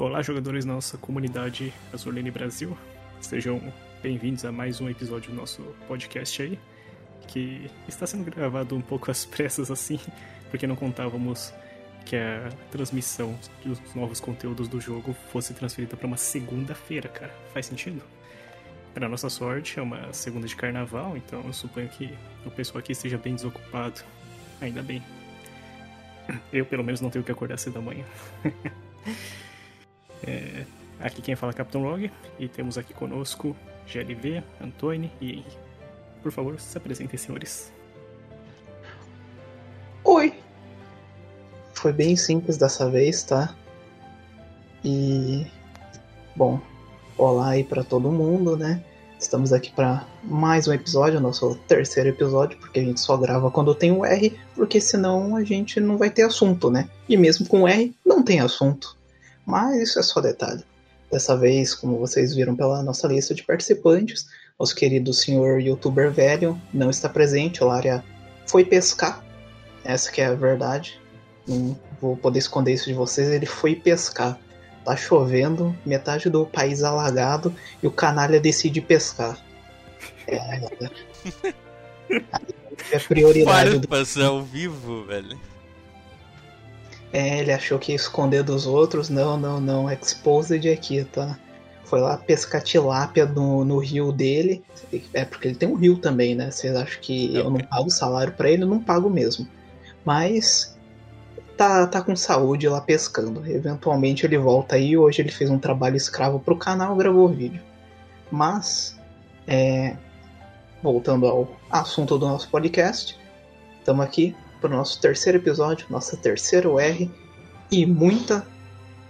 Olá, jogadores da nossa comunidade Azulene Brasil. Sejam bem-vindos a mais um episódio do nosso podcast aí, que está sendo gravado um pouco às pressas assim, porque não contávamos que a transmissão dos novos conteúdos do jogo fosse transferida para uma segunda-feira, cara. Faz sentido? Para nossa sorte, é uma segunda de carnaval, então eu suponho que o pessoal aqui esteja bem desocupado. Ainda bem. Eu, pelo menos, não tenho que acordar cedo da manhã. é, aqui quem fala é Capitão Log, e temos aqui conosco GLV, Antônio e Henry. Por favor, se apresentem, senhores. Oi! Foi bem simples dessa vez, tá? E. Bom, olá aí para todo mundo, né? Estamos aqui para mais um episódio, nosso terceiro episódio, porque a gente só grava quando tem o R, porque senão a gente não vai ter assunto, né? E mesmo com o R, não tem assunto. Mas isso é só detalhe. Dessa vez, como vocês viram pela nossa lista de participantes, nosso querido senhor youtuber velho não está presente, o Lária foi pescar, essa que é a verdade. Não vou poder esconder isso de vocês, ele foi pescar tá chovendo, metade do país alagado e o canalha decide pescar. É, é prioridade. Participação do... ao vivo, velho. É, ele achou que ia esconder dos outros. Não, não, não. Exposed aqui, tá? Foi lá pescar tilápia no, no rio dele. É porque ele tem um rio também, né? Vocês acham que eu não pago salário para ele? Eu não pago mesmo. Mas tá, tá com saúde lá pescando. Eventualmente ele volta aí. Hoje ele fez um trabalho escravo pro canal gravou vídeo. Mas, é, voltando ao assunto do nosso podcast, estamos aqui para o nosso terceiro episódio, nossa terceira R e muita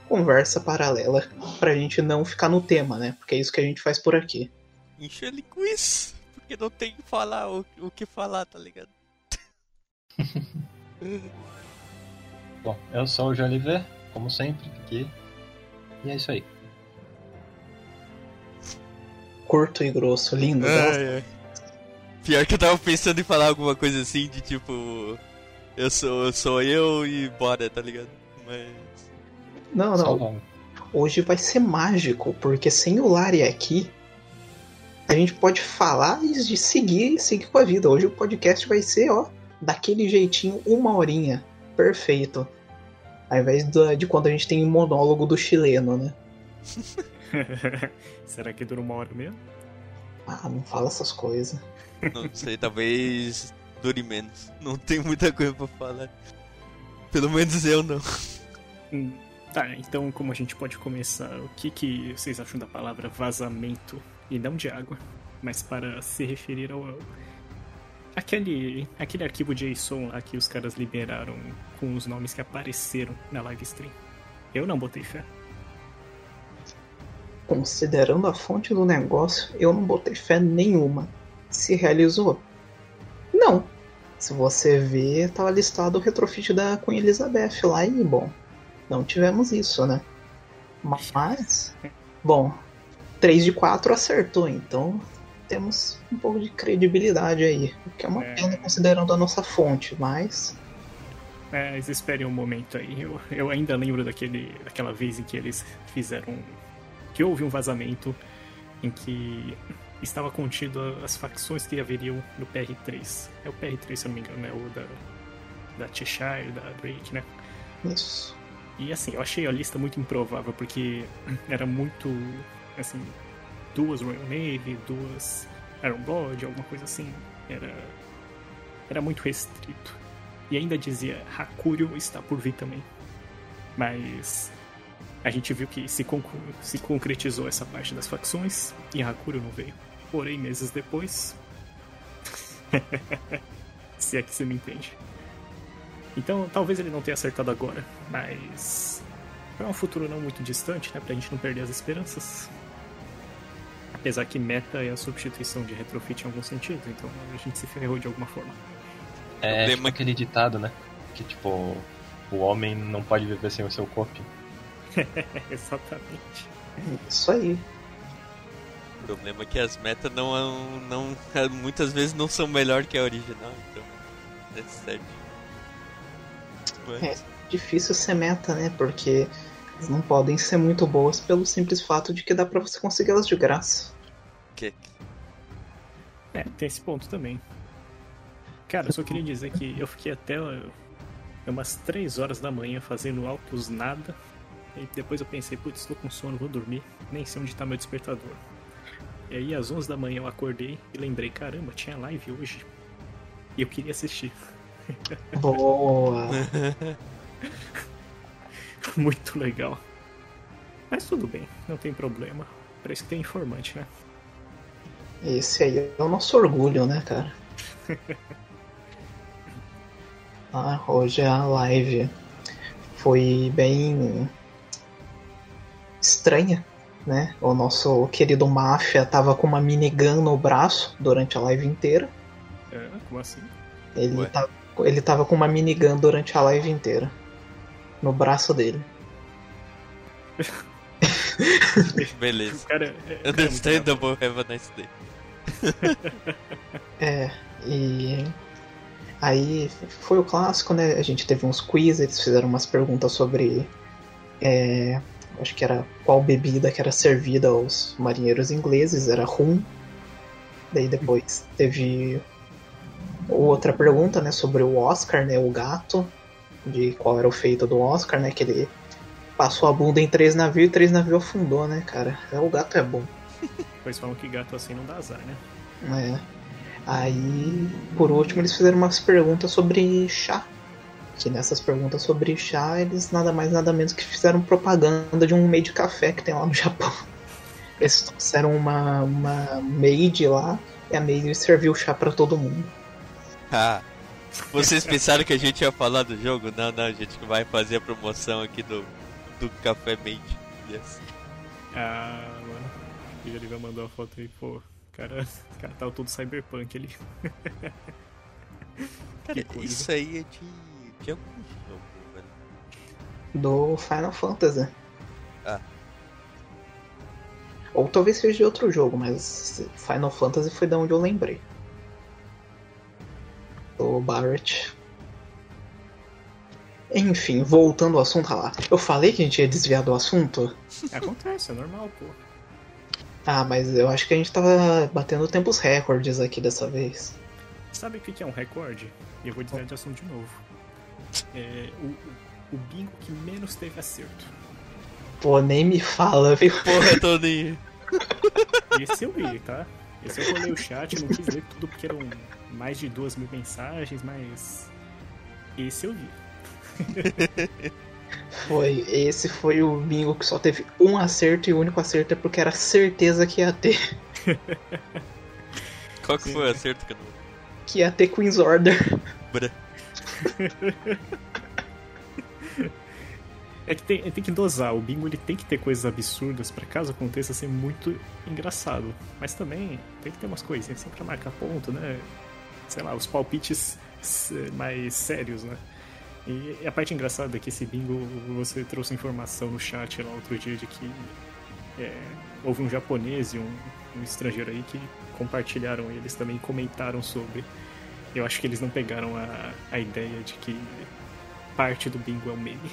conversa paralela pra gente não ficar no tema, né? Porque é isso que a gente faz por aqui. Enche ele com isso, porque não tem que falar o, o que falar, tá ligado? Bom, eu sou o Joliver, como sempre, aqui. E é isso aí. Curto e grosso, lindo. É, é. Pior que eu tava pensando em falar alguma coisa assim, de tipo. Eu sou, sou eu e bora, tá ligado? Mas. Não, não. Hoje vai ser mágico, porque sem o Lari aqui, a gente pode falar e seguir, seguir com a vida. Hoje o podcast vai ser, ó, daquele jeitinho, uma horinha perfeito. Ao invés de, de quando a gente tem um monólogo do chileno, né? Será que dura uma hora mesmo? Ah, não fala essas coisas. Não sei, talvez dure menos. Não tem muita coisa pra falar. Pelo menos eu não. Hum, tá, então como a gente pode começar? O que, que vocês acham da palavra vazamento? E não de água, mas para se referir ao Aquele, aquele arquivo JSON lá que os caras liberaram com os nomes que apareceram na live stream. Eu não botei fé. Considerando a fonte do negócio, eu não botei fé nenhuma. Se realizou? Não. Se você ver, tava listado o retrofit da Queen Elizabeth lá e, bom, não tivemos isso, né? Mas, bom, 3 de 4 acertou, então temos um pouco de credibilidade aí. O que é uma é... pena considerando a nossa fonte, mas. É, mas esperem um momento aí. Eu, eu ainda lembro daquele, daquela vez em que eles fizeram. que houve um vazamento em que estava contido as facções que haveriam no PR3. É o PR3, se eu não me engano, né? O da, da Cheshire, da Drake, né? Isso. E assim, eu achei a lista muito improvável, porque era muito. assim, duas Royal Navy, duas Iron God, alguma coisa assim. Era, era muito restrito. E ainda dizia Hakurio está por vir também. Mas a gente viu que se, conc se concretizou essa parte das facções e Hakurio não veio. Porém, meses depois. se é que você me entende. Então, talvez ele não tenha acertado agora, mas. É um futuro não muito distante, né? Pra gente não perder as esperanças. Apesar que meta é a substituição de retrofit em algum sentido, então a gente se ferrou de alguma forma. É tipo aquele ditado, né? Que tipo, o homem não pode viver sem o seu corpo. Exatamente. Isso aí. O problema é que as metas não, não muitas vezes não são melhor que a original, então é certo. Mas... É difícil ser meta, né? Porque Elas não podem ser muito boas pelo simples fato de que dá pra você conseguir elas de graça. Que? É, tem esse ponto também. Cara, eu só queria dizer que eu fiquei até umas 3 horas da manhã fazendo altos nada. E depois eu pensei, putz, estou com sono, vou dormir. Nem sei onde tá meu despertador. E aí às 11 da manhã eu acordei e lembrei, caramba, tinha live hoje. E eu queria assistir. Boa! Muito legal. Mas tudo bem, não tem problema. Parece que tem informante, né? Esse aí é o nosso orgulho, né, cara? ah, hoje a live foi bem estranha, né? O nosso querido Máfia tava com uma minigun no braço durante a live inteira. É, como assim? Ele, tá, ele tava com uma minigun durante a live inteira. No braço dele. Beleza. Cara, é, Understandable, have a nice day. é, e. Aí foi o clássico, né? A gente teve uns quiz, eles fizeram umas perguntas sobre. É, acho que era qual bebida que era servida aos marinheiros ingleses, era rum. Daí depois teve outra pergunta, né, sobre o Oscar, né, o gato, de qual era o feito do Oscar, né, que ele passou a bunda em três navios e três navios afundou, né, cara. É, o gato é bom. Pois falam que gato assim não dá azar, né? É. Aí, por último, eles fizeram umas perguntas sobre chá. Que nessas perguntas sobre chá, eles nada mais nada menos que fizeram propaganda de um meio de café que tem lá no Japão. Eles trouxeram uma, uma maid lá, e a maid serviu chá para todo mundo. Ah, vocês pensaram que a gente ia falar do jogo? Não, não, a gente vai fazer a promoção aqui do, do Café Maid. Yes. Ah, mano. O Jariva mandou a foto aí, pô. Cara, cara tava todo cyberpunk ali. cara, isso aí é de. Algum jogo, velho. Do Final Fantasy. Ah. Ou talvez seja de outro jogo, mas Final Fantasy foi da onde eu lembrei. Do Barrett. Enfim, voltando ao assunto lá. Eu falei que a gente ia desviar do assunto? Acontece, é normal, pô. Ah, mas eu acho que a gente tava batendo tempos recordes aqui dessa vez. Sabe o que é um recorde? E eu vou dizer de assunto de novo. É o, o bingo que menos teve acerto. Pô, nem me fala, viu? Porra, Tony. Esse eu vi, tá? Esse eu rolei o chat, não quis ler tudo porque eram mais de duas mil mensagens, mas. Esse eu vi. Foi, esse foi o bingo que só teve um acerto e o único acerto é porque era certeza que ia ter. Qual que foi o acerto que eu não... Que ia ter Queen's Order. Bra. É que tem, tem que dosar, o bingo ele tem que ter coisas absurdas para caso aconteça ser muito engraçado. Mas também tem que ter umas coisinhas assim pra marcar ponto, né? Sei lá, os palpites mais sérios, né? E a parte engraçada é que esse bingo você trouxe informação no chat lá outro dia de que é, houve um japonês e um, um, estrangeiro aí que compartilharam eles também comentaram sobre. Eu acho que eles não pegaram a, a ideia de que parte do bingo é um meme.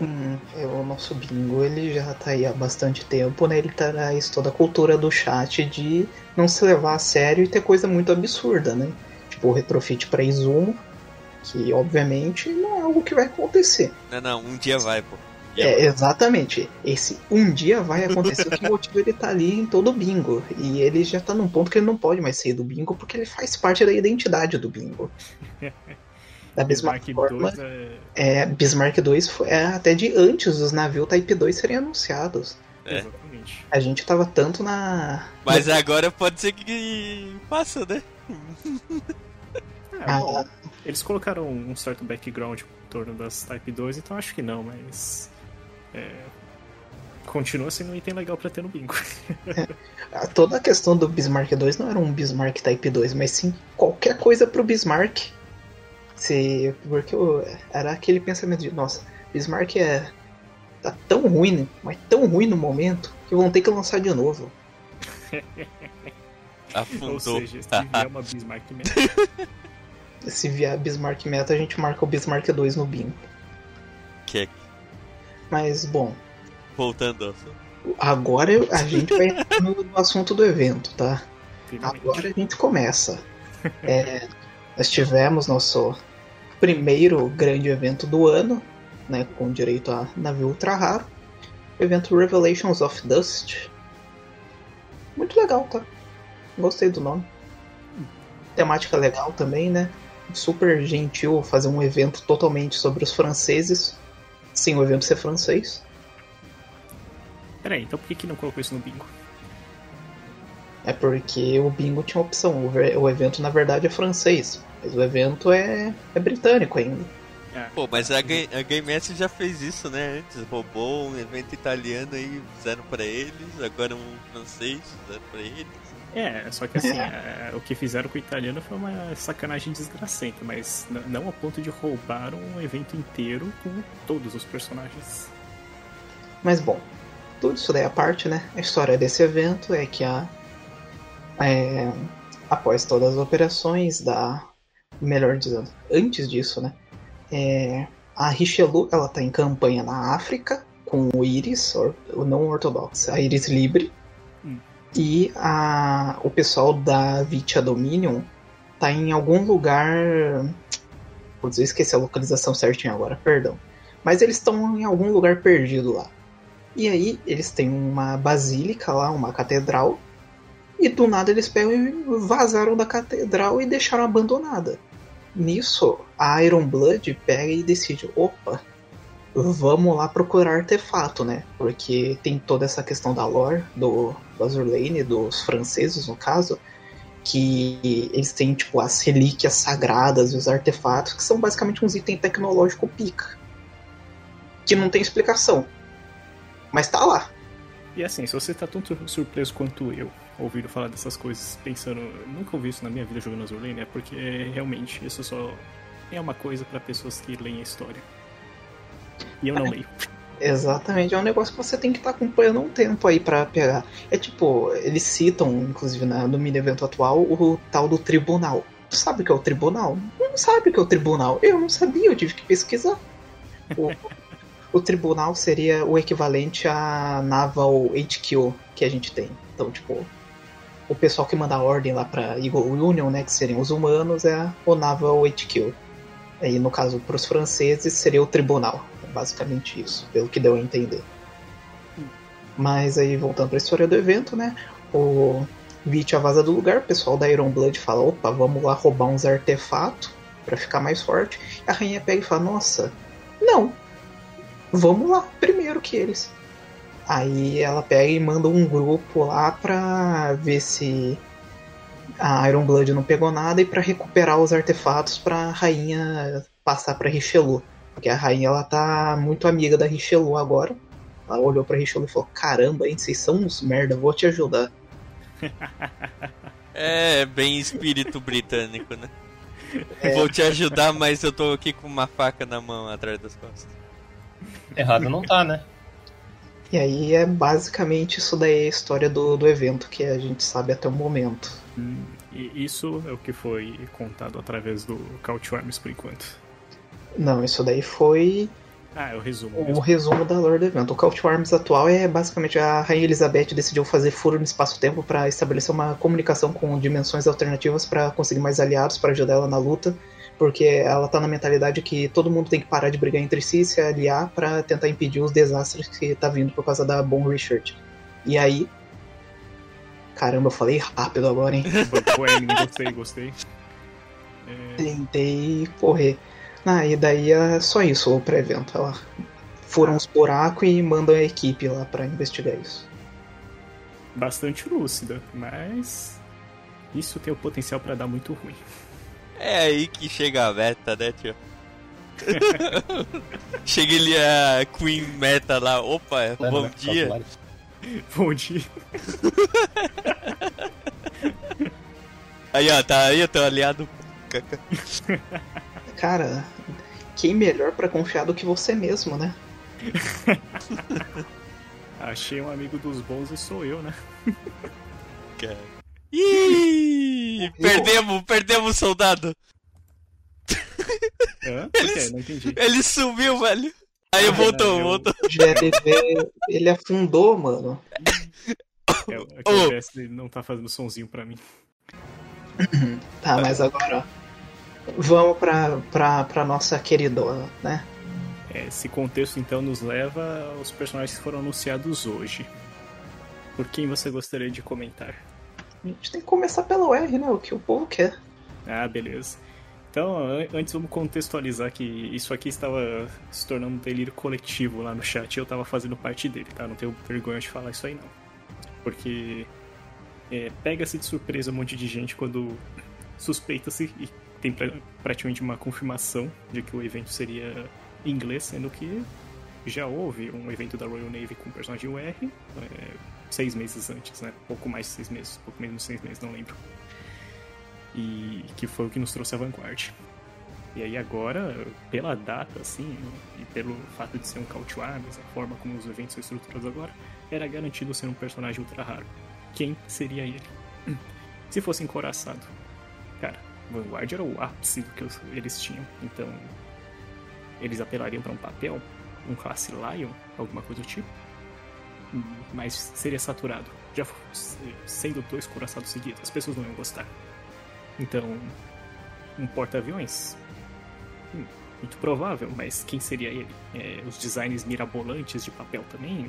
Hum, é, o nosso bingo ele já tá aí há bastante tempo, né? Ele traz toda a cultura do chat de não se levar a sério e ter coisa muito absurda, né? Tipo o retrofit para Izumo, que obviamente não é algo que vai acontecer. Não, não, um dia vai, pô. É, exatamente. Esse um dia vai acontecer o que motiva ele tá ali em todo o bingo. E ele já tá num ponto que ele não pode mais sair do bingo porque ele faz parte da identidade do bingo. Da mesma Bismarck forma, 2 é... é, Bismarck 2 foi é, até de antes dos navios Type 2 serem anunciados. É. Exatamente. A gente tava tanto na. Mas agora pode ser que passa, né? É, Ah. bom, eles colocaram um certo background em torno das Type 2, então acho que não, mas. É, continua sendo um item legal pra ter no bingo. a- Toda a questão do Bismarck 2 não era um Bismarck Type 2, mas sim qualquer coisa pro Bismarck. Se, porque eu- era aquele pensamento de, nossa, Bismarck é. tá tão ruim, mas tão ruim no momento, que vão ter que lançar de novo. Afundou. Ou seja, se vier uma Bismarck mesmo. Se vier Bismarck Meta, a gente marca o Bismarck 2 no bingo. que é Mas, bom. Voltando ao Agora a gente vai entrar no, no assunto do evento, tá? Finalmente. Agora a gente começa. É, nós tivemos nosso primeiro grande evento do ano, né, com direito a navio ultra raro, o evento Revelations of Dust. Muito legal, tá? Gostei do nome. Temática legal também, né? Super gentil fazer um evento totalmente sobre os franceses, sem o evento ser francês. Peraí, então por que, que não colocou isso no bingo? É porque o bingo tinha opção. O, evento, na verdade, é francês. Mas o evento é, é britânico ainda. É. Pô, mas a, Game, a Game S já fez isso, né? Antes roubou um evento italiano e fizeram para eles, agora um francês fizeram para eles. É, só que assim, é, o que fizeram com o italiano foi uma sacanagem desgracenta, mas não a ponto de roubar um evento inteiro com todos os personagens. Mas bom, tudo isso daí à parte, né? A história desse evento é que a. É, após todas as operações da. Melhor dizendo, antes disso, né? É, a Richelieu ela tá em campanha na África com o Iris, or, não ortodoxo, a Iris Libre. E a, o pessoal da Vitia Dominion tá em algum lugar. Putz, eu esqueci a localização certinha agora, perdão. Mas eles estão em algum lugar perdido lá. E aí eles têm uma basílica lá, uma catedral, e do nada eles pegam e vazaram da catedral e deixaram abandonada. Nisso, a Iron Blood pega e decide: opa, vamos lá procurar artefato, né? Porque tem toda essa questão da lore do, do Azurlane, dos franceses no caso, que eles têm tipo as relíquias sagradas e os artefatos, que são basicamente uns itens tecnológicos pica. Que não tem explicação. Mas tá lá. E assim, se você tá tão surpreso quanto eu, ouvindo falar dessas coisas, pensando, nunca ouvi isso na minha vida jogando Azurlane, é porque realmente isso só é uma coisa para pessoas que leem a história. E eu não leio. Exatamente, é um negócio que você tem que estar tá acompanhando um tempo aí para pegar. É tipo, eles citam, inclusive no mini evento atual, o tal do tribunal. Tu sabe o que é o tribunal? Não sabe o que é o tribunal. Eu não sabia, eu tive que pesquisar. O, o tribunal seria o equivalente a Naval HQ que a gente tem. Então, tipo, o pessoal que manda ordem lá pra Eagle Union, né, que seriam os humanos, é o Naval HQ. Aí, no caso, para os franceses, seria o tribunal. Basicamente isso, pelo que deu a entender. Mas aí, voltando para a história do evento, né, o Vitya vaza do lugar, o pessoal da Iron Blood fala, opa, vamos lá roubar uns artefatos para ficar mais forte. A rainha pega e fala, nossa, não, vamos lá primeiro que eles. Aí ela pega e manda um grupo lá pra ver se a Iron Blood não pegou nada e para recuperar os artefatos pra rainha passar pra Richelieu. Porque a rainha ela tá muito amiga da Richelieu agora. Ela olhou pra Richelieu e falou: Caramba, hein, vocês são uns merda, vou te ajudar. é, bem espírito britânico, né? É. Vou te ajudar, mas eu tô aqui com uma faca na mão atrás das costas. Errado não tá, né? E aí é basicamente isso daí a história do, do evento que a gente sabe até o momento. Hum, e isso é o que foi contado através do Couch Arms por enquanto? Não, isso daí foi. Ah, é o resumo. O mesmo. resumo da lore do evento. O Couch Arms atual é basicamente a Rainha Elizabeth decidiu fazer furo no espaço-tempo para estabelecer uma comunicação com dimensões alternativas para conseguir mais aliados para ajudar ela na luta porque ela tá na mentalidade que todo mundo tem que parar de brigar entre si e se aliar para tentar impedir os desastres que tá vindo por causa da Bom Richard. E aí. Caramba, eu falei rápido agora, hein? gostei, gostei. É... Tentei correr. Ah, e daí é só isso o pré-evento. Ela fura uns buracos e manda a equipe lá para investigar isso. Bastante lúcida, mas isso tem o potencial para dar muito ruim. É aí que chega a meta, né, tio? chega ele a Queen Meta lá, opa, é, bom dia. Bom dia. aí, ó, tá aí o teu aliado. Cara, quem melhor para confiar do que você mesmo, né? Achei um amigo dos bons e sou eu, né? Ih, perdemos, perdemos o soldado. Hã? Ele, Não entendi. Ele sumiu, velho. Aí voltou, é, voltou. O GLV, ele afundou, mano. É, é que oh. o ele não tá fazendo sonzinho pra mim. tá, mas agora, ó. Vamos pra, pra, pra nossa queridona, né? É, esse contexto então nos leva aos personagens que foram anunciados hoje. Por quem você gostaria de comentar? A gente tem que começar pelo R, né? O que o povo quer. Ah, beleza. Então, antes vamos contextualizar que isso aqui estava se tornando um delírio coletivo lá no chat e eu estava fazendo parte dele, tá? Não tenho vergonha de falar isso aí não. Porque é, pega-se de surpresa um monte de gente quando suspeita-se e tem praticamente uma confirmação de que o evento seria em inglês, sendo que já houve um evento da Royal Navy com o personagem UR é, seis meses antes, né? Pouco mais de seis meses, pouco menos de seis meses, não lembro. E que foi o que nos trouxe a Vanguard. E aí agora, pela data, assim, e pelo fato de ser um Call to Arms, a forma como os eventos são estruturados agora, era garantido ser um personagem ultra raro. Quem seria ele? Se fosse encoraçado. Vanguard era o ápice que eles tinham. Então, eles apelariam para um papel, um classe Lion, alguma coisa do tipo. Mas seria saturado. Já sendo dois coraçados seguidos, as pessoas não iam gostar. Então, um porta-aviões? Hum, muito provável, mas quem seria ele? É, os designs mirabolantes de papel também?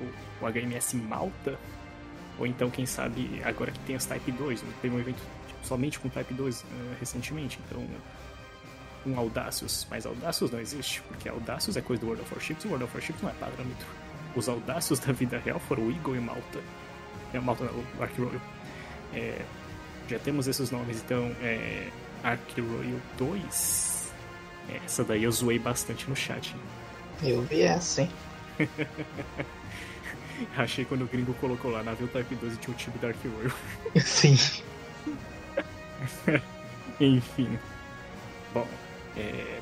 O, o, o, HMS Malta? Ou então, quem sabe, agora que tem as Type 2, teve um evento somente com Type 2 uh, recentemente, então um Audacious, mas Audacious não existe, porque Audacious é coisa do World of Warships e World of Warships não é parâmetro. Os Audacious da vida real foram o Eagle e Malta. É, Malta não, o Ark Royal. É, já temos esses nomes, então é, Ark Royal 2. Essa daí eu zoei bastante no chat. Eu vi essa, hein? Achei quando o gringo colocou lá navio Type 2 e tinha o time Dark Royal. Sim. Enfim. Bom, é...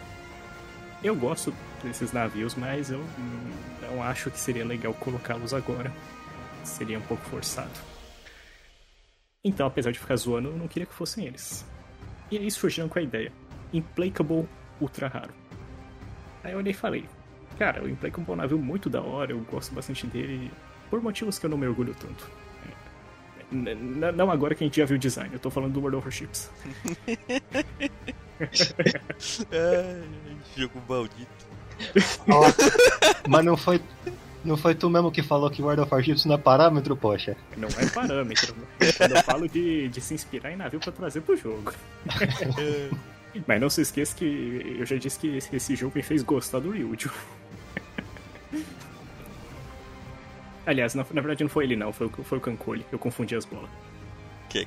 eu gosto desses navios, mas eu não acho que seria legal colocá-los agora. Seria um pouco forçado. Então, apesar de ficar zoando, eu não queria que fossem eles. E aí surgiram com a ideia: Implacable Ultra Raro. Aí eu olhei e falei: Cara, o Implacable é um navio muito da hora, eu gosto bastante dele, por motivos que eu não me orgulho tanto. Não agora que a gente já viu o design, eu tô falando do World of Warships. é, jogo maldito. Mas não foi não foi tu mesmo que falou que World of Warships não é parâmetro, poxa? Não é parâmetro. Quando eu falo de, de se inspirar em navio pra trazer pro jogo. Mas não se esqueça que eu já disse que esse jogo me fez gostar do Ryujo. Aliás, na, na, verdade não foi ele não, foi, foi o Cancoli. Eu confundi as bolas. Que?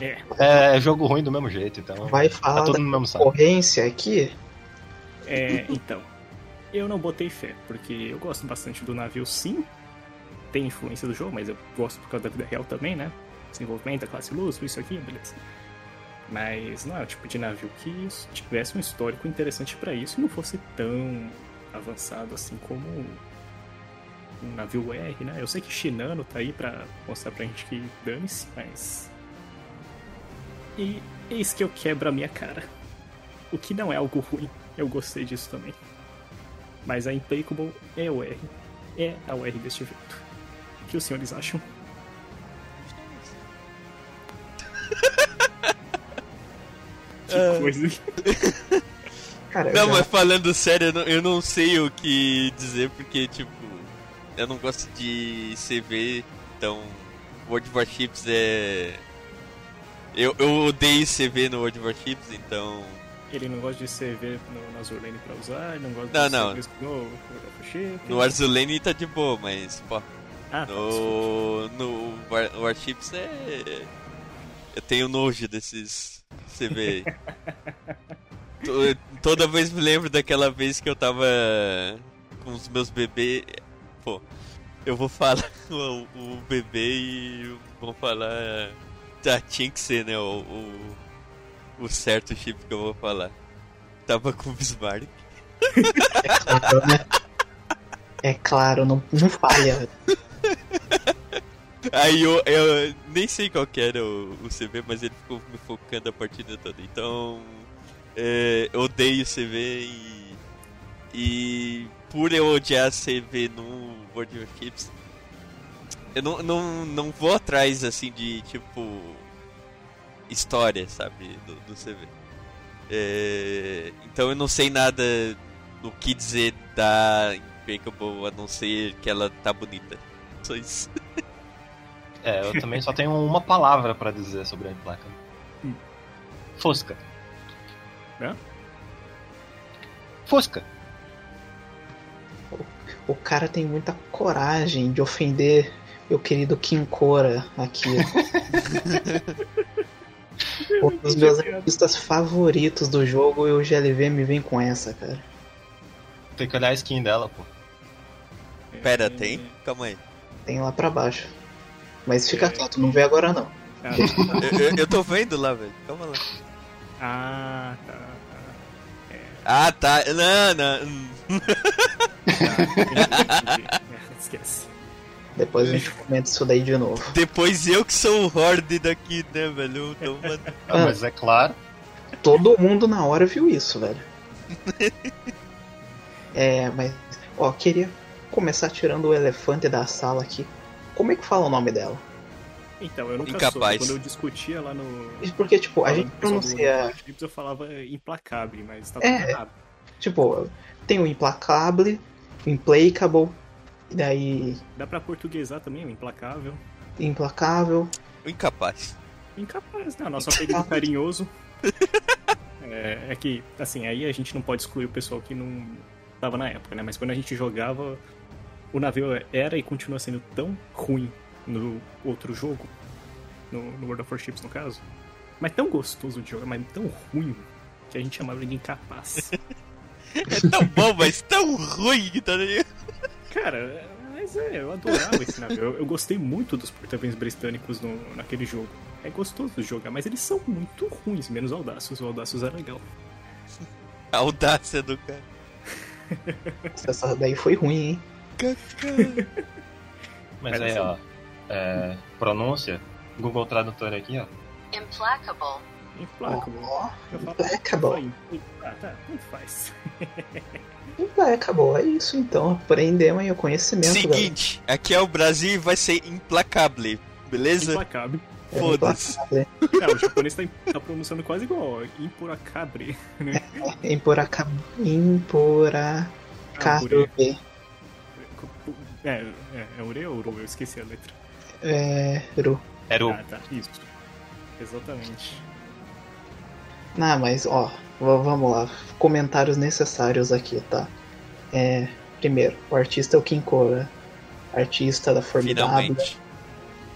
É. é. É jogo ruim do mesmo jeito, então. Vai falar tá da concorrência aqui? É, então. Eu não botei fé, porque eu gosto bastante do navio sim. Tem influência do jogo, mas eu gosto por causa da vida real também, né? Desenvolvimento, a classe luz, isso aqui, beleza. Mas não é o tipo de navio que tivesse um histórico interessante para isso e não fosse tão avançado assim como um navio R, né? Eu sei que Shinano tá aí pra mostrar pra gente que dane-se, mas. E eis que eu quebro a minha cara. O que não é algo ruim. Eu gostei disso também. Mas a Impeccable é o R. É a UR deste evento. O que os senhores acham? que coisa. Cara, não, já... mas falando sério, eu não, eu não sei o que dizer, porque, tipo, eu não gosto de CV, então World of Warships é. Eu, eu odeio CV no World of Warships, então ele não gosta de CV no, no Azulene pra usar, ele não gosta não, de não. no Chip. No Azulene tá de boa, mas, pô. Ah, tá, no, no War, Warships é. Eu tenho nojo desses CV aí. Toda vez me lembro daquela vez que eu tava com os meus bebês. Pô, eu vou falar o, o bebê e vou falar. Ah, tinha que ser, né? O, o o certo chip que eu vou falar. Tava com o Bismarck. É claro, né? É claro, não, não falha. Aí eu, eu nem sei qual era o, o CV, mas ele ficou me focando a partida toda. Então, é, eu odeio o CV e E por eu odiar CV no World of Warships, eu não, não, não vou atrás assim de tipo história, sabe, do, do CV. É, então eu não sei nada do que dizer da Unbreakable a não ser que ela tá bonita. Só isso. É, eu também só tenho uma palavra para dizer sobre a placa. Hum. Fosca. É? Fosca. O, cara tem muita coragem de ofender meu querido Kim Cora aqui. um dos meus artistas favoritos do jogo e o GLV me vem com essa, cara. Tem que olhar a skin dela, pô. Pera, tem? Calma aí. Tem lá pra baixo. Mas fica é... quieto, não vê agora não. Ah, eu, eu, eu, tô vendo lá, velho. Calma lá. Ah, tá. Ah, tá. Não, não. Esquece. Depois a gente comenta isso daí de novo. Depois eu que sou o Horde daqui, né, velho? Então, ah, mas é claro. Todo mundo na hora viu isso, velho. é, mas. Ó, queria começar tirando o elefante da sala aqui. Como é que fala o nome dela? Então, eu nunca Incapaz. soube. Quando eu discutia lá no. Porque, tipo, a gente pronuncia. Eu falava implacável, mas tá tudo é, errado. Tipo, tem o implacável, o implacable, e daí. Dá pra portuguesar também, o implacável. Implacável. O incapaz. Incapaz, né? Nosso apelido carinhoso. é, é que, assim, aí a gente não pode excluir o pessoal que não tava na época, né? Mas quando a gente jogava, o navio era e continua sendo tão ruim no outro jogo, no, no World of Warships no caso, mas tão gostoso de jogar, mas tão ruim, que a gente chamava ele de incapaz. é tão bom, mas tão ruim, tá ligado? Cara, mas é, eu adorava esse navio. Eu, eu gostei muito dos porta-aviões britânicos no, naquele jogo. É gostoso de jogar, mas eles são muito ruins, menos Audacious. O Audacious é legal. A audácia do cara. Essa daí foi ruim, hein? Mas aí, ó, é, pronúncia, Google Tradutor aqui, ó. Implacable. Implacable. Oh, implacable. Ah, tá, tanto faz. implacable, é isso então. Aprendemos aí o conhecimento. Seguinte, aqui é o Brasil e vai ser implacable, beleza? Implacable. É Foda-se. É, o japonês tá, tá, pronunciando quase igual, ó. Impuracabre. Né? É, impuracabre. Impuracabre. É, é, é Ure ou Uru? Eu esqueci a letra. É. Ru. É Ru. Ah, tá. Isso. Exatamente. Ah, mas ó, vamos lá. Comentários necessários aqui, tá? É, primeiro, o artista é o Kinkora. Artista da Formidável,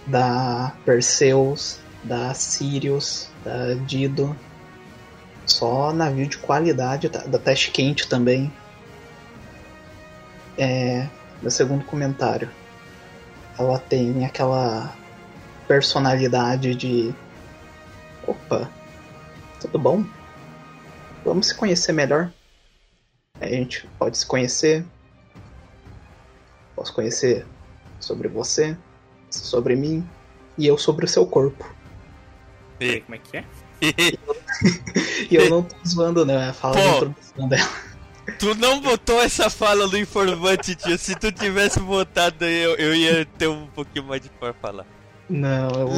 da Perseus, da Sirius, da Dido. Só navio de qualidade, tá? da Teste Quente também. É, meu segundo comentário. Ela tem aquela personalidade de. Opa, tudo bom? Vamos se conhecer melhor. A gente pode se conhecer. Posso conhecer sobre você, sobre mim e eu sobre o seu corpo. E como é que é? e eu não tô zoando, né? Fala Pô, introdução dela. Tu não botou essa fala no informante, tio. Se tu tivesse botado aí, eu, eu ia ter um pouquinho mais de por falar. Não, eu,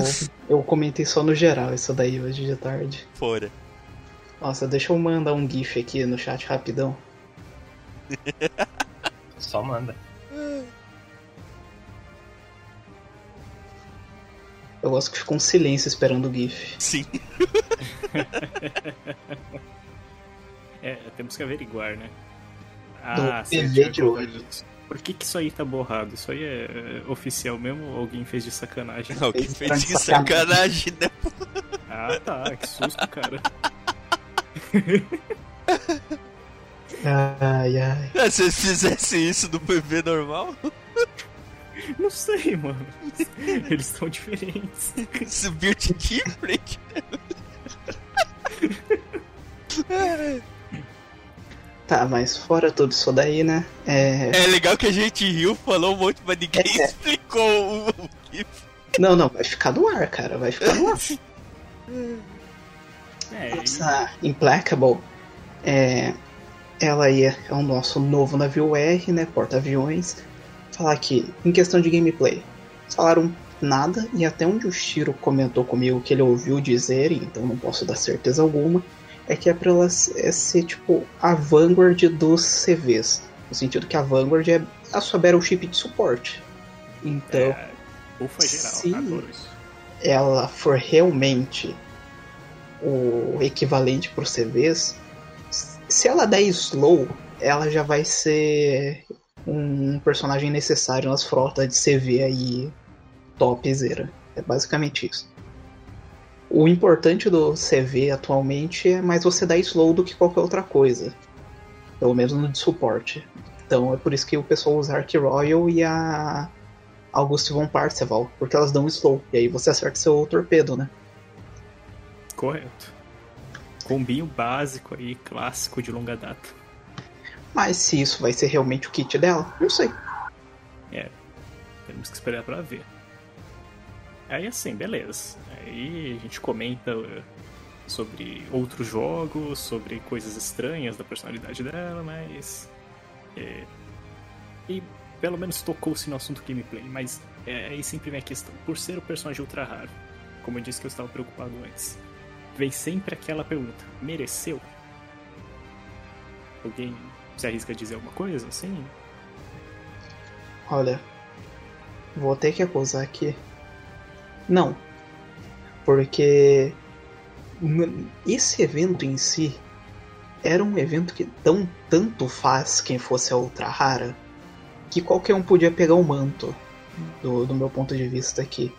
eu comentei só no geral isso daí hoje de tarde. Fora. Nossa, deixa eu mandar um GIF aqui no chat rapidão. Só manda. Eu gosto que ficou um silêncio esperando o GIF. Sim. É, temos que averiguar, né? Ah, hoje. Por que, que isso aí tá borrado? Isso aí é, é oficial mesmo ou alguém fez de sacanagem? Alguém fez de sacanagem, né? Ah tá, que susto, cara. ai, ai. Ah, se eles fizessem isso no PV normal? Não sei, mano. Eles estão diferentes. Subiu de different. Tá, mas fora tudo isso daí, né? É, é legal que a gente riu, falou um monte, mas ninguém é. explicou o, o Não, não, vai ficar no ar, cara, vai ficar no ar. é, Essa Implacable, é, ela aí é o nosso novo navio R, né? Porta-aviões. Falar aqui, em questão de gameplay, falaram nada, e até onde o Shiro comentou comigo que ele ouviu dizer, então não posso dar certeza alguma, é que é pra ela ser tipo a Vanguard dos CVs. No sentido que a Vanguard é a sua Battleship de suporte. Então, é, ufa geral, se ela for realmente o equivalente para os CVs, se ela der slow, ela já vai ser um personagem necessário nas frotas de CV aí topzera. É basicamente isso. O importante do CV atualmente é mais você dar slow do que qualquer outra coisa. Pelo menos no de suporte. Então é por isso que o pessoal usa Ark Royal e a Auguste von Parseval, porque elas dão slow. E aí você acerta seu torpedo, né? Correto. Combinho básico aí, clássico de longa data. Mas se isso vai ser realmente o kit dela, não sei. É, temos que esperar para ver. Aí assim, beleza. Aí a gente comenta uh, sobre outros jogos, sobre coisas estranhas da personalidade dela, mas. É, e pelo menos tocou-se no assunto gameplay, mas é, aí sempre vem a questão. Por ser o personagem ultra raro, como eu disse que eu estava preocupado antes, vem sempre aquela pergunta: mereceu? Alguém se arrisca a dizer alguma coisa assim? Olha, vou ter que acusar aqui não. Porque esse evento em si era um evento que tão tanto faz quem fosse a ultra rara que qualquer um podia pegar o manto do, do meu ponto de vista aqui.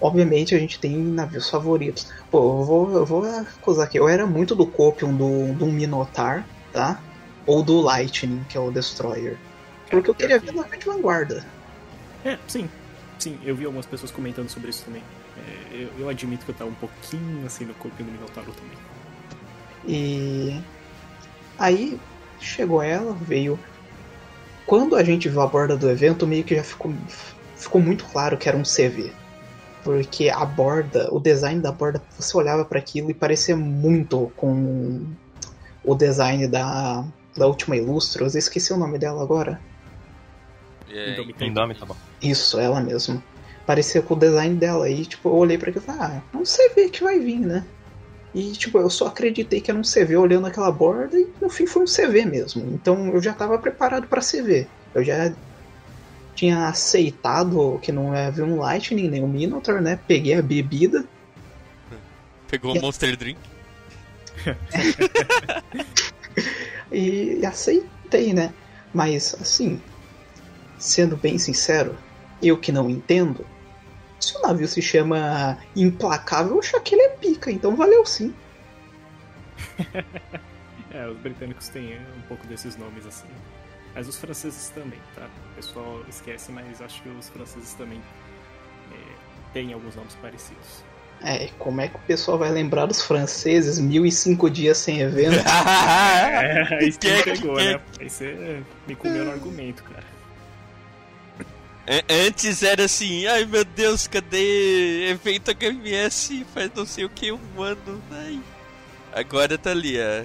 Obviamente a gente tem navios favoritos. Pô, eu vou, eu vou acusar aqui. Eu era muito do Copium do, do Minotaur, tá? Ou do Lightning, que é o Destroyer. Porque eu queria ver navio de vanguarda. É, sim. Sim, eu vi algumas pessoas comentando sobre isso também. É, eu, eu, admito que eu tava um pouquinho assim no corpo do Minotauro também. E aí chegou ela, veio. Quando a gente viu a borda do evento, meio que já ficou, ficou muito claro que era um CV. Porque a borda, o design da borda, você olhava para aquilo e parecia muito com o design da, da última Ilustros. Eu esqueci o nome dela agora. É, Indomitable. Isso, ela mesma. Parecia com o design dela. E, tipo, eu olhei para aquilo e falei, ah, é um CV que vai vir, né? E, tipo, eu só acreditei que era um CV olhando aquela borda e, no fim, foi um CV mesmo. Então, eu já estava preparado para CV. Eu já tinha aceitado que não havia um Lightning nem um Minotaur, né? Peguei a bebida. Pegou o Monster Drink. e, e aceitei, né? Mas, assim, sendo bem sincero, eu que não entendo, se o navio se chama Implacável, eu acho que ele é pica, então valeu sim. é, os britânicos têm um pouco desses nomes assim. Mas os franceses também, tá? O pessoal esquece, mas acho que os franceses também é, têm alguns nomes parecidos. É, como é que o pessoal vai lembrar dos franceses mil e cinco dias sem evento? é, aí você pegou, né? Aí você me comeu no argumento, cara. Antes era assim, ai meu Deus, cadê evento HMS faz não sei o que um ano, ai. Agora tá ali, ó.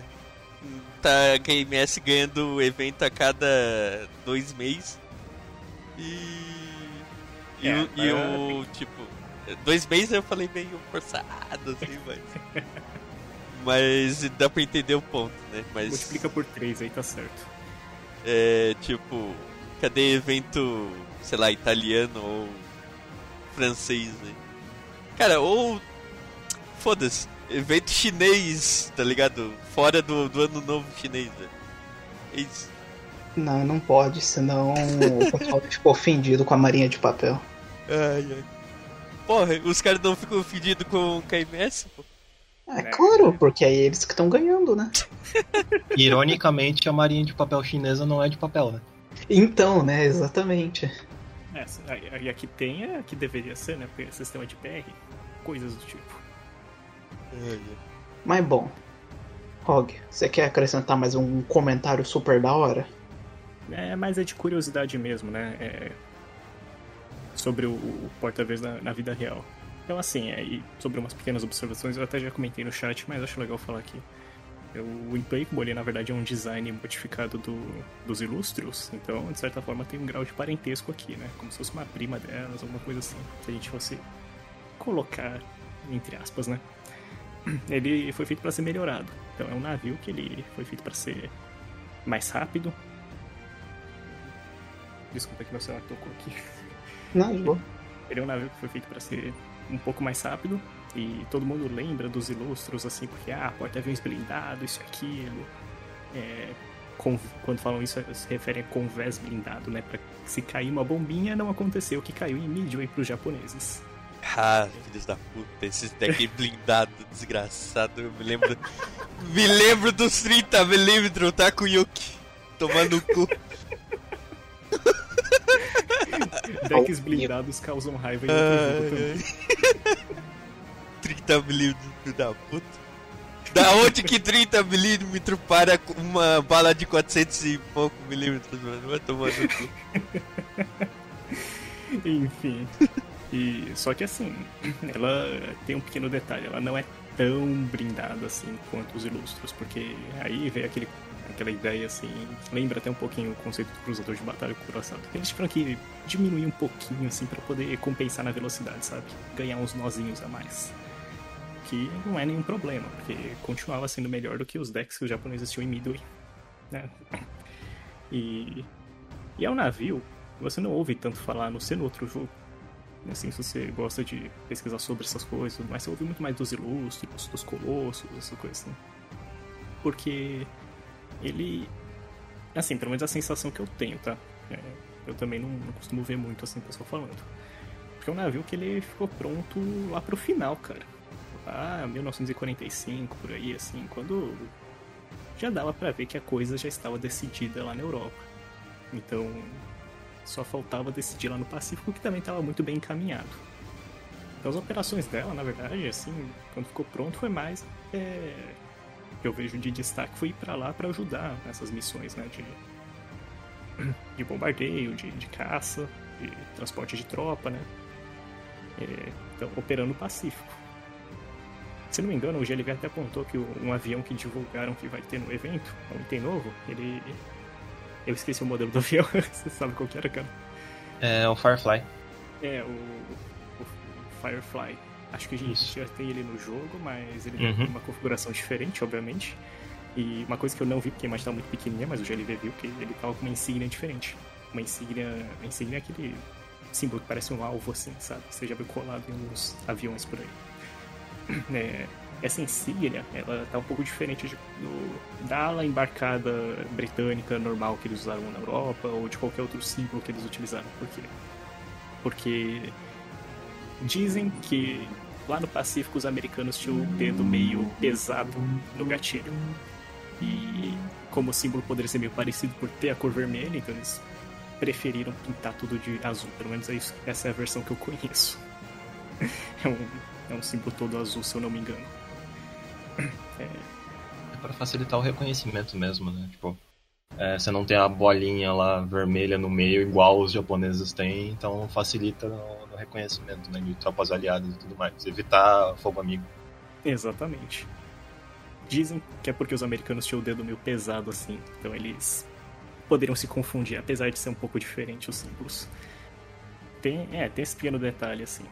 Tá a HMS ganhando evento a cada dois meses. E. E, é, o, e tipo. Dois meses eu falei meio forçado, assim, mas. mas dá pra entender o ponto, né? Mas. Multiplica por três aí tá certo. É, tipo. Cadê evento sei lá, italiano ou francês, né? Cara, ou. Foda-se, evento chinês, tá ligado? Fora do, do ano novo chinês, velho. É isso. Não, não pode, senão o pessoal fica ofendido com a marinha de papel. Ai, ai. Porra, os caras não ficam ofendidos com o KMS, pô? É claro, porque é eles que estão ganhando, né? Ironicamente, a marinha de papel chinesa não é de papel, né? Então, né, exatamente. É, e aqui tem é que deveria ser, né? Porque é sistema de PR, coisas do tipo. Mas bom, Rog, você quer acrescentar mais um comentário super da hora? É, mas é de curiosidade mesmo, né? É... Sobre o, o porta-vez na, na, vida real. Então, assim, é, sobre umas pequenas observações, eu até já comentei no chat, mas acho legal falar aqui. O Implacable, ele, na verdade, é um design modificado do, dos Ilustros, então, de certa forma, tem um grau de parentesco aqui, né? Como se fosse uma prima delas, alguma coisa assim. Se a gente fosse colocar, entre aspas, né? Ele foi feito para ser melhorado. Então, é um navio que ele foi feito para ser mais rápido. Desculpa que meu celular tocou aqui. Não, de boa. Ele é um navio que foi feito para ser um pouco mais rápido e todo mundo lembra dos ilustros assim porque ah, porta-aviões blindado, isso aquilo. É, com, quando falam isso, se referem a convés blindado, né? Pra se cair uma bombinha, não aconteceu o que caiu em Midway pros japoneses. Ah, filhos da puta, esses deck blindado, desgraçado, eu me lembro. me lembro dos 30 milímetros, tá com Yuki tomando o cu. Decks blindados causam raiva em outro também. 30mm, filho da puta. Da onde que 30mm para uma bala de 400 e pouco milímetros, mano? Vai tomar no cu. Enfim. E, só que assim, ela tem um pequeno detalhe, ela não é tão blindada assim quanto os ilustros, porque aí vem aquele aquela ideia assim, lembra até um pouquinho o conceito do cruzador de batalha com o Kurosawa. Eles tiveram que diminuir um pouquinho assim para poder compensar na velocidade, sabe? Ganhar uns nozinhos a mais. Que não é nenhum problema, porque continuava sendo melhor do que os decks que os japoneses tinham em Midway, né? E, e é um navio que você não ouve tanto falar no ser no outro jogo. Assim, se você gosta de pesquisar sobre essas coisas, mas você ouve muito mais dos ilustros, dos colossos, essas coisas assim. Porque ele. Assim, pelo menos a sensação que eu tenho, tá? É, eu também não, não, costumo ver muito assim, pessoal falando. Porque é um navio que ele ficou pronto lá pro final, cara. Ah, 1945, por aí, assim, quando já dava para ver que a coisa já estava decidida lá na Europa. Então, só faltava decidir lá no Pacífico, que também estava muito bem encaminhado. Então, as operações dela, na verdade, assim, quando ficou pronto, foi mais é, que eu vejo de destaque foi ir para lá para ajudar nessas missões, né? De, de bombardeio, de, de caça, de transporte de tropa, né? É, então, operando no Pacífico. Se não me engano, o GLV até apontou que um avião que divulgaram que vai ter no evento, um item novo, ele. Eu esqueci o modelo do avião, você sabe qual que era, cara? É o Firefly. É, o, o Firefly. Acho que a gente Isso. já tem ele no jogo, mas ele uhum. tem uma configuração diferente, obviamente. E uma coisa que eu não vi, porque a imagem tá muito pequenininha, mas o GLV viu que ele tava com uma insígnia diferente. Uma insígnia. Uma insígnia é aquele símbolo que parece um alvo, assim, sabe? Você já viu colado em alguns aviões por aí. É, essa insígnia, ela tá um pouco diferente de, do, da ala embarcada britânica normal que eles usaram na Europa, ou de qualquer outro símbolo que eles utilizaram. Por quê? Porque Dizem que lá no Pacífico os americanos tinham o dedo meio pesado no gatilho. E como o símbolo poderia ser meio parecido por ter a cor vermelha, então eles preferiram pintar tudo de azul. Pelo menos é isso, essa é a versão que eu conheço. É um, é um símbolo todo azul, se eu não me engano. É, é para facilitar o reconhecimento mesmo, né? Tipo, é, você não tem a bolinha lá vermelha no meio, igual os japoneses têm, então facilita no, no reconhecimento né, de tropas aliadas e tudo mais. Evitar fogo amigo. Exatamente. Dizem que é porque os americanos tinham o dedo meio pesado assim, então eles poderiam se confundir, apesar de ser um pouco diferente os símbolos. Tem, é, tem esse pequeno detalhe assim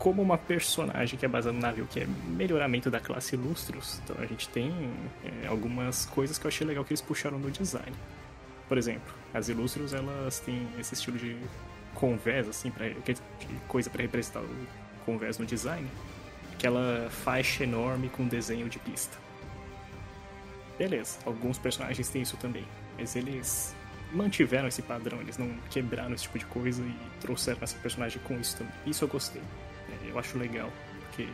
como uma personagem que é baseada no navio, que é melhoramento da classe Ilustros, então a gente tem é, algumas coisas que eu achei legal que eles puxaram no design. Por exemplo, as Ilustros elas têm esse estilo de convés, assim, pra, de coisa para representar o convés no design, aquela faixa enorme com desenho de pista. Beleza, alguns personagens têm isso também, mas eles mantiveram esse padrão, eles não quebraram esse tipo de coisa e trouxeram essa personagem com isso também. Isso eu gostei eu acho legal, porque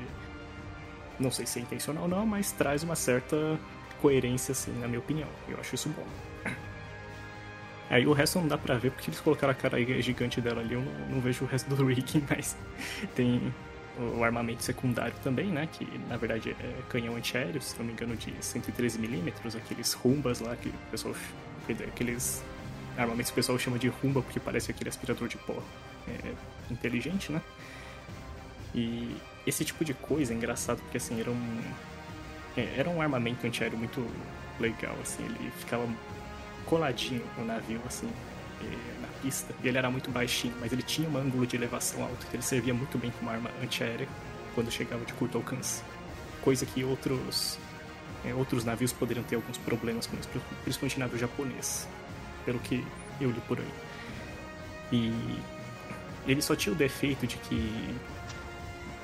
não sei se é intencional ou não, mas traz uma certa coerência, assim, na minha opinião. Eu acho isso bom. Aí o resto não dá pra ver porque eles colocaram a cara gigante dela ali, eu não, não vejo o resto do Rick, mas tem o armamento secundário também, né? Que na verdade é canhão antiaéreo, se não me engano, de 113mm, aqueles rumbas lá que o pessoal. aqueles armamentos que o pessoal chama de rumba porque parece aquele aspirador de pó é, inteligente, né? E esse tipo de coisa é engraçado porque assim, era um. É, era um armamento antiaéreo muito legal, assim, ele ficava coladinho no navio, assim, é, na pista. E ele era muito baixinho, mas ele tinha um ângulo de elevação alto, que ele servia muito bem como arma antiaérea quando chegava de curto alcance. Coisa que outros, é, outros navios poderiam ter alguns problemas com isso, principalmente navio japonês, pelo que eu li por aí. E ele só tinha o defeito de que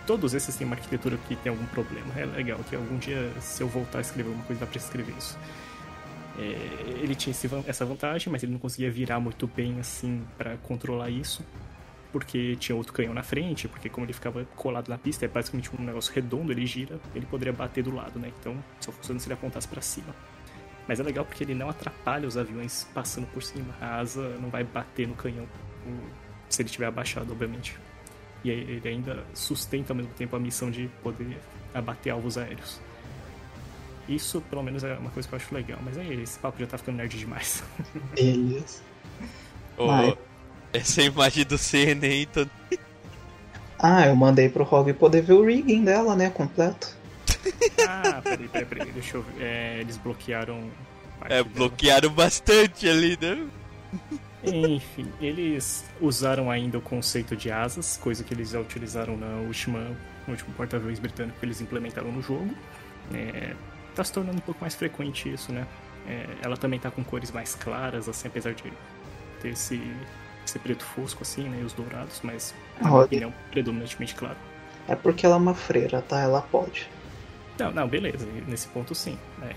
todos esses têm uma arquitetura que tem algum problema. É legal que algum dia, se eu voltar a escrever uma coisa, dá pra escrever isso. É, ele tinha essa vantagem, mas ele não conseguia virar muito bem assim para controlar isso, porque tinha outro canhão na frente, porque como ele ficava colado na pista, é basicamente um negócio redondo, ele gira, ele poderia bater do lado, né? Então só funciona se ele apontasse para cima. Mas é legal porque ele não atrapalha os aviões passando por cima. A asa não vai bater no canhão se ele estiver abaixado, obviamente. E ele ainda sustenta ao mesmo tempo a missão de poder abater alvos aéreos. Isso, pelo menos, é uma coisa que eu acho legal. Mas aí, esse papo já tá ficando nerd demais. Beleza. Oh, essa é a imagem do CN, então. Ah, eu mandei pro Rogue poder ver o rigging dela, né? Completo. Ah, peraí, peraí, peraí. Deixa eu ver. É, eles bloquearam. É, bloquearam dela. bastante ali, né? Enfim, eles usaram ainda o conceito de asas, coisa que eles já utilizaram na última, no último porta-aviões britânico que eles implementaram no jogo. É, tá se tornando um pouco mais frequente isso, né? É, ela também tá com cores mais claras, assim, apesar de ter esse, esse preto fosco, assim, né? E os dourados, mas na minha opinião, predominantemente claro. É porque ela é uma freira, tá? Ela pode. Não, não, beleza. Nesse ponto sim. É,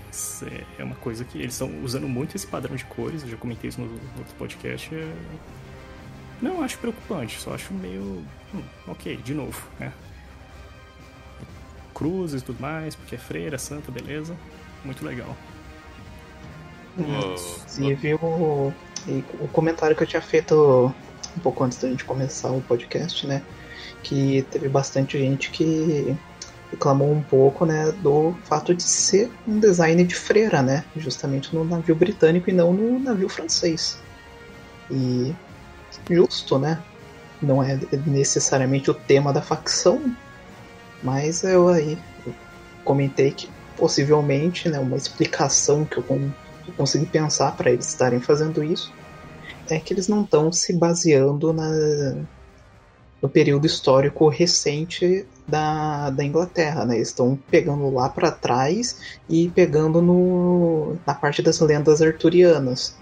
é uma coisa que eles estão usando muito esse padrão de cores. Eu já comentei isso no, no outro podcast. É... Não acho preocupante, só acho meio. Hum, ok, de novo, né? Cruzes e tudo mais, porque é freira, santa, beleza. Muito legal. Inclusive o, o comentário que eu tinha feito um pouco antes da gente começar o podcast, né? Que teve bastante gente que reclamou um pouco, né, do fato de ser um design de freira, né, justamente no navio britânico e não no navio francês. E justo, né? Não é necessariamente o tema da facção, mas eu aí comentei que possivelmente, né, uma explicação que eu, consegui pensar para eles estarem fazendo isso é que eles não estão se baseando na, no período histórico recente da, da Inglaterra, né? Eles estão pegando lá para trás e pegando no, na parte das lendas arturianas.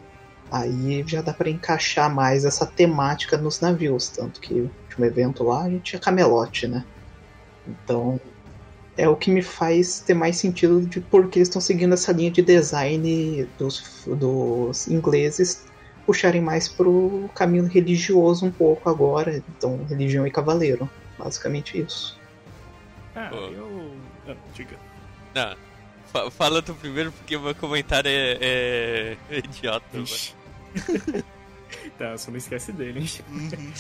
Aí já dá para encaixar mais essa temática nos navios, tanto que no último evento lá a gente tinha camelote, né? Então é o que me faz ter mais sentido de por que eles estão seguindo essa linha de design dos, dos ingleses puxarem mais pro caminho religioso um pouco agora, então religião e cavaleiro, basicamente isso. Ah, Pô. eu. Ah, diga. Não. Fa fala tu primeiro porque o meu comentário é, é... é idiota. tá, só não esquece dele, hein? Uhum.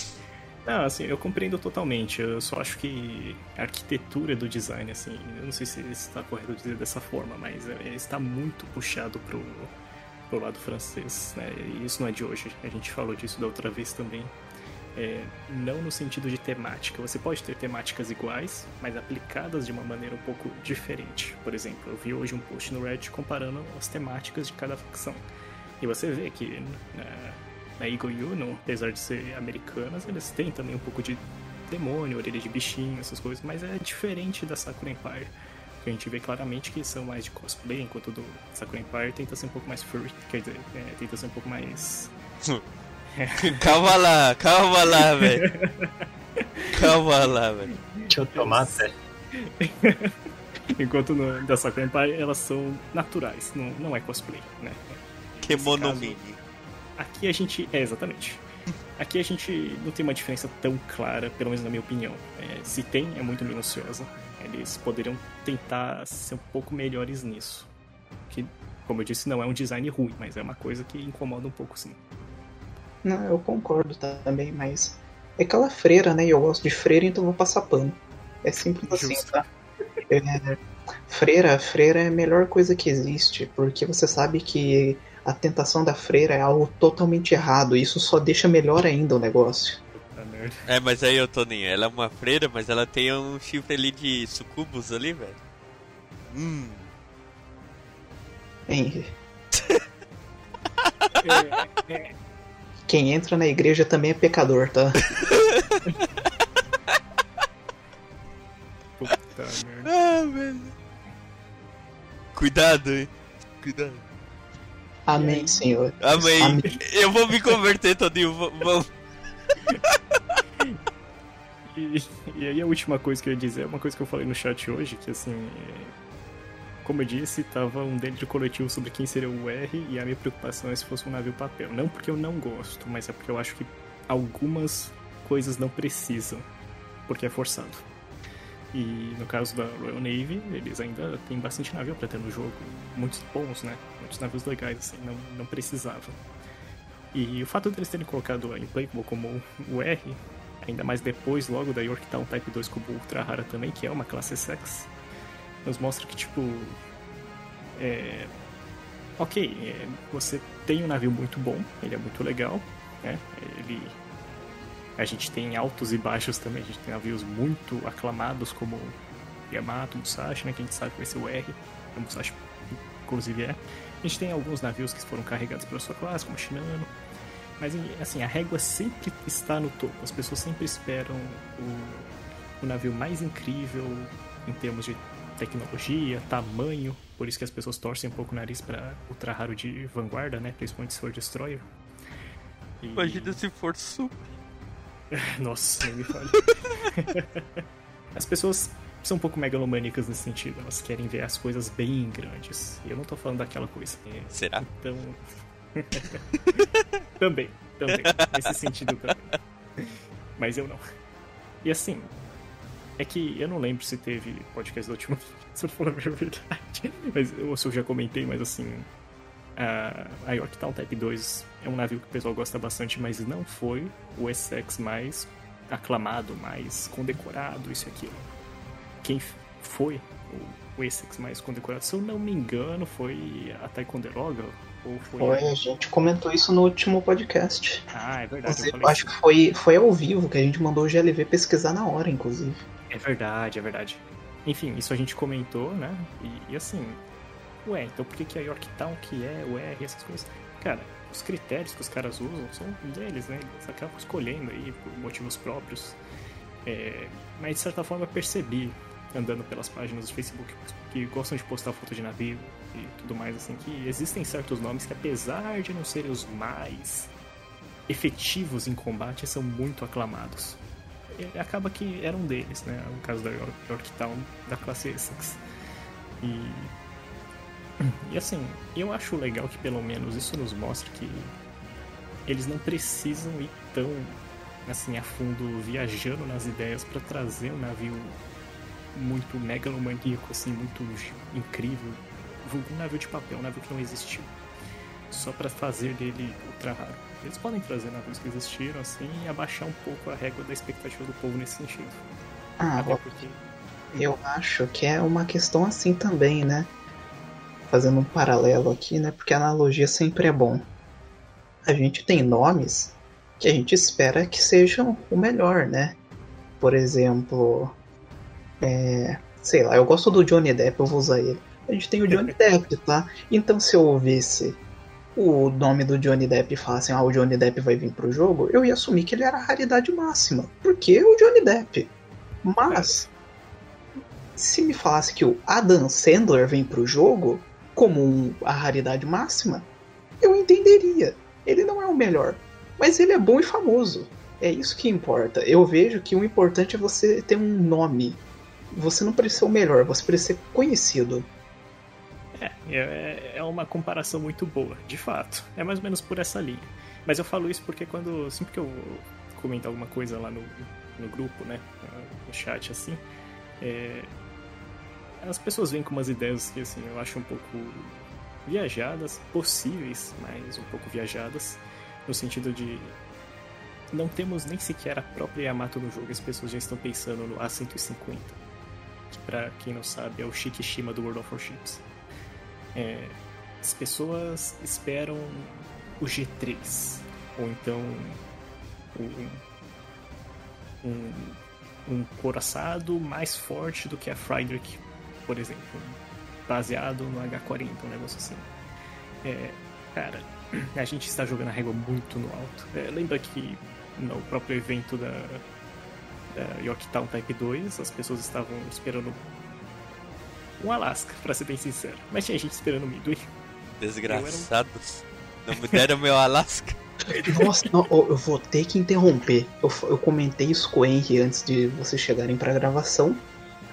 Não, assim, eu compreendo totalmente. Eu só acho que a arquitetura do design, assim, eu não sei se está correto dizer dessa forma, mas é, está muito puxado pro, pro lado francês, né? E isso não é de hoje. A gente falou disso da outra vez também. É, não no sentido de temática. Você pode ter temáticas iguais, mas aplicadas de uma maneira um pouco diferente. Por exemplo, eu vi hoje um post no Reddit comparando as temáticas de cada facção. E você vê que na, na Eagle Union, apesar de ser americanas, eles têm também um pouco de demônio, orelha de bichinho, essas coisas, mas é diferente da Sakura Empire. A gente vê claramente que são mais de cosplay, enquanto do Sakura Empire tenta ser um pouco mais furry, quer dizer, é, tenta ser um pouco mais calma lá, calma lá, velho. Calma lá, velho. Deixa eu tomar até. Enquanto no, da Sakura Empire elas são naturais, não, não é cosplay, né? Kemono caso, Aqui a gente. É, exatamente. Aqui a gente não tem uma diferença tão clara, pelo menos na minha opinião. É, se tem, é muito minuciosa. Eles poderiam tentar ser um pouco melhores nisso. Que, como eu disse, não é um design ruim, mas é uma coisa que incomoda um pouco sim. Não, eu concordo também, mas é aquela freira, né? E eu gosto de freira, então vou passar pano. É simples assim, Justo. assim, tá? É, freira, freira é a melhor coisa que existe, porque você sabe que a tentação da freira é algo totalmente errado, e isso só deixa melhor ainda o negócio. É, mas aí, eu Toninho, ela é uma freira, mas ela tem um chifre ali de sucubus ali, velho. Hum. Henry. é, é. Quem entra na igreja também é pecador, tá? Puta merda. Ah, velho. Cuidado, hein? Cuidado. Amém, Senhor. Amém. Amém. Eu vou me converter, Todinho. Vamos. E, e, aí a última coisa que eu ia dizer é uma coisa que eu falei no chat hoje, que assim, como eu disse, tava um dentro coletivo sobre quem seria o R e a minha preocupação é se fosse um navio papel. Não porque eu não gosto, mas é porque eu acho que algumas coisas não precisam, porque é forçado. E no caso da Royal Navy, eles ainda tem bastante navio para ter no jogo, muitos bons, né? Muitos navios legais, assim, não, não precisava. E o fato deles terem colocado a Implacable como o R, ainda mais depois, logo da Yorktown Type 2 com o Ultra Rara também, que é uma classe sex, nos mostra que, tipo. É... Ok, é... você tem um navio muito bom, ele é muito legal, né? Ele. A gente tem altos e baixos também, a gente tem navios muito aclamados como Yamato, Musashi, né? Que a gente sabe que vai ser o R, o Musashi inclusive é. A gente tem alguns navios que foram carregados pela sua classe, como Shinano. Mas assim, a régua sempre está no topo. As pessoas sempre esperam o, o navio mais incrível em termos de tecnologia, tamanho, por isso que as pessoas torcem um pouco o nariz para ultra raro de vanguarda, né? Principalmente se for Destroyer. E... Imagina se for Super. Nossa, nem me fale. as pessoas são um pouco megalomaníacas nesse sentido, elas querem ver as coisas bem grandes. E eu não tô falando daquela coisa. Será? Então. também, também. Nesse sentido também. Mas eu não. E assim, é que eu não lembro se teve podcast do último se eu for a verdade. Mas, ou se eu já comentei, mas assim. A, a Yorktown Type 2 é um navio que o pessoal gosta bastante, mas não foi o Essex mais aclamado, mais condecorado, isso e aquilo. Quem foi o, o Essex mais condecorado, se eu não me engano, foi a Ticonderoga, ou foi, foi a... gente comentou isso no último podcast. Ah, é verdade. eu, eu acho que foi, foi ao vivo que a gente mandou o GLV pesquisar na hora, inclusive. É verdade, é verdade. Enfim, isso a gente comentou, né? E, e assim, ué, então por que, que a Yorktown que é o R, essas coisas? Cara, os critérios que os caras usam são deles, né? Eles acabam escolhendo aí por motivos próprios. É, mas de certa forma eu percebi, andando pelas páginas do Facebook, que gostam de postar foto de navio e tudo mais, assim, que existem certos nomes que apesar de não serem os mais efetivos em combate, são muito aclamados acaba que era um deles, né? O caso da York, Yorktown da classe Essex. E, e assim, eu acho legal que pelo menos isso nos mostra que eles não precisam ir tão assim a fundo viajando nas ideias para trazer um navio muito megalomaníaco, assim, muito incrível, um navio de papel, um navio que não existiu, só para fazer dele ultra raro. Eles podem trazer navios que existiram, assim, e abaixar um pouco a régua da expectativa do povo nesse sentido. Ah, Até porque... eu acho que é uma questão assim também, né? Fazendo um paralelo aqui, né? Porque a analogia sempre é bom. A gente tem nomes que a gente espera que sejam o melhor, né? Por exemplo, é, sei lá, eu gosto do Johnny Depp, eu vou usar ele. A gente tem o Johnny Depp, tá? Então se eu ouvisse o nome do Johnny Depp e falassem, ah, o Johnny Depp vai vir pro jogo, eu ia assumir que ele era a raridade máxima. Porque o Johnny Depp. Mas, se me falasse que o Adam Sandler vem pro jogo como um, a raridade máxima, eu entenderia. Ele não é o melhor, mas ele é bom e famoso. É isso que importa. Eu vejo que o importante é você ter um nome. Você não precisa ser o melhor, você precisa ser conhecido. É, é, é uma comparação muito boa, de fato. É mais ou menos por essa linha. Mas eu falo isso porque quando. Sempre que eu comento alguma coisa lá no, no grupo, né? No chat assim. É, as pessoas vêm com umas ideias que assim, eu acho um pouco viajadas, possíveis, mas um pouco viajadas, no sentido de não temos nem sequer a própria Yamato no jogo, as pessoas já estão pensando no A150, que pra quem não sabe é o Shikishima do World of Warships. É, as pessoas esperam o G3, ou então um, um, um coraçado mais forte do que a Friedrich, por exemplo, baseado no H40, um negócio assim. É, cara, a gente está jogando a régua muito no alto. É, lembra que no próprio evento da, da Yorktown Type 2, as pessoas estavam esperando um Alaska, pra ser bem sincero. Mas tinha gente esperando o Midway. Desgraçados. Um... Não me deram meu Alaska. Nossa, não, eu vou ter que interromper. Eu, eu comentei isso com o Henry antes de vocês chegarem pra gravação.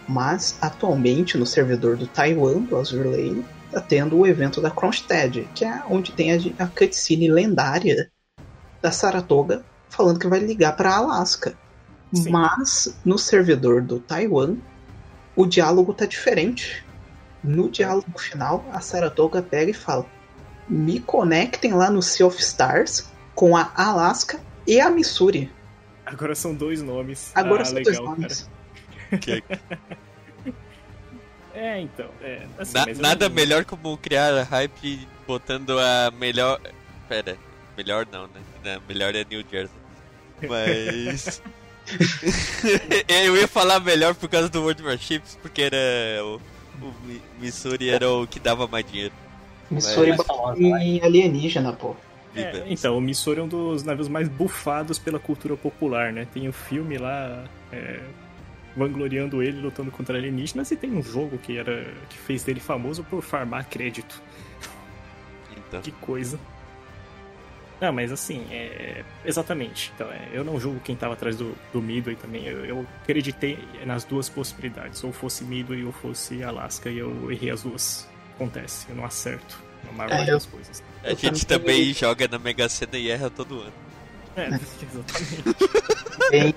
Mas atualmente no servidor do Taiwan, do Azure Lane, tá tendo o evento da Kronstadt, que é onde tem a, a cutscene lendária da Saratoga falando que vai ligar para Alaska. Sim. Mas no servidor do Taiwan, o diálogo tá diferente. No diálogo final, a Saratoga pega e fala: Me conectem lá no Sea of Stars com a Alaska e a Missouri. Agora são dois nomes. Agora ah, são legal, dois nomes. Que... é, então. É, assim, Na, nada eu... melhor como criar hype botando a melhor. Pera, melhor não, né? Não, melhor é New Jersey. Mas. eu ia falar melhor por causa do World Warships, porque era. O, o Missouri era o que dava mais dinheiro. Missouri Mas... em alienígena, pô. É, então, o Missouri é um dos navios mais bufados pela cultura popular, né? Tem o um filme lá é, vangloriando ele lutando contra alienígenas e tem um jogo que era que fez dele famoso por farmar crédito. Então. Que coisa. Não, mas assim, é... exatamente. Então, é... eu não julgo quem estava atrás do, do Midway também. Eu, eu, acreditei nas duas possibilidades. Ou fosse Midway ou fosse Alaska. E eu errei as duas. Acontece, eu não acerto. Na maior é, das coisas. A gente também joga na Mega Sena e erra todo ano. É, exatamente.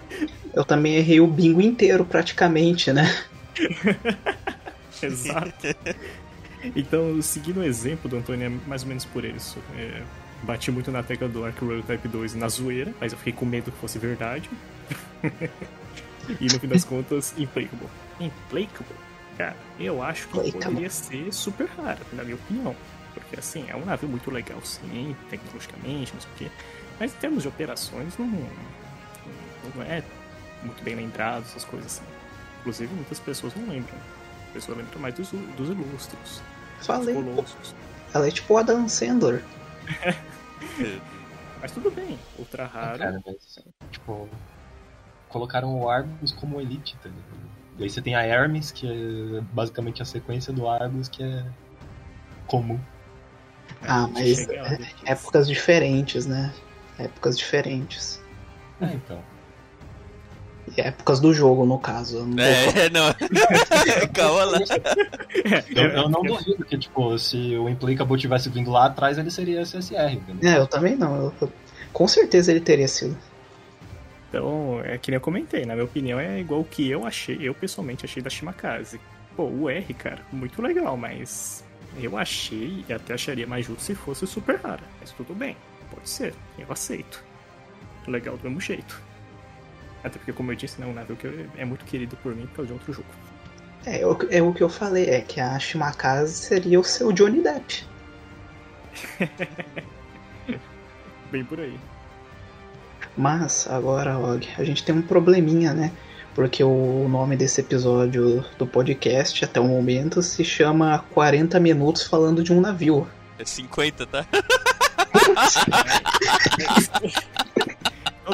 eu também errei o bingo inteiro, praticamente, né? Exato. Então, seguindo o exemplo do Antônio, é mais ou menos por isso. É, bati muito na tecla do Arc Road Type 2 na zoeira, mas eu fiquei com medo que fosse verdade. e no fim das contas, Implacable. Implacable? Cara, eu acho que poderia ser super raro, na minha opinião. Porque assim, é um navio muito legal, sim, tecnologicamente, não sei o quê. Mas em termos de operações, não, não é muito bem lembrado, essas coisas assim. Inclusive, muitas pessoas não lembram. As pessoas lembram mais dos, dos ilustres. Falei. Dos é tipo o Adam Sandler. mas tudo bem, ultra raro. Cara, mas, tipo, colocaram o Argus como elite, tá ligado? E aí você tem a Hermes, que é basicamente a sequência do Argus, que é comum. Ah, mas é, épocas diferentes, né? Épocas diferentes. É, então. E épocas do jogo, no caso. Não é, não. Calma lá. Eu, eu, não duvido que, tipo, se o Implicable tivesse vindo lá atrás, ele seria SSR, entendeu? É, eu também não. Eu, com certeza ele teria sido. Então, é que nem eu comentei, na minha opinião é igual o que eu achei, eu pessoalmente achei da Shimakaze. Pô, o R, cara, muito legal, mas eu achei e até acharia mais justo se fosse super rara. Mas tudo bem, pode ser, eu aceito. Legal do mesmo jeito. Até porque, como eu disse, né, um navio que é muito querido por mim por causa de outro jogo. É, é o que eu falei, é que a Shimakaze seria o seu Johnny Depp. Bem por aí. Mas, agora, Og, a gente tem um probleminha, né? Porque o nome desse episódio do podcast, até o momento, se chama 40 Minutos Falando de um Navio. É 50, tá?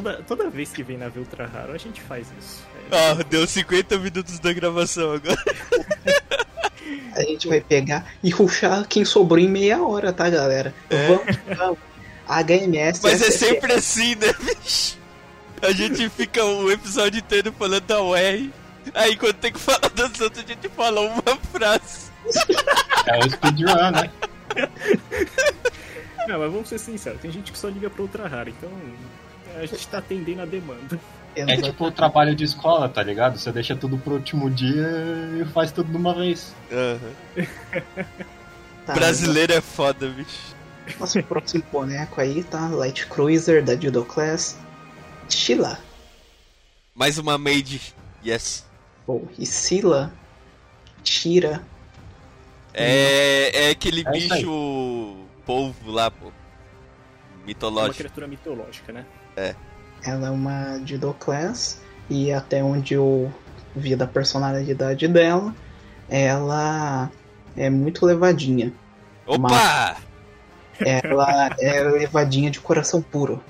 Toda, toda vez que vem navio ultra raro, a gente faz isso. É, ah, deu 50 minutos da gravação agora. a gente vai pegar e ruxar quem sobrou em meia hora, tá, galera? É. Vamos, vamos. HMS. Mas é sempre assim, né, bicho? A gente fica o episódio inteiro falando da UR. Aí quando tem que falar das outras, a gente fala uma frase. É o speedrun, né? Não, mas vamos ser sinceros, tem gente que só liga pra ultra rara, então a gente tá atendendo a demanda. É tipo o trabalho de escola, tá ligado? Você deixa tudo pro último dia e faz tudo de uma vez. Uhum. tá, Brasileiro é foda, bicho. Nosso próximo boneco aí tá Light Cruiser da Judo Class. Sheila. Mais uma maid, yes. Bom, e Sila. Tira. É, é aquele é bicho polvo lá, pô. Mitológico. É uma criatura mitológica, né? É. Ela é uma Judo Class e até onde eu vi da personalidade dela, ela é muito levadinha. Opa! Ela é levadinha de coração puro.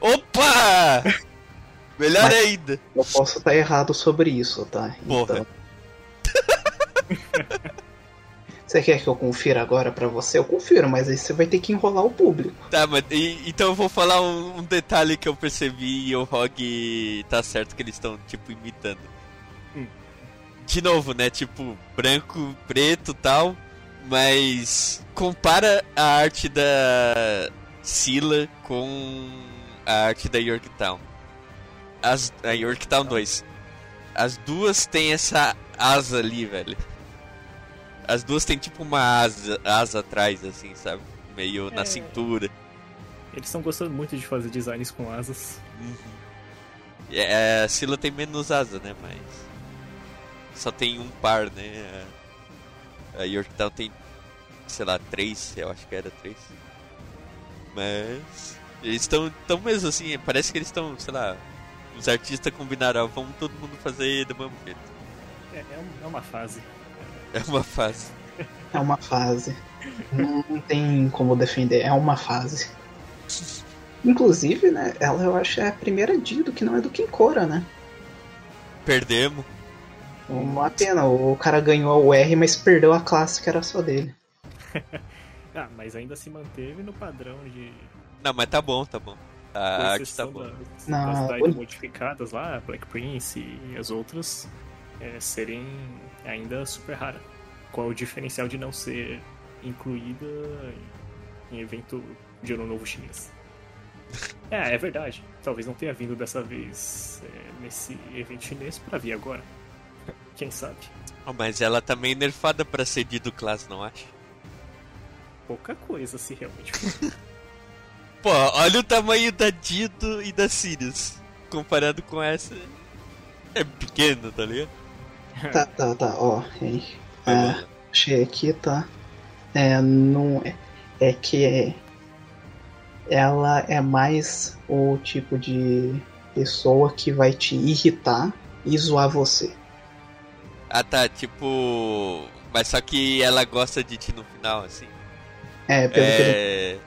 Opa! Melhor Mas ainda. Eu posso estar errado sobre isso, tá? Porra. Então... Você quer que eu confira agora para você? Eu confiro, mas aí você vai ter que enrolar o público. Tá, mas e, então eu vou falar um, um, detalhe que eu percebi e o Rog tá certo que eles estão, tipo, imitando. Hum. De novo, né? Tipo, branco, preto tal. Mas compara a arte da Sila com a arte da Yorktown. As, a Yorktown 2. As duas têm essa asa ali, velho. As duas têm tipo uma asa, asa atrás, assim, sabe? Meio é... na cintura. Eles estão gostando muito de fazer designs com asas. Uhum. É, a Sila tem menos asa, né? Mas. Só tem um par, né? A Yorktown tem, sei lá, três, eu acho que era três. Mas. Eles estão tão mesmo assim, parece que eles estão, sei lá. Os artistas combinaram, vamos todo mundo fazer do mesmo jeito. É, é, é uma fase. É uma fase. É uma fase. Não tem como defender, é uma fase. Inclusive, né, ela eu acho é a primeira Dido que não é do Kinkora, né? Perdemos. Uma pena, o cara ganhou o R, mas perdeu a classe que era só dele. ah, mas ainda se manteve no padrão de. Não, mas tá bom, tá bom. A arte tá bom. Das, não, das modificadas lá, Black Prince e as outras, é, serem ainda super rara. Qual é o diferencial de não ser incluída em evento de Ano Novo Chinês? É, é verdade. Talvez não tenha vindo dessa vez é, nesse evento chinês para vir agora. Quem sabe? Oh, mas ela tá meio nerfada pra ser Dido Class, não acha? Pouca coisa, se realmente Pô, olha o tamanho da Dido e da Sirius. Comparado com essa. É pequeno, tá ligado? Tá, tá, tá, ó. É, achei aqui, tá? É, não é. É que é, ela é mais o tipo de pessoa que vai te irritar e zoar você. Ah tá, tipo. Mas só que ela gosta de ti no final, assim. É, pelo é... que.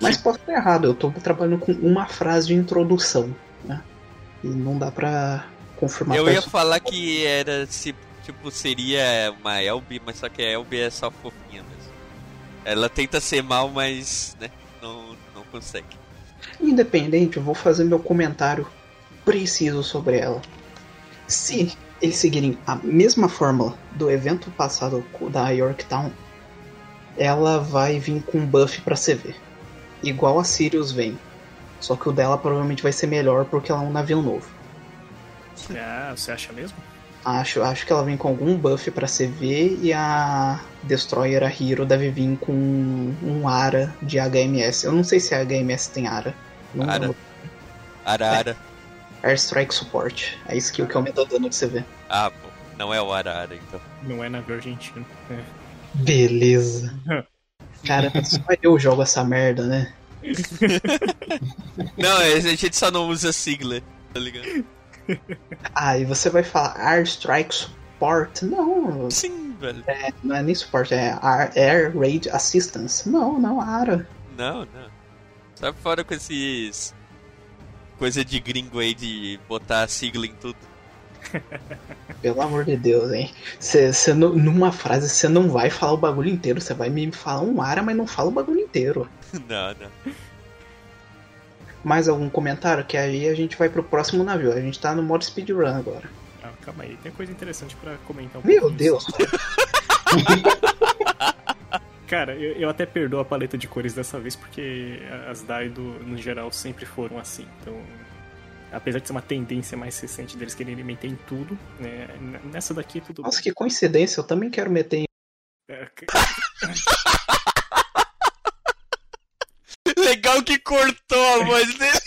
Mas posso estar errado, eu tô trabalhando com uma frase de introdução, né? E não dá pra confirmar. Eu ia falar que era se tipo seria uma Elby, mas só que a Elby é só fofinha mesmo. Ela tenta ser mal, mas né, não, não consegue. Independente, eu vou fazer meu comentário preciso sobre ela. Se eles seguirem a mesma fórmula do evento passado da Yorktown, ela vai vir com um buff para CV. Igual a Sirius vem. Só que o dela provavelmente vai ser melhor porque ela é um navio novo. Ah, você acha mesmo? Acho, acho que ela vem com algum buff para CV e a Destroyer, a Hero, deve vir com um ARA de HMS. Eu não sei se a HMS tem ARA. Não ARA. ARA, é. ARA. Airstrike Support. A skill que aumenta o dano de CV. Ah, pô. Não é o ARA, ARA, então. Não é navio argentino. É. Beleza. Cara, só eu jogo essa merda, né? não, a gente só não usa sigla, tá ligado? Ah, e você vai falar Air Strike Support? Não. Sim, velho. É, não é nem suporte, é Air Raid Assistance. Não, não, ARA. Não, não. Sai fora com esses. Coisa de gringo aí de botar sigla em tudo. Pelo amor de Deus, hein? Cê, cê, numa frase você não vai falar o bagulho inteiro, você vai me falar um ara, mas não fala o bagulho inteiro. Não, não. Mais algum comentário? Que aí a gente vai pro próximo navio. A gente tá no modo speedrun agora. Ah, calma aí, tem coisa interessante para comentar um Meu Deus! Cara, eu, eu, até perdoo a paleta de cores dessa vez porque as Daido, no geral, sempre foram assim. Então, apesar de ser uma tendência mais recente deles quererem meter em tudo, né, nessa daqui tudo Nossa, bem. que coincidência, eu também quero meter em. É, Legal que cortou a voz dele.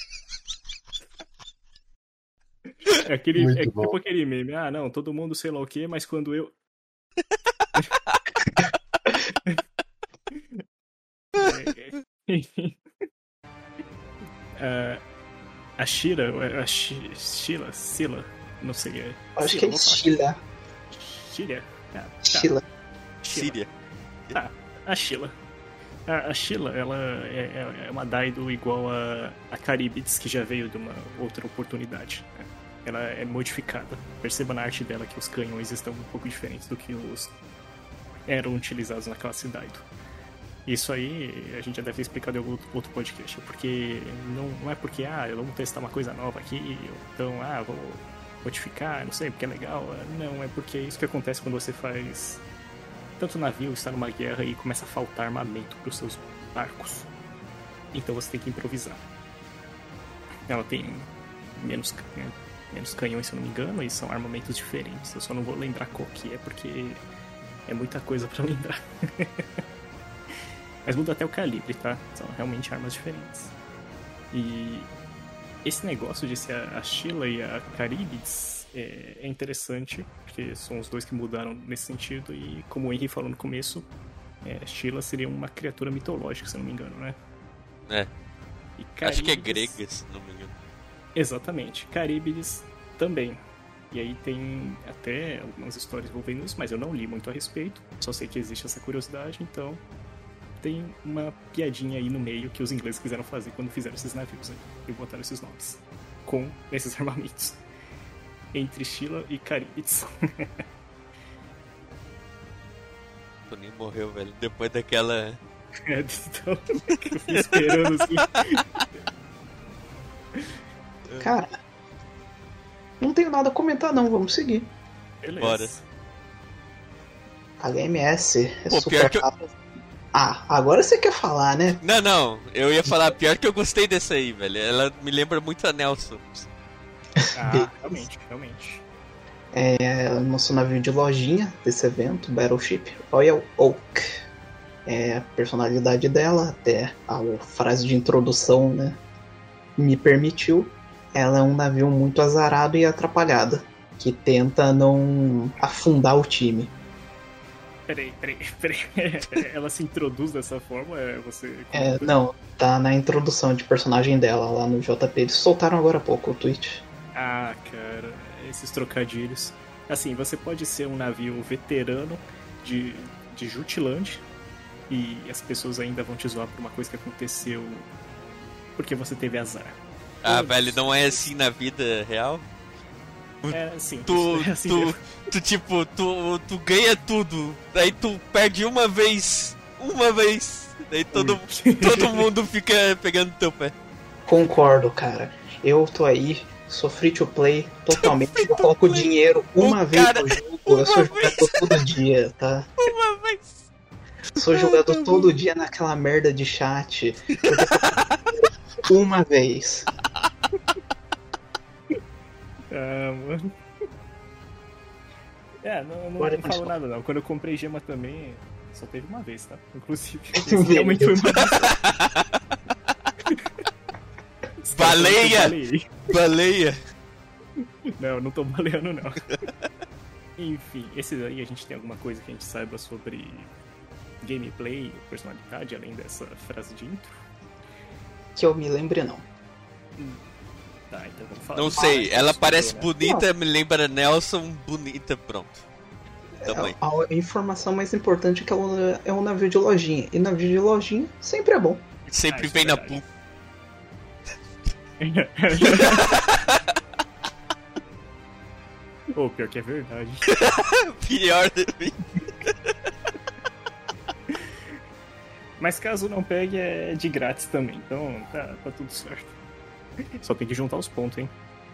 É, aquele, é tipo aquele meme. Ah, não, todo mundo sei lá o que, mas quando eu. Enfim. uh, a Shira, a Shila, Sila, não sei. Acho que é Shila. Shila. Ah, tá. Shila. Síria. Tá. a Sheila. A, a Sheila, ela é, é, é uma Daido igual a, a Caribids, que já veio de uma outra oportunidade. Né? Ela é modificada. Perceba na arte dela que os canhões estão um pouco diferentes do que os eram utilizados na classe Daido. Isso aí a gente já deve ter explicado em algum outro podcast, porque não, não é porque, ah, vamos testar uma coisa nova aqui, então, ah, vou modificar, não sei, porque é legal. Não, é porque é isso que acontece quando você faz tanto navio está numa guerra e começa a faltar armamento para os seus barcos. Então você tem que improvisar. Ela tem menos, né, menos canhões, se eu não me engano, e são armamentos diferentes. Eu só não vou lembrar qual que é, porque é muita coisa para lembrar. Mas muda até o calibre, tá? São realmente armas diferentes. E esse negócio de ser a Sheila e a Caribes é, é, interessante, porque são os dois que mudaram nesse sentido, e como o Henry falou no começo, é, Sheila seria uma criatura mitológica, se não me engano, né? É. Acho que é grega, se não me engano. Exatamente. Caribes também. E aí tem até algumas histórias envolvendo isso, mas eu não li muito a respeito. Só sei que existe essa curiosidade, então tem uma piadinha aí no meio que os ingleses quiseram fazer quando fizeram esses navios aí, e botaram esses nomes com esses armamentos entre Sheila e Caribes. Toninho morreu, velho, depois daquela. É, então, eu fui esperando assim. Cara, não tenho nada a comentar, não, vamos seguir. Beleza. Bora. HMS é Pô, super que... Ah, agora você quer falar, né? Não, não. Eu ia falar pior que eu gostei dessa aí, velho. Ela me lembra muito a Nelson. Ah, realmente, realmente. É nosso navio de lojinha desse evento, Battleship Royal Oak. É a personalidade dela, até a frase de introdução, né? Me permitiu. Ela é um navio muito azarado e atrapalhada, que tenta não afundar o time peraí, peraí, peraí. Ela se introduz dessa forma? É, você... É, não, tá na introdução de personagem dela lá no JP. Eles soltaram agora há pouco o tweet. Ah, cara, esses trocadilhos. Assim, você pode ser um navio veterano de, de Jutland e as pessoas ainda vão te zoar por uma coisa que aconteceu porque você teve azar. Ah, Todos. velho, não é assim na vida real? É assim. Tu, é assim tu, tu, tipo, tu, tu ganha tudo. Daí tu perde uma vez. Uma vez. Daí todo, todo mundo fica pegando teu pé. Concordo, cara. Eu tô aí, sou free to play totalmente. eu coloco play. dinheiro uma o vez cara, no jogo. Eu sou jogador todo dia, tá? Uma vez. Sou jogador todo dia naquela merda de chat. uma vez. Ah, mano. É, não, não, não falo nada não. Quando eu comprei gema também, só teve uma vez, tá? Inclusive, realmente foi uma Baleia! Baleia! Não, não tô baleando não. Enfim, esses aí a gente tem alguma coisa que a gente saiba sobre gameplay, personalidade, além dessa frase de intro? Que eu me lembre não. Hum. Tá, então vamos falar. Não sei, ela parece bonita, me lembra Nelson, bonita, pronto. Também. A, a, informação mais importante é que ela é um navio de lojinha. E navio de lojinha sempre é bom. Sempre ah, vem é na pu. Pô, pior que é verdade. pior de mim. Mas caso não pegue, é de grátis também. Então tá, tá tudo certo. Só tem que juntar os pontos, hein?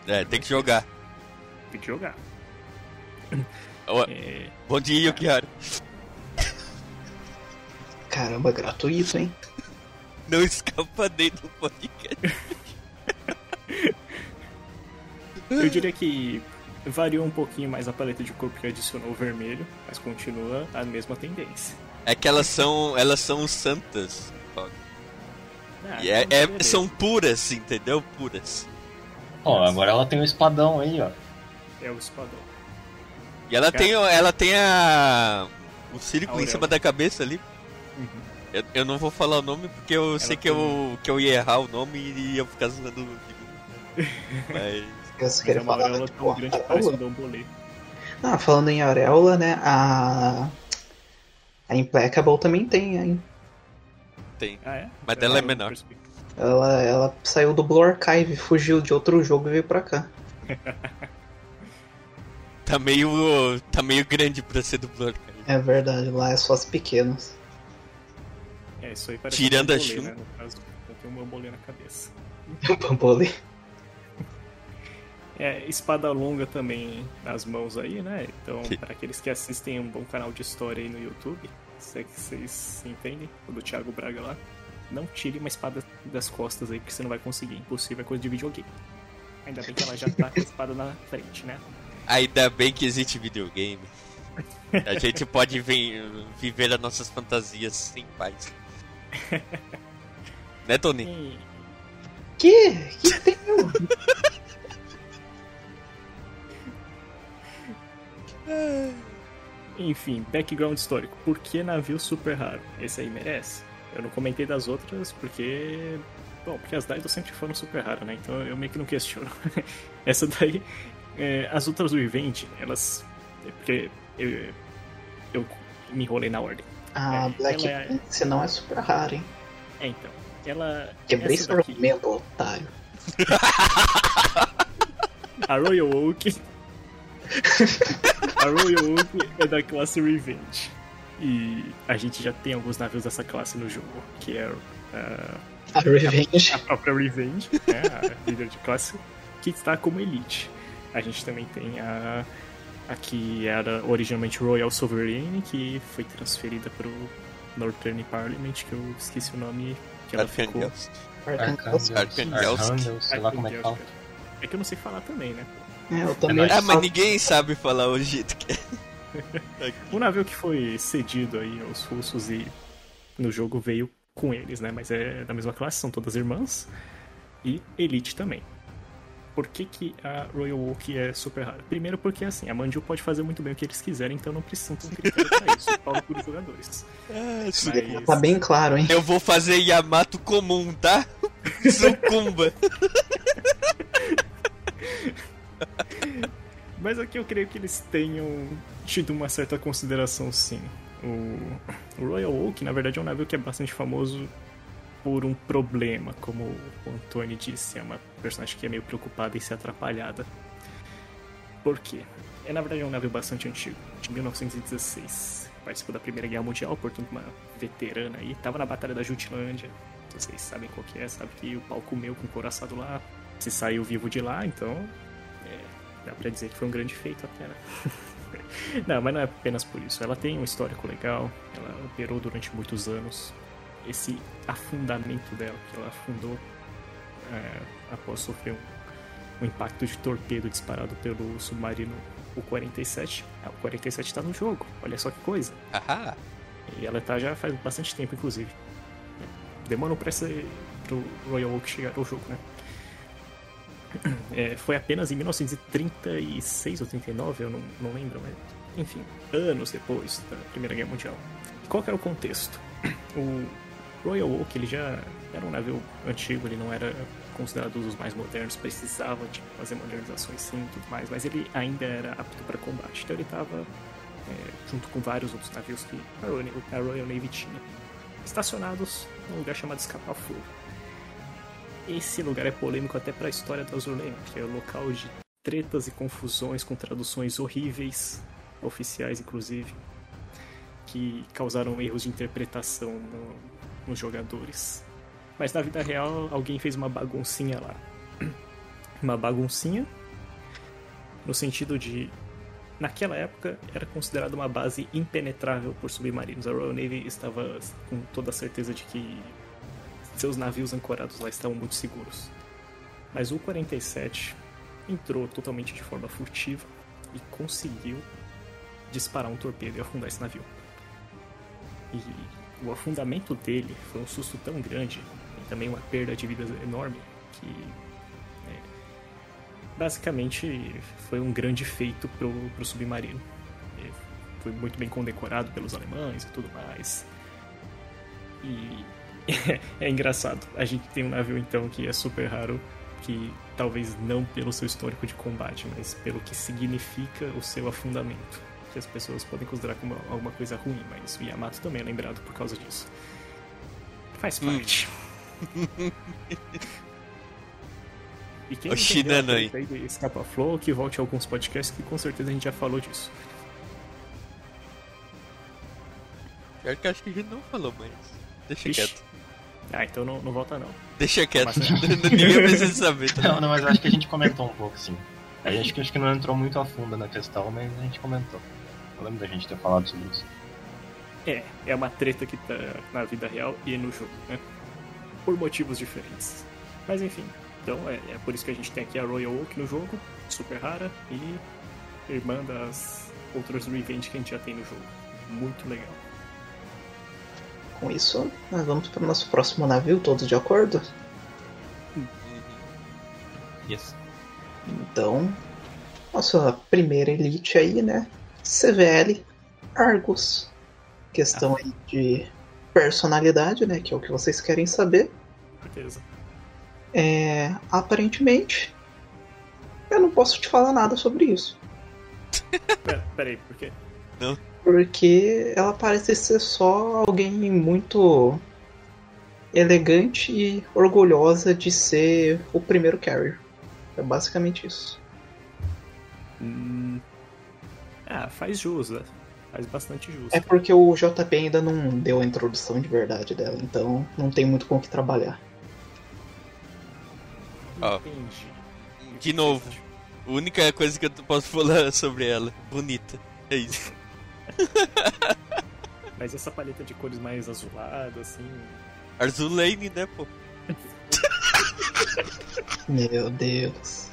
É, tem que jogar. Tem que jogar. É... Bom dia, Yukihara. Caramba, gratuito, hein? Não escapa nem do podcast. Eu diria que variou um pouquinho mais a paleta de cor que adicionou o vermelho, mas continua a mesma tendência. É que elas são, elas são santas. Ah, e é, é, são puras, entendeu? Puras. Ó, agora ela tem o um espadão aí, ó. É o espadão. E ela tem, ela tem a. o círculo em cima da cabeça ali. Uhum. Eu, eu, não vou falar o nome porque eu ela sei que, eu, que eu ia errar o nome e ia ficar zoando. Mas. Eu queria falar tão grande que parece um Ah, falando em auréola, né? A A Implacable também tem, hein? Tem. Ah, é? Mas dela é menor. Ela, ela saiu do Blue Archive, fugiu de outro jogo e veio pra cá. tá meio. tá meio grande pra ser do Blue Archive. É verdade, lá é só as pequenas. É, isso aí parece Tirando um a bambolê, Shun. né? No caso, eu tenho um bambolê na cabeça. O Bambolê. É, espada longa também nas mãos aí, né? Então, para aqueles que assistem um bom canal de história aí no YouTube, se é que vocês entendem, o do Thiago Braga lá, não tire uma espada das costas aí, porque você não vai conseguir. Impossível, é coisa de videogame. Ainda bem que ela já tá com a espada na frente, né? Ainda bem que existe videogame. A gente pode vi- viver as nossas fantasias sem paz. Né, Tony? Que? Que tem? Enfim, background histórico. Por que navio super raro? Esse aí merece. Eu não comentei das outras porque. Bom, porque as Daido sempre foram super raras, né? Então eu meio que não questiono. Essa daí. é, as outras do Event, elas. é Porque eu, eu me enrolei na ordem. A É, Black ela é- Prince não é super rara, hein? É, então. Ela. Quebrei seu argumento, otário. A Royal Oak. a Royal Oak é da classe Revenge. E a gente já tem alguns navios dessa classe no jogo, que é ah, A Revenge. a própria Revenge, né, a líder de classe, que está como Elite. A gente também tem a, a que era originalmente Royal Sovereign, que foi transferida para o Northern Parliament, que eu esqueci o nome que ela ficou. Arcangels. Arcangels. Arcangels. Arcangels, sei lá como é que fala. É que eu não sei falar também, né? É, eu também Ah, mas ninguém sabe falar o jeito que é. O navio que foi cedido aí aos russos e no jogo veio com eles, né? Mas é da mesma classe, são todas irmãs. E Elite também. Por que, que a Royal Oak é super rara? Primeiro porque, assim, a Mandiu pode fazer muito bem o que eles quiserem, então não precisam ter um critério pra isso. Paulo por jogadores. Mas... Tá bem claro, hein? Eu vou fazer Yamato comum, tá? Sucumba. Mas aqui eu creio que eles tenham tido uma certa consideração, sim. O, Royal Oak, na verdade, é um navio que é bastante famoso por um problema, como o Antônio disse, é uma personagem que é meio preocupada em ser atrapalhada. Por quê? É, na verdade, é um navio bastante antigo, de 1916. Participou da Primeira Guerra Mundial, portanto, uma veterana aí. Tava na Batalha da Jutlândia. Vocês sabem qual que é, sabe que o pau comeu com o coraçado lá. Se saiu vivo de lá, então dá pra dizer que foi um grande feito até, né? não, mas não é apenas por isso. Ela tem um histórico legal, ela operou durante muitos anos. Esse afundamento dela, que ela afundou é, após sofrer um, um impacto de torpedo disparado pelo submarino U-47. Ah, o 47 tá no jogo, olha só que coisa. Ahá. E ela tá já faz bastante tempo, inclusive. Demorou pra esse, pro Royal Oak chegar ao jogo, né? É, foi apenas em 1936 ou 39, eu não, não lembro, mas enfim, anos depois da Primeira Guerra Mundial. Qual era o contexto? O Royal Oak ele já era um navio antigo, ele não era considerado um dos mais modernos, precisava de fazer modernizações sim e tudo mais, mas ele ainda era apto para combate. Então ele estava junto com vários outros navios que a Royal, Navy tinha, estacionados num lugar chamado Escapa-Fogo. Esse lugar é polêmico até para a história da Azulema, que é o local de tretas e confusões com traduções horríveis, oficiais inclusive, que causaram erros de interpretação no, nos jogadores. Mas na vida real, alguém fez uma baguncinha lá. Uma baguncinha no sentido de naquela época era considerada uma base impenetrável por submarinos. A Royal Navy estava com toda a certeza de que seus navios ancorados lá estavam muito seguros. Mas o 47 entrou totalmente de forma furtiva e conseguiu disparar um torpedo e afundar esse navio. E o afundamento dele foi um susto tão grande e também uma perda de vidas enorme que é, basicamente foi um grande feito pro, pro submarino. Ele foi muito bem condecorado pelos alemães e tudo mais. E é engraçado. A gente tem um navio então que é super raro, que talvez não pelo seu histórico de combate, mas pelo que significa o seu afundamento. que as pessoas podem considerar como alguma coisa ruim, mas o Yamato também é lembrado por causa disso. Faz hum. parte. Hum. e quem o Shinanai. Escapa Flow, que volte a alguns podcasts que com certeza a gente já falou disso. Pior que acho que a gente não falou, mas deixa Ixi. quieto. Ah, então não, não volta não. Deixa quieto, ninguém precisa saber. Tá? Não, não, mas acho que a gente comentou um pouco, sim. A gente acho que não entrou muito a fundo na questão, mas a gente comentou. Eu lembro da gente ter falado sobre isso. É, é uma treta que tá na vida real e no jogo, né? Por motivos diferentes. Mas enfim, então é, é por isso que a gente tem aqui a Royal Oak no jogo, super rara, e irmã das outras Revenge que a gente já tem no jogo. Muito legal. Com isso, nós vamos para o nosso próximo navio, todos de acordo? Yes. Então, nossa primeira elite aí, né? CVL Argus. Questão ah. aí de personalidade, né? Que é o que vocês querem saber. Certeza. É, aparentemente, eu não posso te falar nada sobre isso. Pera, peraí, por quê? Não. Porque ela parece ser só alguém muito elegante e orgulhosa de ser o primeiro carrier. É basicamente isso. Hum... Ah, faz jus, né? Faz bastante jus. É porque o JP ainda não deu a introdução de verdade dela, então não tem muito com o que trabalhar. Oh. De novo, a única coisa que eu posso falar sobre ela, bonita. É isso. Mas essa paleta de cores mais azulada, assim. Arzulane, né, pô? Meu Deus.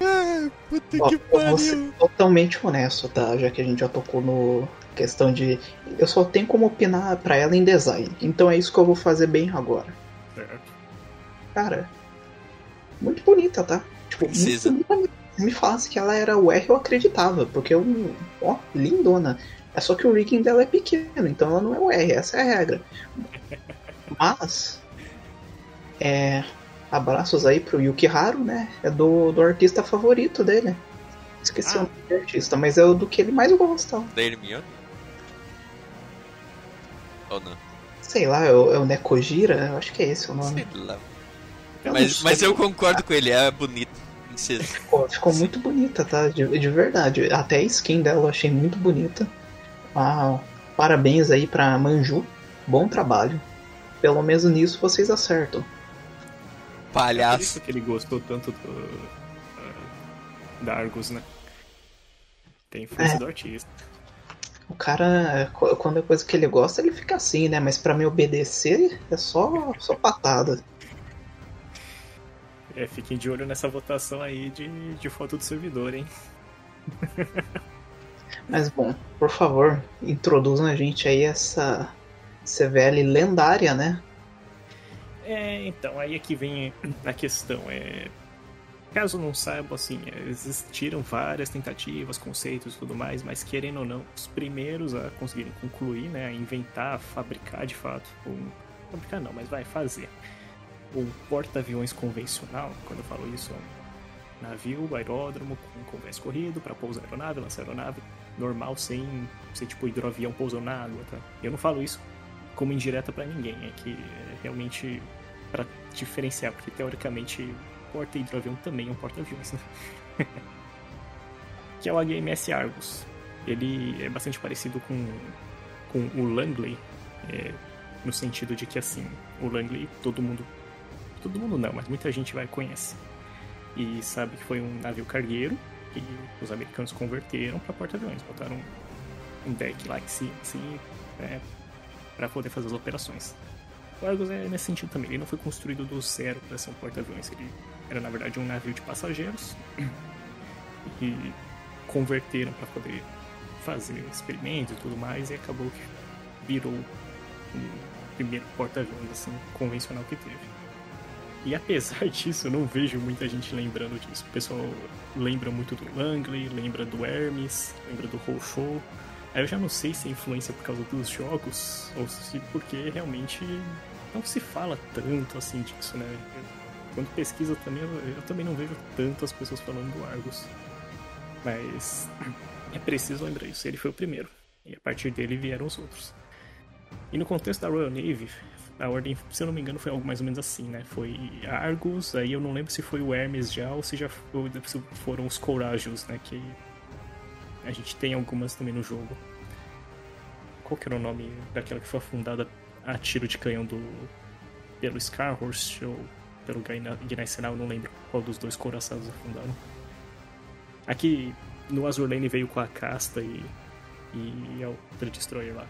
Ah, puta Ó, que pariu. vou ser totalmente honesto, tá? Já que a gente já tocou no questão de. Eu só tenho como opinar pra ela em design. Então é isso que eu vou fazer bem agora. Cara, muito bonita, tá? Tipo, Precisa. muito bonita. Me falasse que ela era o R, eu acreditava, porque eu. Ó, lindona. É só que o rigging dela é pequeno, então ela não é o R, essa é a regra. Mas. É, abraços aí pro Yukiharo, né? É do, do artista favorito dele. Esqueci ah. o nome do artista, mas é o do que ele mais gosta. Da Hermione? Ou não? Sei lá, é o, é o Nekojira? Eu acho que é esse o nome. Sei lá. Eu mas, mas eu concordo com ele, é bonito. Ficou, ficou muito bonita, tá? De, de, verdade. Até a skin dela eu achei muito bonita. Ah, parabéns aí pra Manju. Bom trabalho. Pelo menos nisso vocês acertam. Palhaço. É por isso que ele gostou tanto do, uh, da Argus, né? Tem força é. do artista. O cara, quando é coisa que ele gosta, ele fica assim, né? Mas para me obedecer é só, só patada. É, fiquem de olho nessa votação aí de, de foto do servidor, hein? Mas bom, por favor, introduzam a gente aí essa CVL lendária, né? É, então, aí aqui vem a questão. É, caso não saibam, assim, existiram várias tentativas, conceitos e tudo mais, mas querendo ou não, os primeiros a conseguirem concluir, né, a inventar, a fabricar de fato, um, fabricar não, mas vai fazer um porta-aviões convencional, quando eu falo isso, é um navio, aeródromo, com convés corrido para pousar aeronave, lançar aeronave, normal, sem ser tipo hidroavião pousando na água, tá? Eu não falo isso como indireta para ninguém, é que é realmente para diferenciar, porque teoricamente porta hidroavião também é um porta-aviões, né? que é o HMS Argus. Ele é bastante parecido com, com o Langley, é, no sentido de que assim, o Langley todo mundo, todo mundo não, mas muita gente vai conhece e sabe que foi um navio cargueiro que os americanos converteram para porta-aviões, botaram um deck lá em cima, assim, é, para poder fazer as operações. O Argus é nesse sentido também. Ele não foi construído do zero para ser um porta-aviões. Ele era, na verdade, um navio de passageiros e converteram para poder fazer experimentos e tudo mais e acabou que virou o primeiro porta-aviões assim, convencional que teve. E apesar disso, eu não vejo muita gente lembrando disso. O pessoal lembra muito do Langley, lembra do Hermes, lembra do Rochot, Aí eu já não sei se é influência por causa dos jogos ou se porque realmente não se fala tanto assim disso, né? quando pesquisa também, eu, eu, também não vejo tantas pessoas falando do Argus. Mas é preciso lembrar isso, ele foi o primeiro. E a partir dele vieram os outros. E no contexto da Royal Navy, a ordem, se eu não me engano, foi algo mais ou menos assim, né? Foi Argus, aí eu não lembro se foi o Hermes já ou se já foi, se foram os Courageous, né? Que a gente tem algumas também no jogo. Qual que era o nome daquela que foi afundada a tiro de canhão do pelo Scarhorse ou pelo Guinai Senal, eu não lembro qual dos dois couraçados afundaram. Aqui no Azur Lane veio com a casta e, e é o Destroyer lá.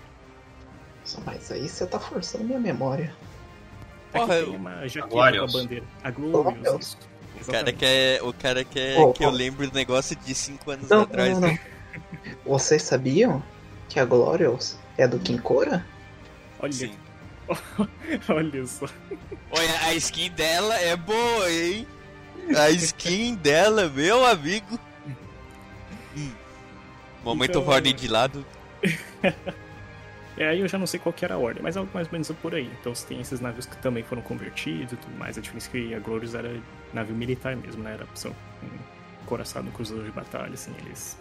Mas aí você tá forçando minha memória. Porra, Aqui tem uma jaqueta com a bandeira. A Glorious. O cara quer, o cara quer oh, que eu lembre do negócio de 5 anos não, atrás. Não, não. Né? Vocês sabiam que a Glorious é do Kinkora? Olha. Sim. Olha só. Olha, a skin dela é boa, hein? A skin dela, meu amigo. Hum. Momento então... Horny de lado. É, aí eu já não sei qual que era a ordem, mas algo mais ou menos por aí. Então você tem esses navios que também foram convertidos e tudo mais. A diferença é que a Glorious era navio militar mesmo, né? Era um coraçado no cruzador de batalha, assim, eles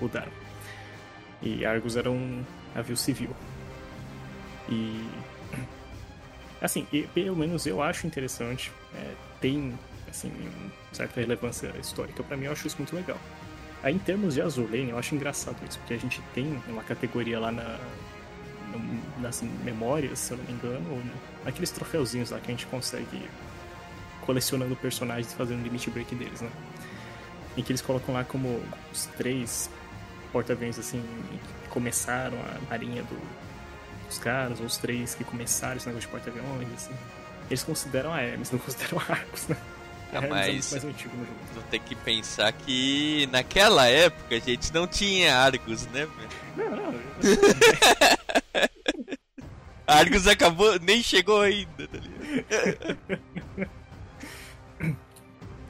mudaram. E Argus era um navio civil. E. Assim, e, pelo menos eu acho interessante. É, tem, assim, certa relevância histórica. para mim eu acho isso muito legal. Aí em termos de Azulane, eu acho engraçado isso, porque a gente tem uma categoria lá na, nas memórias, se eu não me engano, ou aqueles troféuzinhos lá que a gente consegue colecionando personagens e fazendo limit break deles, né? Em que eles colocam lá como os três porta-aviões assim que começaram a marinha do, dos caras, ou os três que começaram esse negócio de porta-aviões, assim. Eles consideram a Hermes, não consideram Arcos, né? Ah, é mas é tu tem que pensar que naquela época a gente não tinha Argos, né? Não, não. Argus acabou, nem chegou ainda, tá ligado?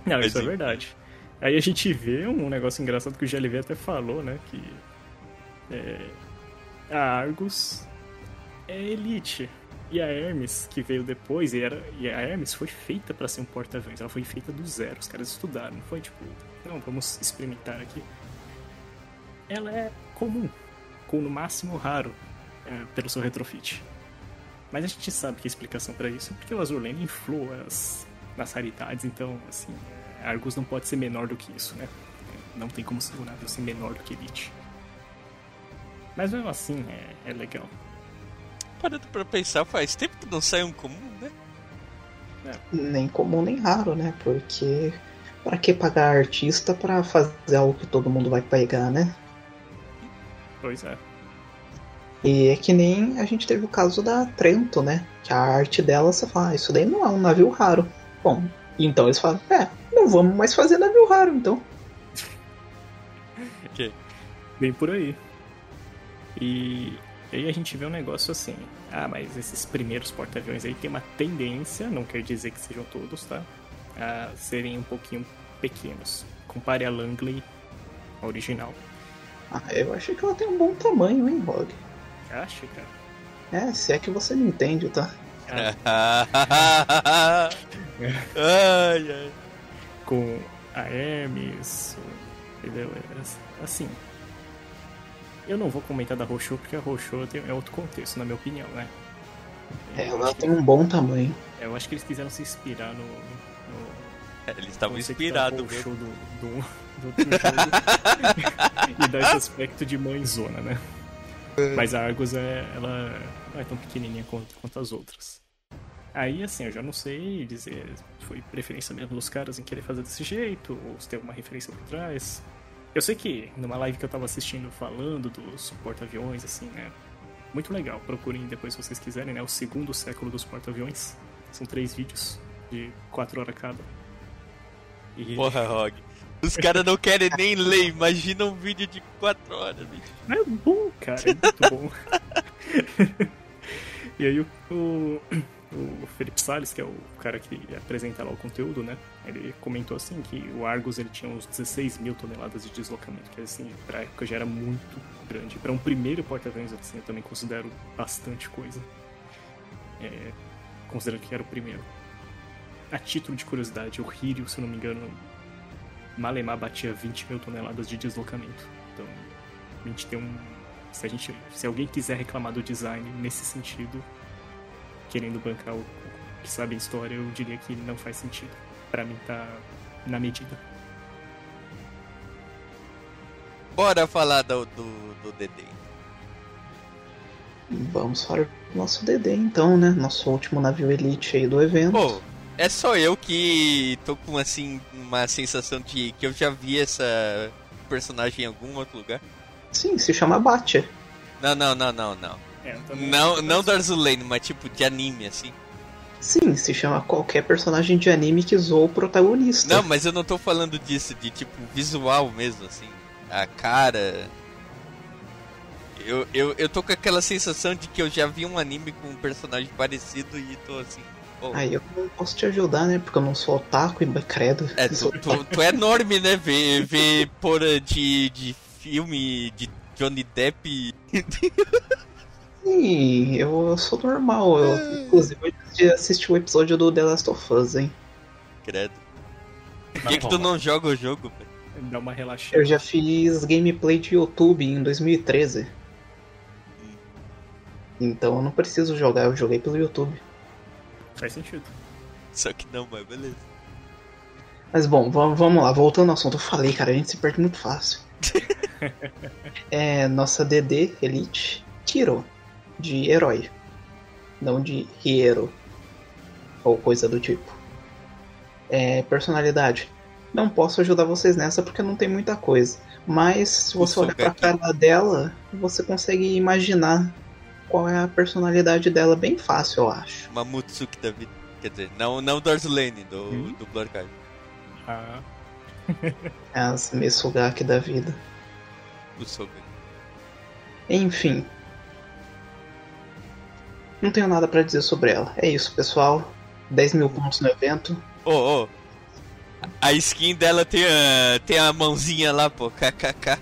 Não, isso é verdade. Aí a gente vê um negócio engraçado que o GLV até falou, né? Que é, a Argus é elite. E a Hermes, que veio depois, e, era, e a Hermes foi feita para ser um porta-aviões. Ela foi feita do zero. Os caras estudaram. Não foi tipo, não, vamos experimentar aqui. Ela é comum, com no máximo raro, é, pelo seu retrofit. Mas a gente sabe que a explicação para isso é porque o Azur inflou as, as raridades, então, assim, Argus não pode ser menor do que isso, né? Não tem como navio ser menor do que Elite. Mas mesmo assim, é, é legal. Parando pra pensar, faz tempo que não sai um comum, né? É. Nem comum nem raro, né? Porque para que pagar artista para fazer algo que todo mundo vai pegar, né? Pois é. E é que nem a gente teve o caso da Trento, né? Que a arte dela, você fala, ah, isso daí não é um navio raro. Bom, então eles falam, é, não vamos mais fazer navio raro, então. ok. Bem por aí. E, e aí a gente vê um negócio assim. Ah, mas esses primeiros porta-aviões aí tem uma tendência, não quer dizer que sejam todos, tá? A serem um pouquinho pequenos. Compare a Langley original. Ah, eu achei que ela tem um bom tamanho, hein, Rogue? Acha, cara? É, se é que você me entende, tá? ai, ai. Com a Hermes, entendeu? Assim, eu não vou comentar da Rochou porque a Rochou é outro contexto, na minha opinião, né? É, ela tem um bom tamanho. Eu acho que eles quiseram se inspirar no. no é, eles estavam inspirados mesmo. Do, do, do, do e dar esse aspecto de mãezona, né? Mas a Argus é, ela não é tão pequenininha quanto, quanto as outras. Aí, assim, eu já não sei dizer foi preferência mesmo dos caras em querer fazer desse jeito, ou se tem alguma referência por trás. Eu sei que numa live que eu tava assistindo falando dos porta-aviões, assim, né? Muito legal, procurem depois se vocês quiserem, né? O segundo século dos porta-aviões. São três vídeos de quatro horas cada. E... Porra, Rog. Os caras não querem nem ler, imagina um vídeo de 4 horas, bicho. É bom, cara, é muito bom. e aí o, o, Felipe Salles, que é o cara que apresenta lá o conteúdo, né? Ele comentou assim que o Argus ele tinha uns 16 mil toneladas de deslocamento, que assim, pra época já era muito grande. Para um primeiro porta-aviões assim, eu também considero bastante coisa. É, considerando que era o primeiro. A título de curiosidade, o Hirio, se não me engano, Malemar batia 20 mil toneladas de deslocamento. Então, a gente tem um. Se, a gente, se alguém quiser reclamar do design nesse sentido, querendo bancar o que sabe a história, eu diria que não faz sentido. Para mim tá na medida. Bora falar do, do, do Dedê. Vamos falar do nosso Dedê então, né? Nosso último navio elite aí do evento. Pô, é só eu que tô com assim uma sensação de que eu já vi essa personagem em algum outro lugar. Sim, se chama Batia. Não, não, não, não, não. É, não, não do Arzulane, mas tipo de anime, assim. Sim, se chama qualquer personagem de anime que zoou o protagonista. Não, mas eu não tô falando disso, de tipo visual mesmo, assim. A cara. Eu, eu, eu tô com aquela sensação de que eu já vi um anime com um personagem parecido e tô assim. Oh. Aí eu não posso te ajudar, né? Porque eu não sou otaku e credo. É, tu, tu, tu, é enorme, né? Ver, ver porra de, de filme de Johnny Depp. Sim, eu sou normal. Eu, é. inclusive, eu assisti o episódio do The Last of Us, hein? Credo. Por que, que tu não joga o jogo, velho? Dá uma relaxada. Eu já fiz gameplay de YouTube em 2013. Hum. Então eu não preciso jogar, eu joguei pelo YouTube. Faz sentido. Só que não, mas beleza. Mas bom, vamos lá, voltando ao assunto. Eu falei, cara, a gente se perde muito fácil. é nossa DD Elite Kiro, de herói. Não de hero. Ou coisa do tipo. É, personalidade. Não posso ajudar vocês nessa porque não tem muita coisa. Mas se você olhar pra cara dela, você consegue imaginar qual é a personalidade dela bem fácil, eu acho. Mamutsuki da vida. Quer dizer, não, não do Arzulane, do, hum? do Blood Card. Ah. é as Mitsugaki da vida. O Soga. Enfim. Não tenho nada para dizer sobre ela. É isso, pessoal. 10 mil pontos no evento. Ô, oh, oh. A skin dela tem a, tem a mãozinha lá, pô. KKK.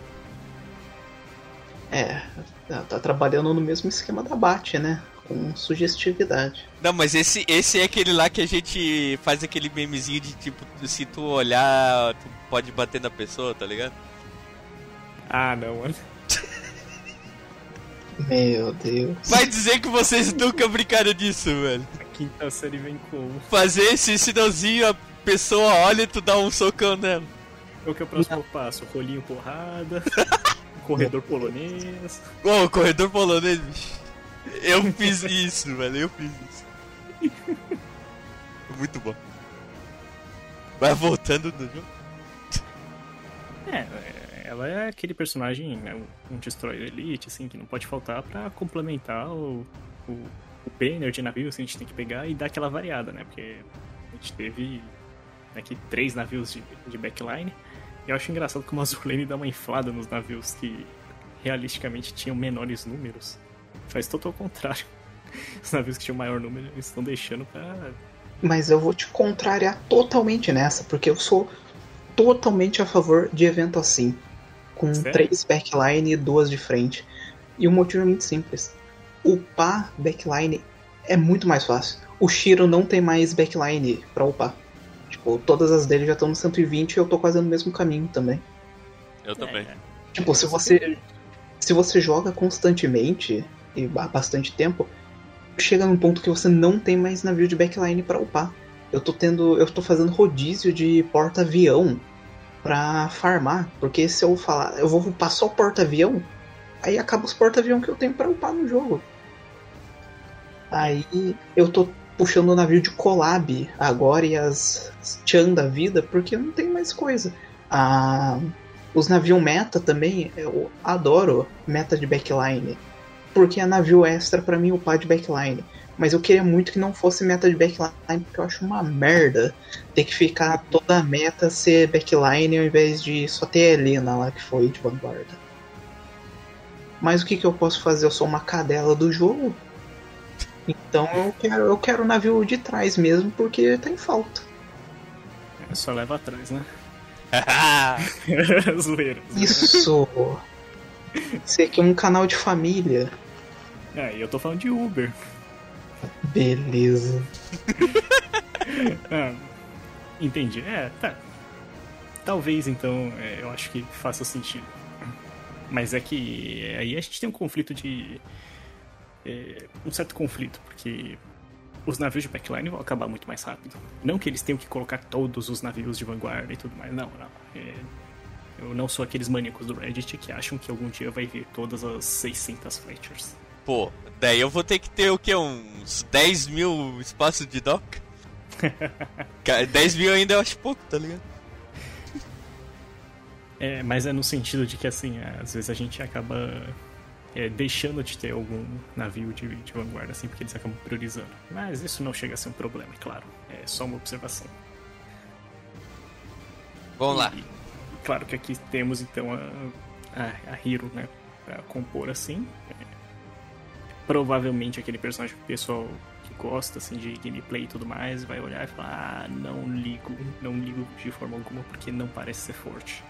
É, ela tá trabalhando no mesmo esquema da Bat, né? Com sugestividade. Não, mas esse, esse é aquele lá que a gente faz aquele memezinho de tipo, se tu olhar, tu pode bater na pessoa, tá ligado? Ah, não, mano. Meu Deus. Vai dizer que vocês nunca brincaram disso, velho. A quinta série vem como? Fazer esse sinalzinho, a pessoa olha e tu dá um socão nela. O que é o próximo passo? Rolinho porrada. corredor polonês. Ô, oh, corredor polonês, bicho. Eu fiz isso, velho. Eu fiz isso. Muito bom. Vai voltando do jogo. É, ela é aquele personagem, né, um Destroyer Elite, assim, que não pode faltar para complementar o, o, o banner de navios que a gente tem que pegar e dar aquela variada, né? Porque a gente teve aqui três navios de, de backline eu acho engraçado como a Zulene dá uma inflada nos navios que realisticamente tinham menores números. Faz o contrário. Os navios que tinham maior número estão deixando pra. Mas eu vou te contrariar totalmente nessa, porque eu sou totalmente a favor de evento assim. Com Sério? três backline e duas de frente. E o motivo é muito simples. Upar backline é muito mais fácil. O Shiro não tem mais backline pra upar. Tipo, todas as dele já estão no 120 e eu tô quase no mesmo caminho também. Eu também. É. Tipo, se você. Se você joga constantemente e há bastante tempo, chega num ponto que você não tem mais navio de backline para upar. Eu tô tendo. Eu tô fazendo rodízio de porta-avião pra farmar. Porque se eu falar, eu vou upar só porta-avião, aí acaba os porta-avião que eu tenho para upar no jogo. Aí eu tô puxando o navio de collab agora e as Chan da vida, porque não tem mais coisa. Ah, os navios meta também, eu adoro meta de backline, porque é navio extra para mim upar de backline. Mas eu queria muito que não fosse meta de backline, porque eu acho uma merda ter que ficar toda a meta ser backline ao invés de só ter a Helena lá que foi de vanguarda. Mas o que, que eu posso fazer? Eu sou uma cadela do jogo. Então eu quero, eu quero o navio de trás mesmo, porque tá em falta. É, só leva atrás, né? zoeira, Isso! Isso aqui é um canal de família. É, e eu tô falando de Uber. Beleza. ah, entendi. É, tá. talvez então é, eu acho que faça sentido. Mas é que aí a gente tem um conflito de. É, um certo conflito, porque os navios de backline vão acabar muito mais rápido. Não que eles tenham que colocar todos os navios de vanguarda e tudo mais, não, não. É, eu não sou aqueles maníacos do Reddit que acham que algum dia vai ver todas as 600 Fletchers. Pô, daí eu vou ter que ter o que? Uns 10 mil espaços de dock? 10 mil ainda eu acho pouco, tá ligado? É, mas é no sentido de que, assim, às vezes a gente acaba é, deixando de ter algum navio de, de, vanguarda, assim, porque eles acabam priorizando. Mas isso não chega a ser um problema, é claro. É só uma observação. Vamos e, lá. Claro que aqui temos, então, a, a, a Hiro, né, pra compor assim. É, provavelmente aquele personagem que o pessoal que gosta, assim, de gameplay e tudo mais, vai olhar e falar, ah, não ligo, não ligo de forma alguma, porque não parece ser forte.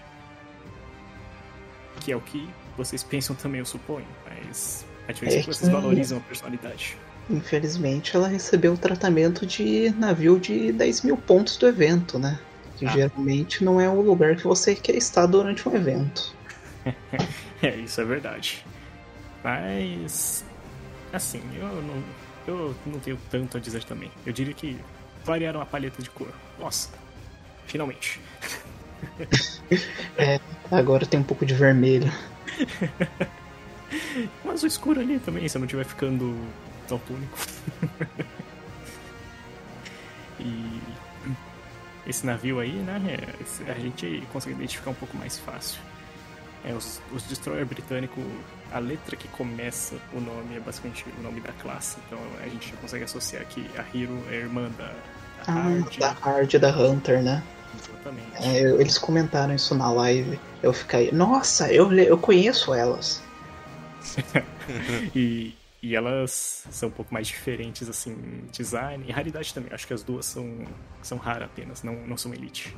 Que é o que vocês pensam também, eu suponho. Mas a diferença é, é que vocês valorizam a personalidade. Infelizmente, ela recebeu o tratamento de navio de 10 mil pontos do evento, né? Que ah. geralmente não é o lugar que você quer estar durante um evento. é, isso é verdade. Mas. Assim, eu não, eu não tenho tanto a dizer também. Eu diria que variaram a paleta de cor. Nossa, finalmente. é, agora tem um pouco de vermelho. Mas o escuro ali também, se não estiver ficando daltônico. e esse navio aí, né, a gente consegue identificar um pouco mais fácil. É, os, os Destroyer britânico, a letra que começa o nome é basicamente o nome da classe, então a gente já consegue associar que a Hero é irmã da, da ah, Hard. Da Hard da Hunter, né? Exatamente. É, eles comentaram isso na live. Eu fiquei, nossa, eu, eu conheço elas. e, e elas são um pouco mais diferentes, assim, design e raridade também. Acho que as duas são, são raras apenas, não, não são elite.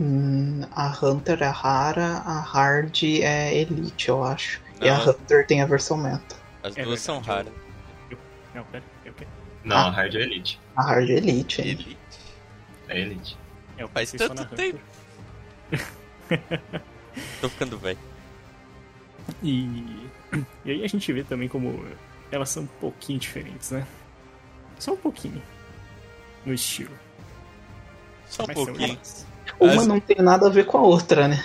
Hum, a Hunter é rara, a Hard é elite, eu acho. Não, e a Hunter tem a versão meta. As é duas verdade, são raras. Eu, não, pera, eu, Não, a, a Hard é elite. A Hard é elite, hein? Elite? É elite. É, Faz tanto tempo. Tô ficando velho. E... e aí a gente vê também como elas são um pouquinho diferentes, né? Só um pouquinho. No estilo. Só um pouquinho. Uma As... não tem nada a ver com a outra, né?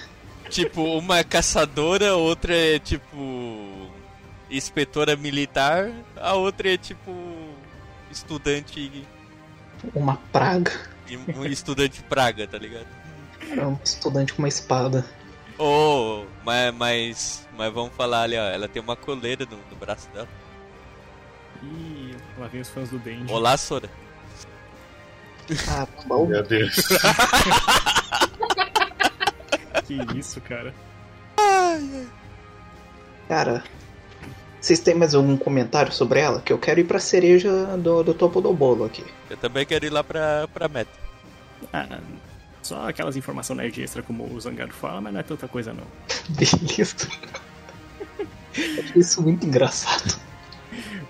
Tipo, uma é caçadora, outra é tipo. inspetora militar, a outra é tipo. estudante. Uma praga. Um estudante praga, tá ligado? É um estudante com uma espada. Oh, mas, mas, mas vamos falar ali, ó. Ela tem uma coleira no, no braço dela. Ih, lá vem os fãs do Denji. Olá, Sora. Ah, tá bom. Meu Deus. que isso, cara. Cara, vocês têm mais algum comentário sobre ela? Que eu quero ir pra cereja do, do topo do bolo aqui. Eu também quero ir lá pra, pra meta. Ah, só aquelas informações nerd extra como o Zangado fala, mas não é tanta coisa não. Beleza. isso muito engraçado.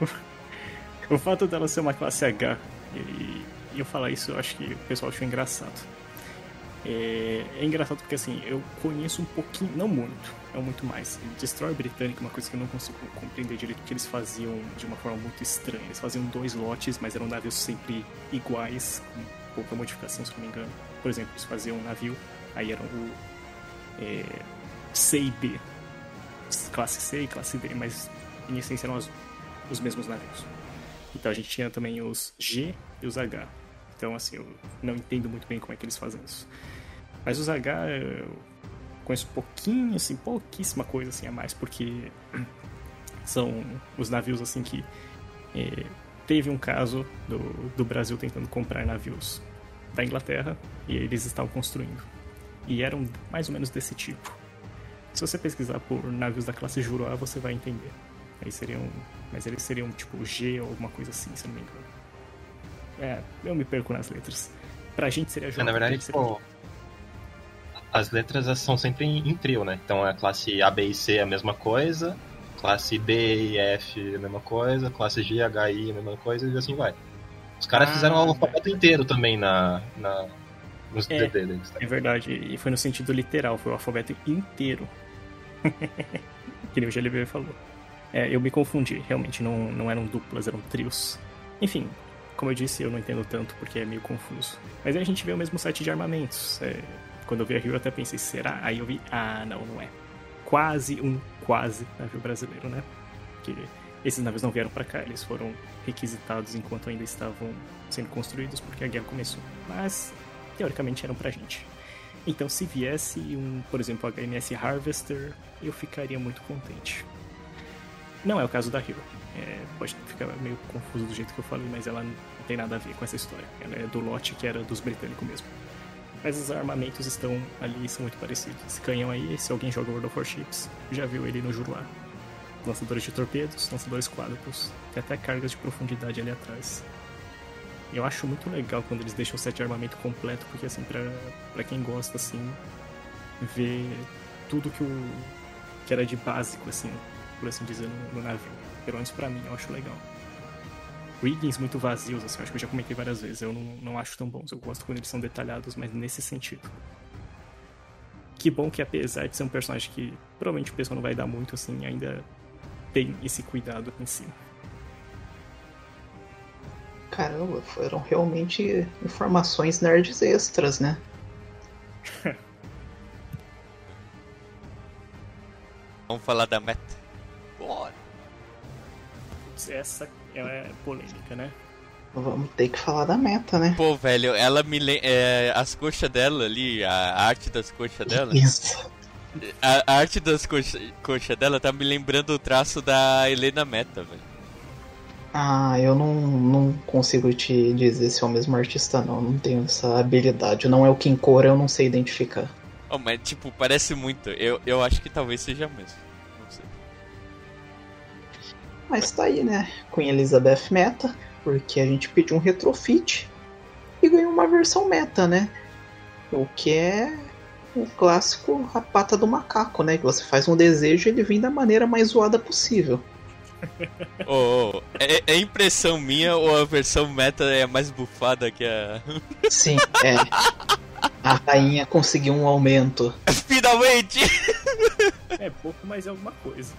o fato dela ser uma classe H e, e eu falar isso, eu acho que o pessoal achou engraçado. É, é, engraçado porque assim, eu conheço um pouquinho, não muito, é muito mais. Destroyer britânico é uma coisa que eu não consigo compreender direito, porque eles faziam de uma forma muito estranha. Eles faziam dois lotes, mas eram navios sempre iguais, com pouca modificação, se não me engano. Por exemplo, eles faziam um navio, aí eram o é, C e B, classe C e classe D, mas em essência eram os mesmos navios. Então a gente tinha também os G e os H. Então, assim, eu não entendo muito bem como é que eles fazem isso. Mas os H eu conheço pouquinho, assim, pouquíssima coisa assim a mais, porque são os navios assim que é, teve um caso do, do Brasil tentando comprar navios da Inglaterra e eles estavam construindo. E eram mais ou menos desse tipo. Se você pesquisar por navios da classe Juroa, você vai entender. Aí seriam. Mas eles seriam tipo G ou alguma coisa assim, se não me engano. É, eu me perco nas letras. Pra gente seria J. É, na verdade, tipo, as letras são sempre em, em, trio, né? Então a classe A, B e C é a mesma coisa, classe D e F é a mesma coisa, classe G, H e I é a mesma coisa, e assim vai. Os caras ah, fizeram o alfabeto inteiro também na, na, nos é, DD É verdade, e foi no sentido literal, foi o alfabeto inteiro. que nem o GLB falou. É, eu me confundi, realmente, não, não eram duplas, eram trios. Enfim, como eu disse, eu não entendo tanto porque é meio confuso. Mas aí a gente vê o mesmo site de armamentos. É, quando eu vi a Rio, eu até pensei, será? Aí eu vi, ah, não, não é. Quase um quase navio brasileiro, né? Porque esses navios não vieram para cá, eles foram requisitados enquanto ainda estavam sendo construídos porque a guerra começou. Mas, teoricamente, eram pra gente. Então, se viesse um, por exemplo, HMS Harvester, eu ficaria muito contente. Não é o caso da Hero. É, pode ficar meio confuso do jeito que eu falei, mas ela não tem nada a ver com essa história. Ela é do lote que era dos britânicos mesmo. Mas os armamentos estão ali são muito parecidos. Esse canhão aí, se alguém joga World of Warships, já viu ele no Juruá. Lançadores de torpedos, lançadores quádruplos, tem até cargas de profundidade ali atrás. Eu acho muito legal quando eles deixam o set de armamento completo, porque assim, pra, pra quem gosta, assim, ver tudo que o. que era de básico, assim, por assim dizer, no, no navio. Pelo menos pra mim, eu acho legal. Riggings muito vazios, assim, acho que eu já comentei várias vezes, eu não, não acho tão bons. Eu gosto quando eles são detalhados, mas nesse sentido. Que bom que apesar de ser um personagem que provavelmente o pessoal não vai dar muito, assim, ainda tem esse cuidado em cima. Caramba, foram realmente informações nerds extras, né? Vamos falar da meta. Bora! Essa é polêmica, né? Vamos ter que falar da meta, né? Pô, velho, ela me lembra. É, as coxas dela ali, a arte das coxas dela. Isso. A, a arte das coxas coxa dela tá me lembrando o traço da Helena Meta, velho. Ah, eu não, não consigo te dizer se é o mesmo artista, não. Não tenho essa habilidade. Não é o Kim Cora, eu não sei identificar. Oh, mas, tipo, parece muito. Eu, eu acho que talvez seja mesmo. Mas tá aí, né? Queen Elizabeth Meta, porque a gente pediu um retrofit e ganhou uma versão meta, né? O que é o clássico a pata do macaco, né? Que você faz um desejo e ele vem da maneira mais zoada possível. oh, oh, é, é, impressão minha ou a versão meta é mais bufada que a. Sim, é. A rainha conseguiu um aumento. Finalmente! É pouco, mas é alguma coisa.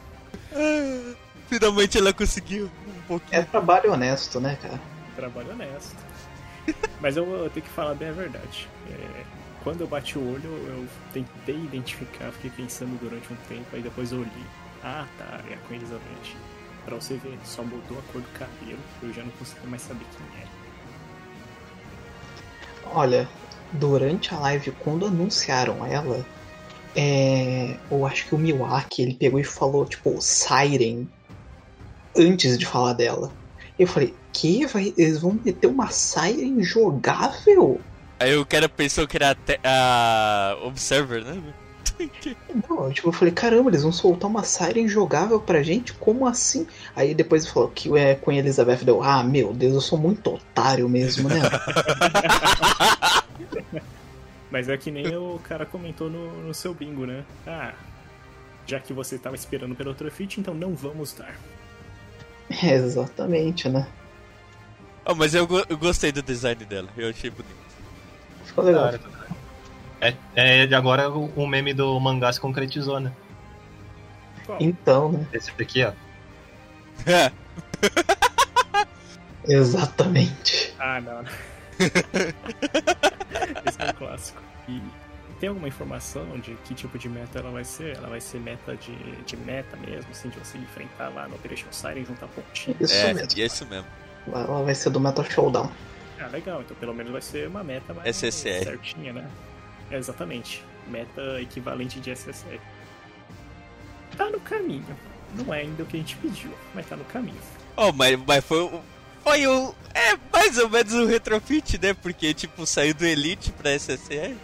Finalmente ela conseguiu um pouquinho. É trabalho honesto, né, cara? Trabalho honesto. Mas eu, eu tenho que falar bem a verdade. É, quando eu bati o olho, eu tentei identificar, fiquei pensando durante um tempo, aí depois eu li. Ah, tá, é a Queen Elizabeth. Pra você ver, só mudou a cor do cabelo, eu já não consegui mais saber quem era. Olha, durante a live, quando anunciaram ela, é, eu acho que o Miwaki ele pegou e falou, tipo, Siren antes de falar dela. Eu falei, que? Vai, eles vão meter uma Siren jogável? Aí o cara pensou que era a Observer, né? Não, tipo, eu falei, caramba, eles vão soltar uma Siren jogável pra gente? Como assim? Aí depois ele falou que é com Elizabeth deu, ah, meu Deus, eu sou muito otário mesmo, né? Mas é que nem o cara comentou no, no seu bingo, né? Ah, já que você tava esperando pelo Trofit, então não vamos dar. É, exatamente, né? Oh, mas eu, eu gostei do design dela, eu achei bonito. Ficou legal. É, é, de agora o meme do mangá se concretizou, né? Então, né? Esse daqui, ó. É. Exatamente. Ah, não. Esse é um clássico. E tem alguma informação de que tipo de meta ela vai ser? Ela vai ser meta de, de meta mesmo, assim, de você enfrentar lá no Operation Siren juntar pontinho? Isso é, mesmo. isso mesmo. Ela vai ser do Metal Showdown. Ah, legal. Então pelo menos vai ser uma meta mais SSR. certinha, né? É, exatamente. Meta equivalente de SSR. Tá no caminho. Não é ainda o que a gente pediu, mas tá no caminho. Oh, mas, mas foi Foi o. É mais ou menos o retrofit, né? Porque, tipo, saiu do Elite pra SSR.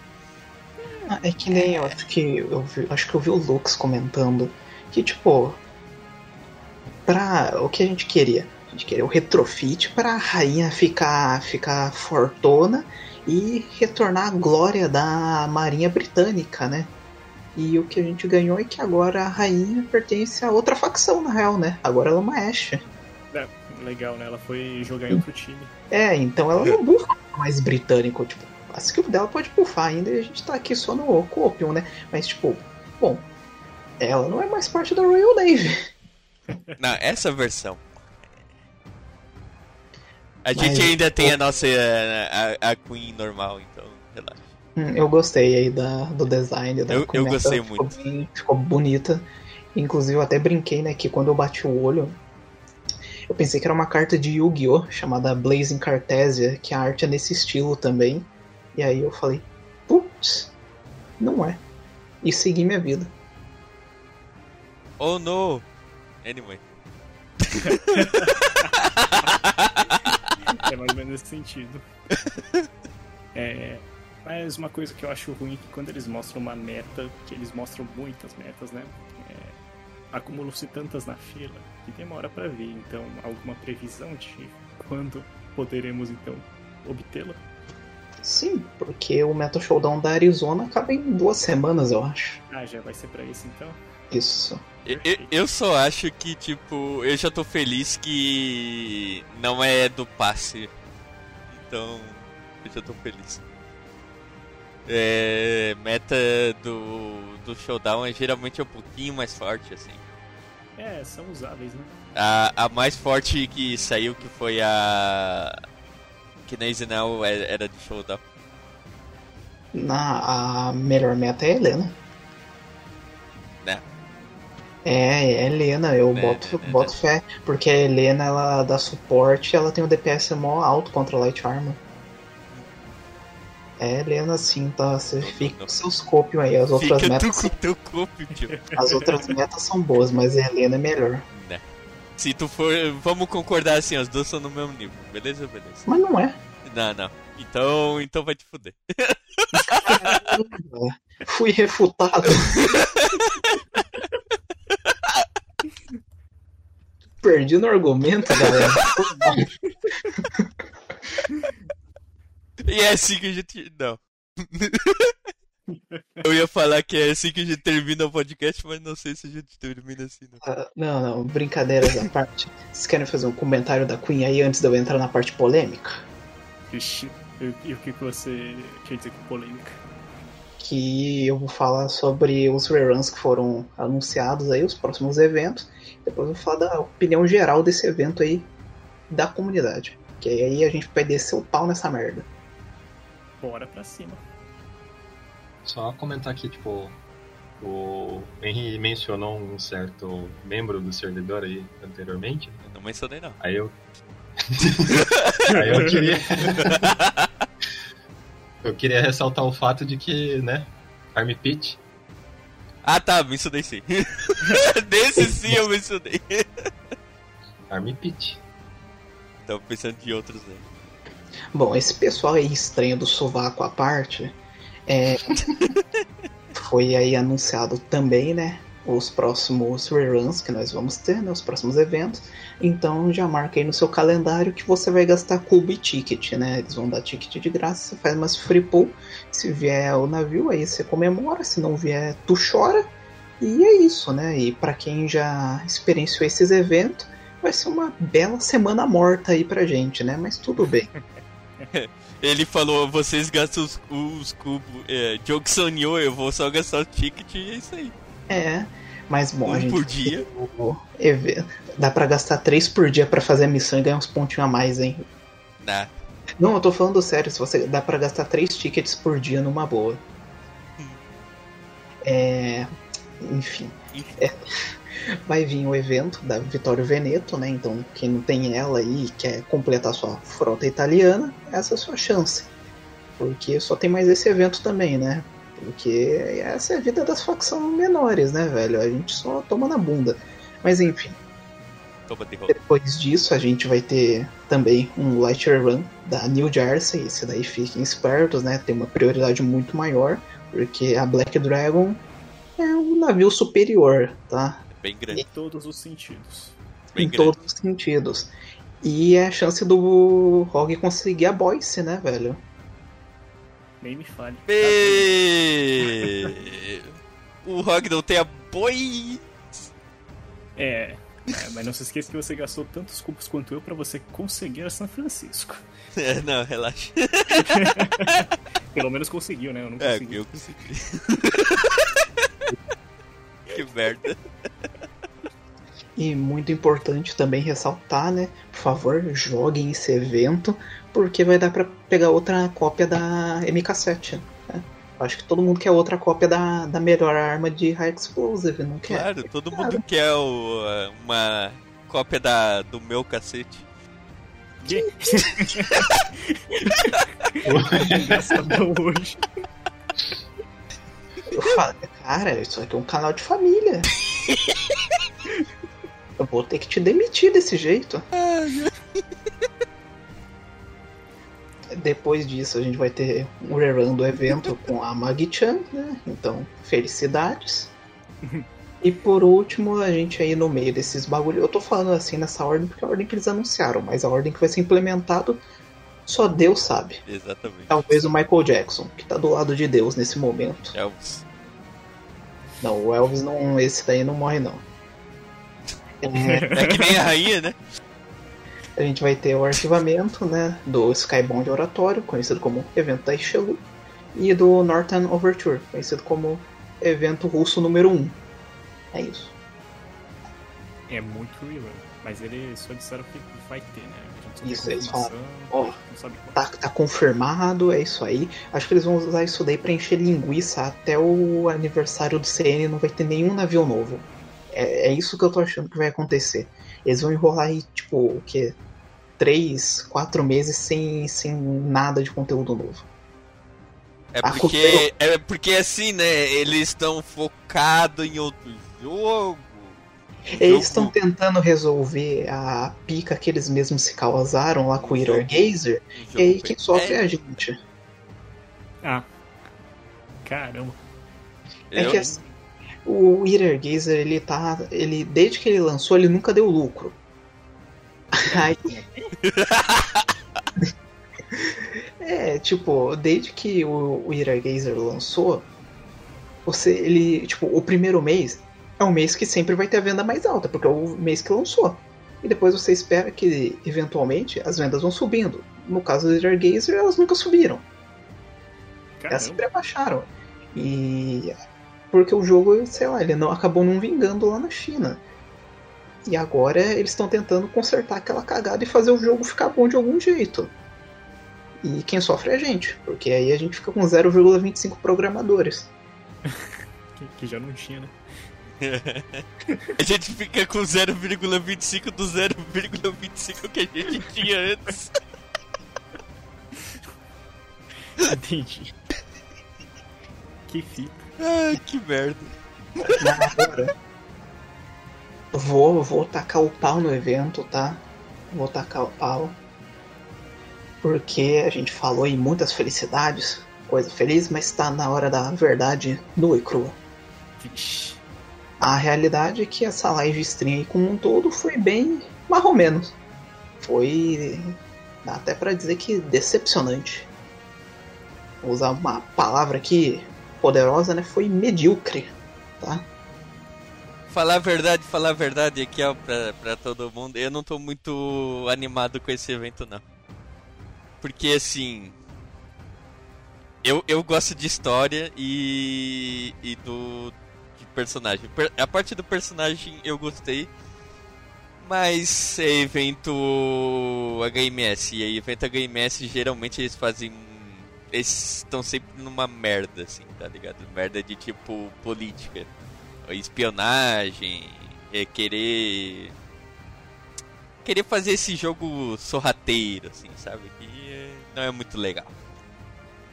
É que nem eu acho que eu vi, acho que eu vi o Lux comentando que, tipo, pra o que a gente queria? A gente queria o retrofit pra rainha ficar, ficar fortona e retornar à glória da Marinha Britânica, né? E o que a gente ganhou é que agora a rainha pertence a outra facção, na real, né? Agora ela é uma Ashe. É, legal, né? Ela foi jogar em outro time. É, então ela não busca mais britânico, tipo. A skill dela pode buffar ainda e a gente tá aqui só no Copium, né? Mas, tipo, bom, ela não é mais parte da Royal Navy. Não, essa versão. A Mas, gente ainda tem a nossa. A, a Queen normal, então relaxa. Hum, eu gostei aí da, do design da Eu, eu gostei ficou muito. Bem, ficou bonita. Inclusive, eu até brinquei, né, que quando eu bati o olho, eu pensei que era uma carta de Yu-Gi-Oh! chamada Blazing Cartesia, que a arte é nesse estilo também. E aí eu falei, putz, não é. E segui minha vida. Oh no! Anyway. é mais ou menos nesse sentido. É, mas uma coisa que eu acho ruim é que quando eles mostram uma meta, que eles mostram muitas metas, né? É, Acumulam-se tantas na fila que demora para vir. Então, alguma previsão de quando poderemos então obtê-la? Sim, porque o Metal Showdown da Arizona acaba em duas semanas, eu acho. Ah, já vai ser para isso então? Isso. Eu, eu, só acho que, tipo, eu já tô feliz que não é do passe. Então, eu já tô feliz. É, meta do, do showdown é geralmente um pouquinho mais forte, assim. É, são usáveis, né? A, a mais forte que saiu, que foi a. Que na Isinal é, era de showdown. Na, a melhor meta é a Helena. Né? É, é a Helena, eu é, boto, é, boto fé, porque a Helena ela dá suporte ela tem o um DPS mó alto contra a Light Armor. É, Helena, sim, tá? Você fica com seus cópios aí. As outras fica metas. Tu com teu copio, tio. As outras metas são boas, mas a Helena é melhor. Né. Se tu for. Vamos concordar assim, as duas são no mesmo nível. Beleza, beleza. Mas não é. Não, não. Então, então vai te fuder. Fui refutado. Perdi no argumento, galera. E é assim que a gente. Não. Eu ia falar que é assim que a gente termina o podcast, mas não sei se a gente termina assim. Não, uh, não, não, brincadeiras à parte. Vocês querem fazer um comentário da Queen aí antes de eu entrar na parte polêmica? Ixi, e o que você quer dizer com polêmica? Que eu vou falar sobre os reruns que foram anunciados aí, os próximos eventos. Depois eu vou falar da opinião geral desse evento aí da comunidade. Que aí a gente vai descer o pau nessa merda bora pra cima. Só comentar aqui, tipo, o Henry mencionou um certo membro do servidor aí anteriormente. Eu não mencionei não. Aí eu. aí eu queria. eu queria ressaltar o fato de que, né, Army Pit. Ah tá, mencionei sim. Desse sim eu mencionei. Army Pit. Tava pensando de outros aí. Bom, esse pessoal aí estranho do sovaco à parte, é, foi aí anunciado também, né? Os próximos reruns que nós vamos ter, né? Os próximos eventos. Então já marca aí no seu calendário que você vai gastar cubo e ticket, né? Eles vão dar ticket de graça, você faz umas free pool. Se vier o navio, aí você comemora. Se não vier, tu chora. E é isso, né? E para quem já experienciou esses eventos, vai ser uma bela semana morta aí pra gente, né? Mas tudo bem. Ele falou, vocês gastam os, os cubos. É, sonhou, eu vou só gastar o ticket e é isso aí. É, mas bom, um gente. por dia. Dá pra gastar três por dia para fazer a missão e ganhar uns pontinhos a mais, hein? Dá. Não, eu tô falando sério, se você dá para gastar três tickets por dia numa boa. Hum. É. Enfim. Enfim. É vai vir o evento da Vittorio Veneto, né? Então, quem não tem ela aí e quer completar sua frota italiana, essa é a sua chance. Porque só tem mais esse evento também, né? Porque essa é a vida das facções menores, né, velho? A gente só toma na bunda. Mas enfim. Depois disso, a gente vai ter também um Light Run da New Jersey. Esse daí fiquem espertos, né? Tem uma prioridade muito maior, porque a Black Dragon é um navio superior, tá? Bem grande. Em todos os sentidos. Bem em grande. todos os sentidos. E é a chance do Rogue conseguir a Boyce, né, velho? Nem me fale. Be... o Rogue não tem a Boyce. É, É, mas não se esqueça que você gastou tantos cubos quanto eu para você conseguir a São Francisco. É, não, relaxa. Pelo menos conseguiu, né? Eu não é, consegui. É, eu consegui. que merda. E muito importante também ressaltar, né? Por favor, joguem esse evento, porque vai dar para pegar outra cópia da MK7. Né? Acho que todo mundo quer outra cópia da, da melhor arma de High Explosive, não quer? Claro, todo mundo quer o, uma cópia da, do meu cacete. Que? Engraçadão hoje. Eu falo, cara, isso aqui é um canal de família. Eu vou ter que te demitir desse jeito. Depois disso, a gente vai ter um rerun do evento com a Magi-chan, né? Então, felicidades. E por último, a gente aí no meio desses bagulhos. Eu tô falando assim nessa ordem porque é a ordem que eles anunciaram, mas a ordem que vai ser implementado só Deus sabe. Exatamente. Talvez o Michael Jackson, que tá do lado de Deus nesse momento. Elvis. Não, o Elvis não. Esse daí não morre não. É, é que nem a rainha, né? A gente vai ter o arquivamento né, do Skybound Oratório, conhecido como evento da Ishelu, e do Northern Overture, conhecido como evento russo número 1. É isso. É muito real, mas eles só disseram que vai ter, né? Isso, eles falaram. Ó, tá, tá confirmado, é isso aí. Acho que eles vão usar isso daí pra encher linguiça até o aniversário do CN, não vai ter nenhum navio novo. É, é isso que eu tô achando que vai acontecer. Eles vão enrolar aí, tipo, o quê? Três, quatro meses sem, sem nada de conteúdo novo. É porque, é porque assim, né? Eles estão focados em outro jogo. Eles estão tentando resolver a pica que eles mesmos se causaram lá com o Eater Gazer. E aí quem sofre é a gente. Ah. Caramba. É que assim, o Eater Gazer, ele tá. Ele, desde que ele lançou, ele nunca deu lucro. Aí. é, tipo, desde que o, o Eater Gazer lançou, você. Ele. Tipo, o primeiro mês é um mês que sempre vai ter a venda mais alta, porque é o mês que lançou. E depois você espera que, eventualmente, as vendas vão subindo. No caso do Eater Gazer, elas nunca subiram. Caramba. Elas sempre abaixaram. E porque o jogo, sei lá, ele não acabou não vingando lá na China. E agora eles estão tentando consertar aquela cagada e fazer o jogo ficar bom de algum jeito. E quem sofre é a gente, porque aí a gente fica com 0,25 programadores. que, que já não tinha, né? a gente fica com 0,25 do 0,25 que a gente tinha antes. Entendi. Que fita. Ai, que merda. Agora, vou, vou tacar o pau no evento, tá? Vou tacar o pau. Porque a gente falou em muitas felicidades, coisa feliz, mas tá na hora da verdade nua e crua. A realidade é que essa live stream aí como um todo foi bem mais ou menos. Foi. dá até para dizer que decepcionante. Vou usar uma palavra aqui poderosa, né, foi medíocre, tá? Falar a verdade, falar a verdade aqui, ó, pra, pra todo mundo, eu não tô muito animado com esse evento, não. Porque, assim... Eu, eu gosto de história e, e do personagem. A parte do personagem eu gostei, mas é evento HMS. E evento HMS geralmente eles fazem eles estão sempre numa merda, assim, tá ligado? Merda de tipo política, espionagem, é querer. querer fazer esse jogo sorrateiro, assim, sabe? Que é, não é muito legal.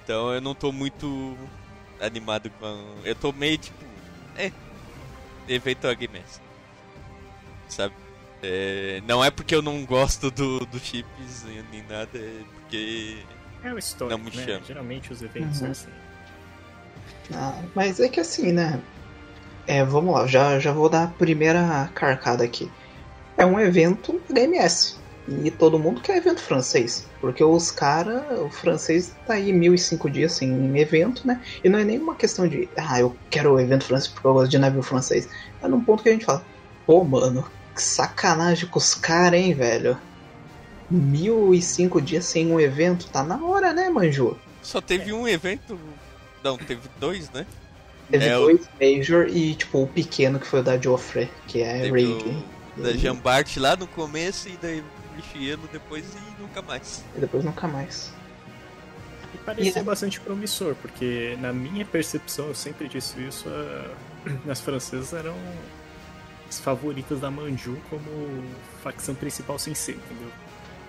Então eu não tô muito animado com. Eu tô meio tipo. É. Evento Agnes. Sabe? É, não é porque eu não gosto do, do chips nem nada, é porque é o histórico, não me né? Chama. Geralmente os eventos uhum. são assim. Ah, mas é que assim, né? É, vamos lá, já, já vou dar a primeira carcada aqui. É um evento DMS. E todo mundo quer evento francês. Porque os caras, o francês tá aí mil e cinco dias sem evento, né? E não é nenhuma questão de, ah, eu quero o evento francês porque eu gosto de navio francês. É num ponto que a gente fala, pô, mano, Que sacanagem com os caras, hein, velho? Mil e cinco dias sem um evento, tá na hora, né, Manju? Só teve um evento. Não, teve dois, né? Teve é dois o... Major e, tipo, o pequeno que foi o da Joffrey, que é Raid. Da Jambart lá no começo e daí Michielo depois e nunca mais. E depois nunca mais. E parecia bastante promissor, porque na minha percepção, eu sempre disse isso, as francesas eram as favoritas da Manju como facção principal sem ser, entendeu?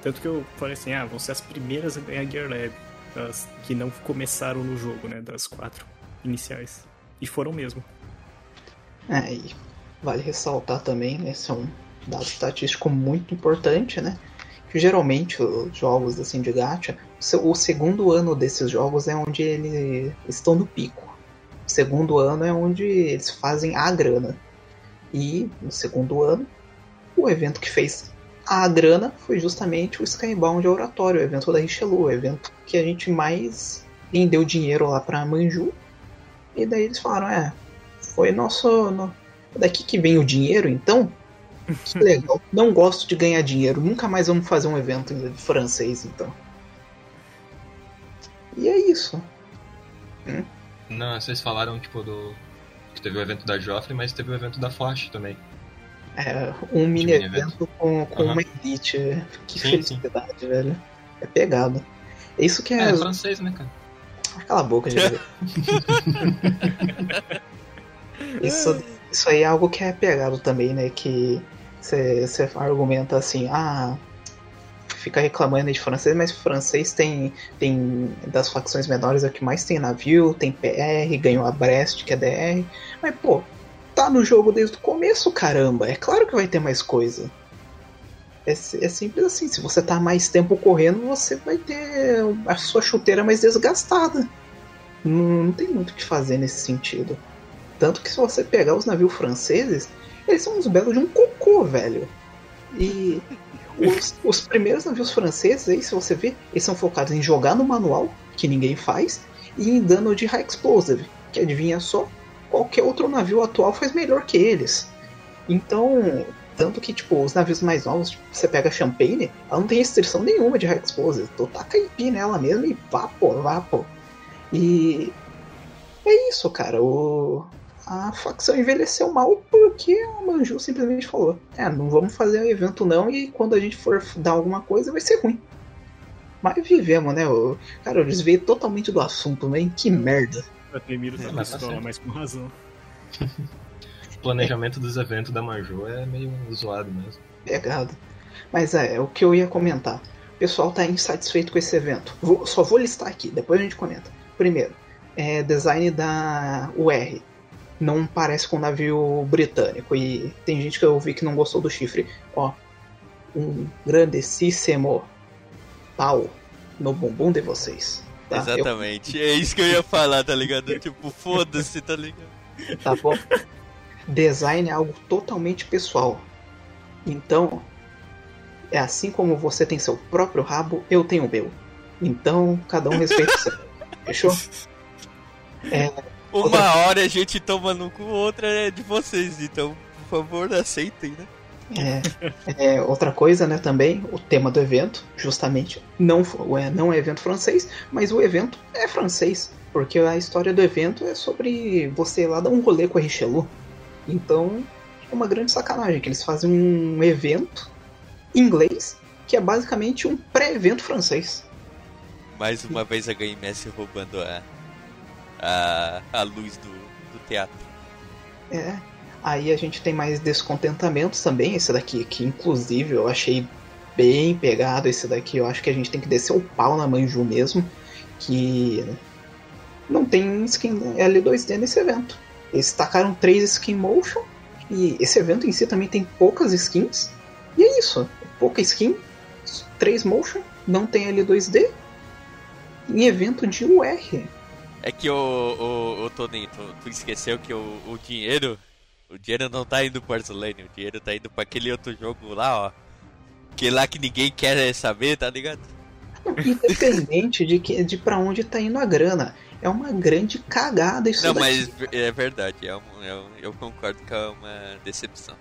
Tanto que eu falei assim, ah, vão ser as primeiras a ganhar Gear Lab, as que não começaram no jogo, né, das quatro iniciais. E foram mesmo. É, e vale ressaltar também, né, esse é um dado estatístico muito importante, né, que geralmente os jogos assim de gacha, o segundo ano desses jogos é onde eles estão no pico. O segundo ano é onde eles fazem a grana. E no segundo ano, o evento que fez a grana foi justamente o Skybound Oratório, o evento da Richelieu, o evento que a gente mais rendeu dinheiro lá pra Manju. E daí eles falaram, é, foi nosso. No... Daqui que vem o dinheiro, então? Legal. Não gosto de ganhar dinheiro. Nunca mais vamos fazer um evento francês, então. E é isso. Hum? Não, vocês falaram, tipo, do. Que teve o evento da Joffrey, mas teve o evento da Forte também. É, um mini, mini evento, evento, com, com uhum. uma elite. Que sim, felicidade, sim. velho. É pegado. É isso que é. É, francês, né, cara? Cala a boca, gente. isso, isso aí é algo que é pegado também, né? Que você argumenta assim, ah, fica reclamando de francês, mas francês tem, tem das facções menores é o que mais tem navio, tem PR, ganhou a Brest, que é DR. Mas, pô, tá no jogo desde o começo, caramba. É claro que vai ter mais coisa. É, é simples assim, se você tá mais tempo correndo, você vai ter a sua chuteira mais desgastada. Não, não tem muito o que fazer nesse sentido. Tanto que se você pegar os navios franceses, eles são uns belos de um cocô, velho. E os, os primeiros navios franceses, aí, se você ver, eles são focados em jogar no manual, que ninguém faz, e em dano de high explosive, que adivinha só, qualquer outro navio atual faz melhor que eles. Então, tanto que, tipo, os navios mais novos, tipo, você pega Champagne, ela não tem restrição nenhuma de high explosive. Tu taca IP nela mesmo e vá, pô, vá, pô. E é isso, cara. O, a facção envelheceu mal porque a Manju simplesmente falou: É, não vamos fazer o evento não e quando a gente for dar alguma coisa vai ser ruim. Mas vivemos, né? O, cara, eu desviei totalmente do assunto, né? Que merda. A Temiro tá é, pistola, mas com razão. o planejamento dos eventos da Manju é meio zoado mesmo. Pegado. Mas é, é o que eu ia comentar. O pessoal tá insatisfeito com esse evento. Vou, só vou listar aqui, depois a gente comenta. Primeiro, é design da UR não parece com um navio britânico. E tem gente que eu vi que não gostou do chifre. Ó, um grandessíssimo pau no bumbum de vocês. Tá? Exatamente, eu... é isso que eu ia falar, tá ligado? tipo, foda-se, tá ligado? Tá bom. Design é algo totalmente pessoal. Então, é assim como você tem seu próprio rabo, eu tenho o meu. Então, cada um respeita o seu. Fechou? É, uma hora a gente toma no cu, outra é de vocês, então, por favor, aceitem, né? É, é, outra coisa, né, também, o tema do evento, justamente, não, é, não é evento francês, mas o evento é francês, porque a história do evento é sobre você lá dar um rolê com a Richelieu. Então, é uma grande sacanagem que eles fazem um evento em inglês, que é basicamente um pré-evento francês. Mais uma vez a GameS roubando a, a, a luz do, do teatro. É. Aí a gente tem mais descontentamentos também, esse daqui, que inclusive eu achei bem pegado esse daqui. Eu acho que a gente tem que descer o pau na Manju mesmo, que não tem skin L2D nesse evento. Eles tacaram três skin motion e esse evento em si também tem poucas skins. E é isso, pouca skin, três motion, não tem L2D. Em evento de UR, é que o, o, o Toninho, tu, tu, esqueceu que o, o dinheiro. O dinheiro não tá indo pro Arzulane, o dinheiro tá indo pra aquele outro jogo lá, ó. Que lá que ninguém quer saber, tá ligado? Independente de, que, de pra onde tá indo a grana. É uma grande cagada isso Não, daqui. mas é verdade, é um, é um, eu concordo que é uma decepção.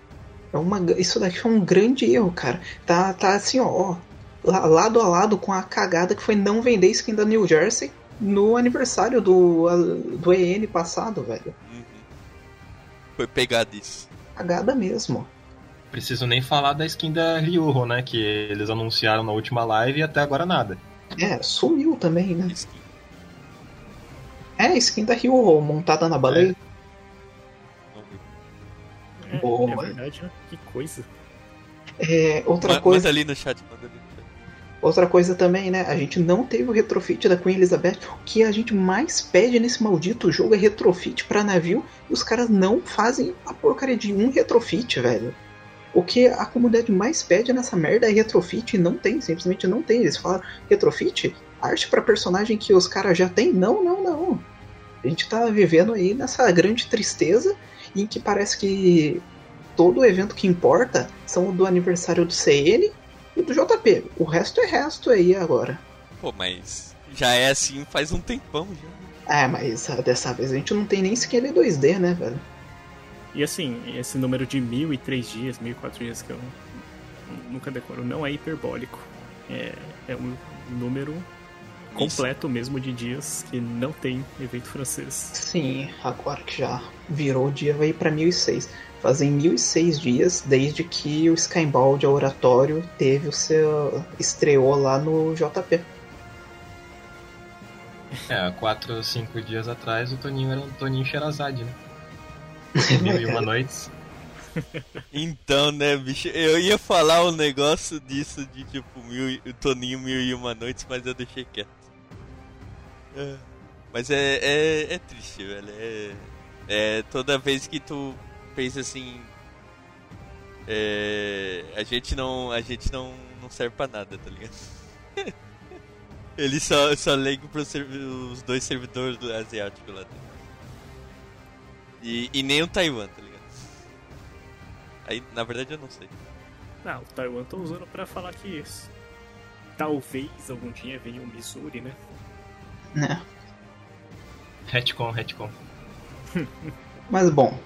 É uma, isso daqui foi um grande erro, cara. Tá, tá assim, ó, lado a lado com a cagada que foi não vender skin da New Jersey no aniversário do, do EN passado, velho. Uhum. Foi pegada isso. Cagada mesmo. Preciso nem falar da skin da Ryuho, né? Que eles anunciaram na última live e até agora nada. É, sumiu também, né? Skin. É, skin da Ryuho, montada na baleia. É, Boa. é verdade, né? Que coisa. É, outra coisa. Manda ali no chat, manda ali. Outra coisa também, né? A gente não teve o retrofit da Queen Elizabeth. O que a gente mais pede nesse maldito jogo é retrofit para navio. E os caras não fazem a porcaria de um retrofit, velho. O que a comunidade mais pede nessa merda é retrofit e não tem, simplesmente não tem. Eles falam retrofit, arte para personagem que os caras já tem. Não, não, não. A gente tá vivendo aí nessa grande tristeza em que parece que todo evento que importa são o do aniversário do CN e do JP. O resto é resto aí agora. Pô, mas já é assim faz um tempão já. É, mas dessa vez a gente não tem nem sequer 2D, né, velho? E assim, esse número de mil e três dias, mil e quatro dias que eu nunca decoro, não é hiperbólico. É, é um número completo Isso. mesmo de dias que não tem evento francês. Sim, agora que já virou o dia, vai ir pra 1006. Fazem 1006 dias desde que o Skyball de Oratório teve o seu. estreou lá no JP. É, 4 ou 5 dias atrás o Toninho era um Toninho Sherazade, né? Mil e uma noites. Então, né, bicho, eu ia falar um negócio disso de tipo mil, o Toninho Mil e Uma Noites, mas eu deixei quieto. É, mas é, é, é triste, velho. É, é toda vez que tu pensa assim. É, a gente não. A gente não, não serve pra nada, tá ligado? Ele só, só liga pros os dois servidores do asiático lá dentro. E, e nem o Taiwan, tá ligado? Aí, na verdade, eu não sei. Não, o Taiwan tô usando pra falar que talvez algum dia venha o Missouri, né? Né. Retcon, retcon. Mas bom,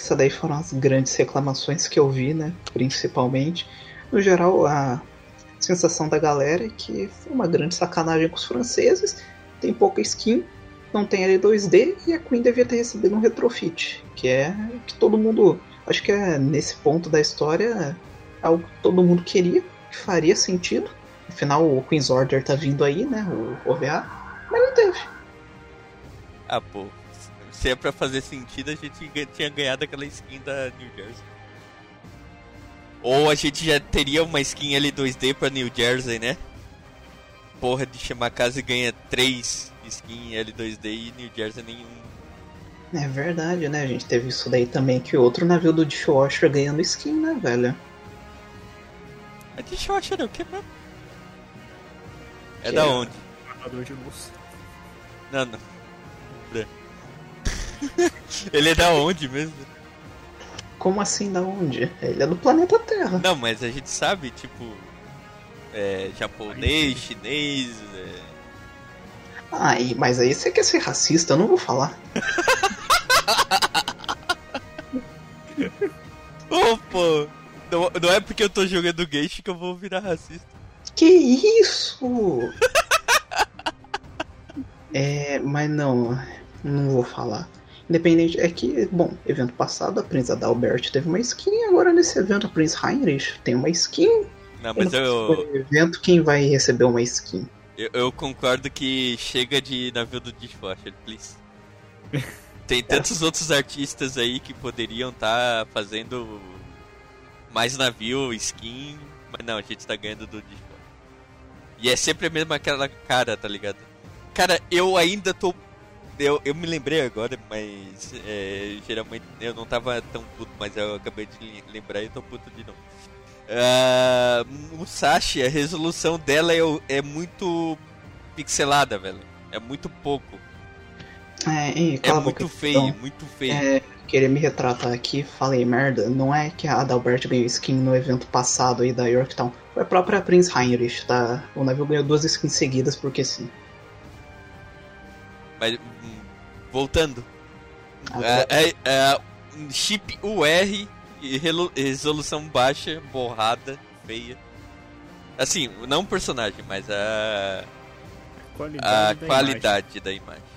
essas daí foram as grandes reclamações que eu vi, né? Principalmente. No geral, a sensação da galera é que foi uma grande sacanagem com os franceses. Tem pouca skin, não tem L2D e a Queen devia ter recebido um retrofit, que é que todo mundo, acho que é nesse ponto da história algo que todo mundo queria, que faria sentido. Afinal, o Queen's Order tá vindo aí, né? O OVA, mas não teve. Ah, pô. Se é pra fazer sentido, a gente tinha ganhado aquela skin da New Jersey. Ou a gente já teria uma skin L2D pra New Jersey, né? Porra de chamar casa e ganha 3 skin L2D e New Jersey nenhum. É verdade, né? A gente teve isso daí também, que outro navio do Dishwasher ganhando skin, né, velho? A Dishwasher é o que mesmo? É que da é... onde? de luz. Não, não. Ele é da onde mesmo? Como assim da onde? Ele é do planeta Terra. Não, mas a gente sabe, tipo. É, japonês, chinês. É... Ai, mas aí você quer ser racista, eu não vou falar. Pô! Não, não é porque eu tô jogando Geish que eu vou virar racista. Que isso? é, mas não, não vou falar. Independente, é que, bom, evento passado a Prince Adalbert teve uma skin, agora nesse evento a Prince Heinrich tem uma skin. Não, mas eu. evento, quem vai receber uma skin? Eu, eu concordo que chega de navio do Dishwasher, please. Tem tantos outros artistas aí que poderiam estar tá fazendo mais navio, skin, mas não, a gente tá ganhando do Dishwasher. E é sempre a mesma aquela cara, tá ligado? Cara, eu ainda tô eu, eu me lembrei agora, mas é, geralmente eu não tava tão puto, mas eu acabei de lembrar e tô puto de novo. Uh, Musashi, a resolução dela é, é muito pixelada, velho. É muito pouco. É, e, é muito feio, então, muito feio. É, queria me retratar aqui, falei merda. Não é que a Adalbert ganhou skin no evento passado aí da Yorktown. Foi a própria Prince Heinrich, tá? O navio ganhou duas skins seguidas porque sim. Mas, voltando. Ah, é, é, é, chip UR resolução baixa, borrada, feia. Assim, não o personagem, mas a. Qualidade a da qualidade imagem. da imagem.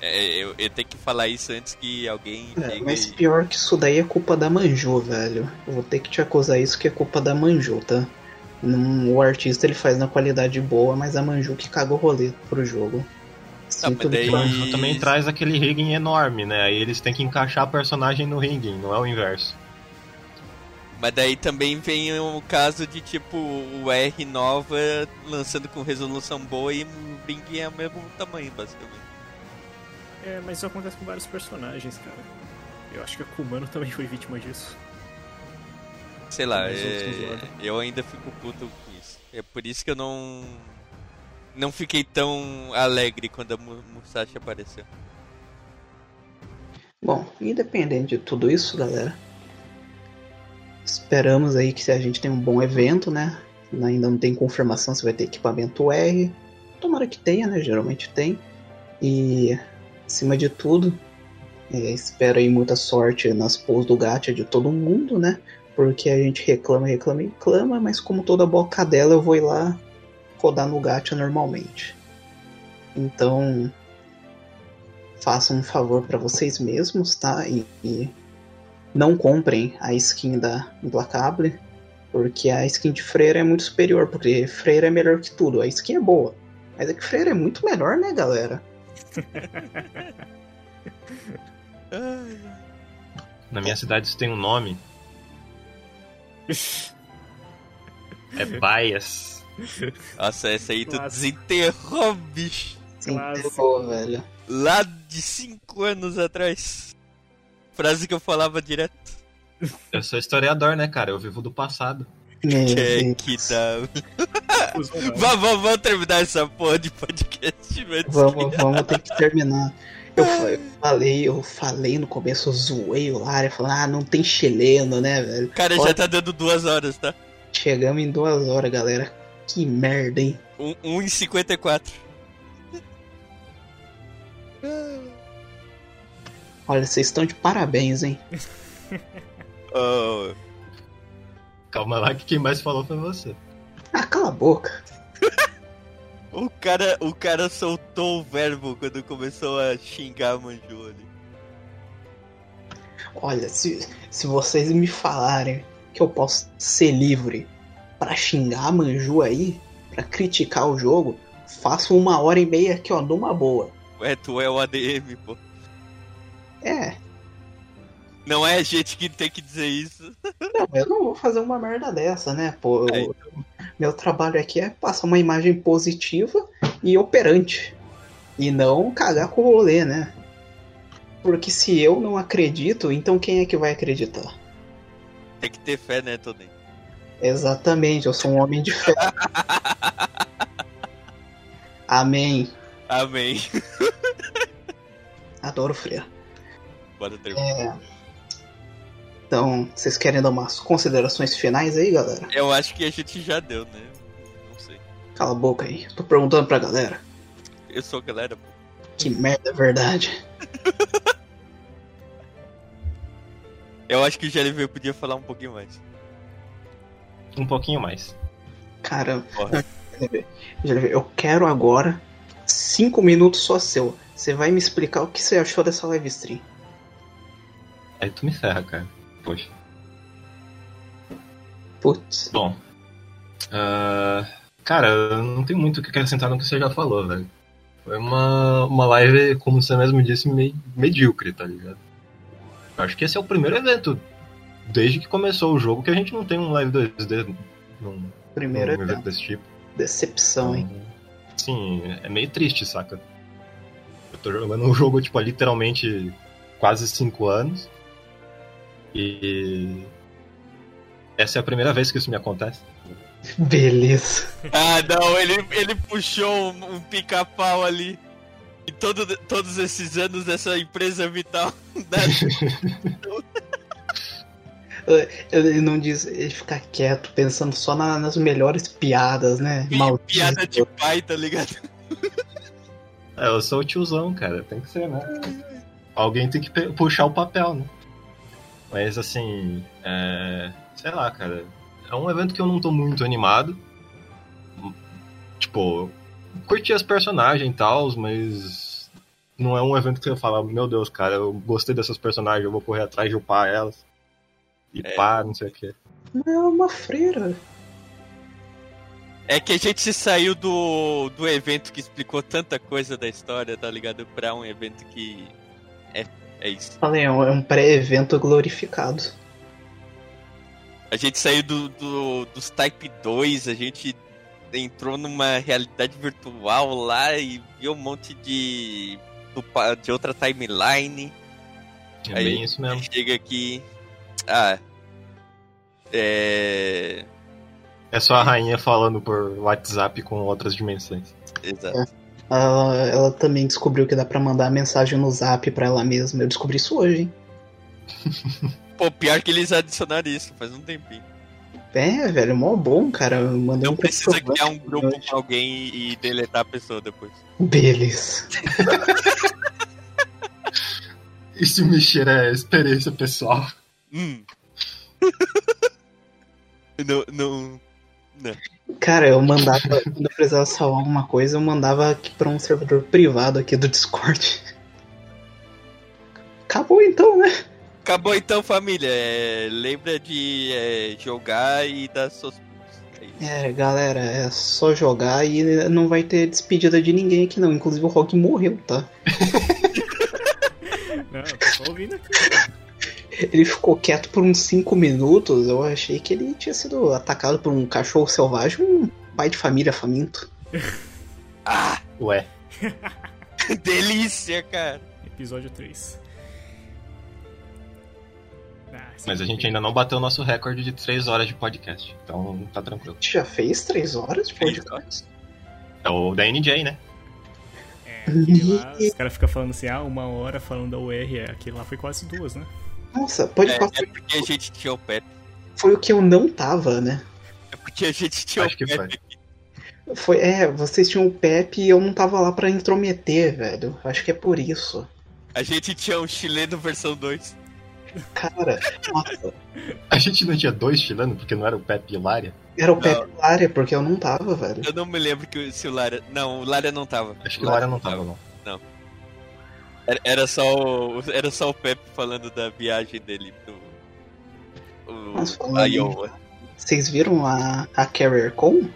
É, eu, eu, tenho que falar isso antes que alguém. É, mas pior que isso daí é culpa da Manju, velho. Eu vou ter que te acusar isso que é culpa da Manju, tá? O artista ele faz na qualidade boa, mas a Manju que caga o rolê pro jogo. Tá, mas daí... Também traz aquele rigging enorme, né? Aí eles têm que encaixar a personagem no rigging, não é o inverso. Mas daí também vem o caso de tipo o R nova lançando com resolução boa e o Bing é o mesmo tamanho, basicamente. É, mas isso acontece com vários personagens, cara. Eu acho que a Kumano também foi vítima disso. Sei lá, é... eu ainda fico puto com isso. É por isso que eu não. Não fiquei tão alegre quando a Musashi apareceu. Bom, independente de tudo isso, galera, Esperamos aí que a gente tenha um bom evento, né? Ainda não tem confirmação se vai ter equipamento R. Tomara que tenha, né? Geralmente tem. E, acima de tudo, é, espero aí muita sorte nas pools do gacha de todo mundo, né? Porque a gente reclama, reclama, reclama, mas como toda boa cadela eu vou ir lá rodar no gacha normalmente. Então, façam um favor para vocês mesmos, tá? E, e não comprem a skin da Implacable, porque a skin de Freira é muito superior, porque Freira é melhor que tudo. A skin é boa, mas é que Freira é muito melhor, né, galera? Na minha cidade isso tem um nome. É Bias. Nossa, essa aí tu desenterrou, bicho. Desenterrou, velho. Lá de 5 anos atrás. Frase que eu falava direto. Eu sou historiador, né, cara? Eu vivo do passado. Que, que da. vamos, vamos terminar essa porra de podcast, velho. Vamos, vamos ter que terminar. Eu falei, eu falei no começo, eu zoei o Lara falando, ah, não tem chileno, né, velho? Cara, Pode... já tá dando duas horas, tá? Chegamos em duas horas, galera. Que merda, hein? 1 um, um e 54. Olha, vocês estão de parabéns, hein? oh. Calma lá que quem mais falou foi você. Ah, cala a boca. o, cara, o cara soltou o verbo quando começou a xingar a Manju ali. Olha, se, se vocês me falarem que eu posso ser livre para xingar a Manju aí, para criticar o jogo, faço uma hora e meia aqui, ó, numa boa. Ué, tu é o ADM, pô. É. Não é a gente que tem que dizer isso. Não, eu não vou fazer uma merda dessa, né? Pô, é. eu, meu trabalho aqui é passar uma imagem positiva e operante. E não cagar com o rolê, né? Porque se eu não acredito, então quem é que vai acreditar? Tem que ter fé, né, Tony? Exatamente, eu sou um homem de fé. Amém. Amém. Adoro fé. Bora terminar. É... Então, vocês querem dar umas considerações finais aí, galera? Eu acho que a gente já deu, né? Não sei. Cala a boca aí. Tô perguntando pra galera. Eu sou galera, pô. Que merda, é verdade. Eu acho que o GLV podia falar um pouquinho mais. Um pouquinho mais. Cara, eu quero agora cinco minutos só seu. Você vai me explicar o que você achou dessa live stream. Aí tu me ferra, cara. Poxa. Putz. Bom. Uh, cara, não tem muito o que acrescentar no que você já falou, velho. Foi uma, uma live, como você mesmo disse, meio medíocre, tá ligado? Acho que esse é o primeiro evento desde que começou o jogo que a gente não tem um live 2D num, primeiro num evento desse tipo. Decepção, hein? Então, sim, é meio triste, saca? Eu tô jogando um jogo, tipo, há literalmente quase 5 anos. E essa é a primeira vez que isso me acontece. Beleza. Ah, não, ele, ele puxou um, um pica-pau ali. E todo, todos esses anos dessa empresa vital. ele não diz, ele fica quieto, pensando só na, nas melhores piadas, né? Maldito. Piada de pai, tá ligado? É, eu sou o tiozão, cara, tem que ser, né? Alguém tem que puxar o papel, né? Mas assim, é... sei lá, cara. É um evento que eu não tô muito animado. Tipo, curti as personagens e tal, mas não é um evento que eu falo, meu Deus, cara, eu gostei dessas personagens, eu vou correr atrás de upar elas. E é. pá, não sei o que. Não é uma freira. É que a gente saiu do, do evento que explicou tanta coisa da história, tá ligado? Pra um evento que. É, é isso. Falei, é um pré-evento glorificado. A gente saiu do, do, dos Type 2, a gente entrou numa realidade virtual lá e viu um monte de. de outra timeline. É Aí bem isso mesmo. Chega aqui. Ah. É. É só a rainha falando por WhatsApp com outras dimensões. Exato. É. Ela, ela, também descobriu que dá para mandar mensagem no zap pra ela mesma. Eu descobri isso hoje, hein? Pô, pior que eles adicionaram isso faz um tempinho. É, velho, mó bom, cara. Mandei Não um precisa criar um grupo com alguém e deletar a pessoa depois. Beleza. Isso me cheira é experiência pessoal. Hum. não, não, não. Cara, eu mandava, quando eu precisava salvar alguma coisa, eu mandava aqui pra um servidor privado aqui do Discord. Acabou então, né? Acabou então, família. É, lembra de é, jogar e dar seus. É, galera, é só jogar e não vai ter despedida de ninguém aqui não. Inclusive o Rock morreu, tá? não, tô ouvindo aqui. Ele ficou quieto por uns 5 minutos. Eu achei que ele tinha sido atacado por um cachorro selvagem, um pai de família faminto. ah! Ué. Delícia, cara. Episódio 3. Mas a gente ainda não bateu o nosso recorde de 3 horas de podcast. Então tá tranquilo. Já fez 3 horas de podcast? É o da NJ, né? É, lá, os caras ficam falando assim, ah, uma hora falando da UR, é, aquele lá foi quase duas, né? Nossa, pode é, passar. É porque a gente tinha o Pepe. Foi o que eu não tava, né? É porque a gente tinha Acho o Pepe. Foi. foi. É, vocês tinham o Pepe e eu não tava lá pra intrometer, velho. Acho que é por isso. A gente tinha o chileno versão 2. Cara, nossa. A gente não tinha dois chilenos, porque não era o Pepe e o Lária? Era o não. Pepe e o Lária, porque eu não tava, velho. Eu não me lembro que se o Lária. Não, o Lária não tava. Acho que o Lária não tava, não. Não. Era, só o, era só o Pepe falando da viagem dele pro. O, Mas falando, Iowa. Vocês viram a, a Carrier Com?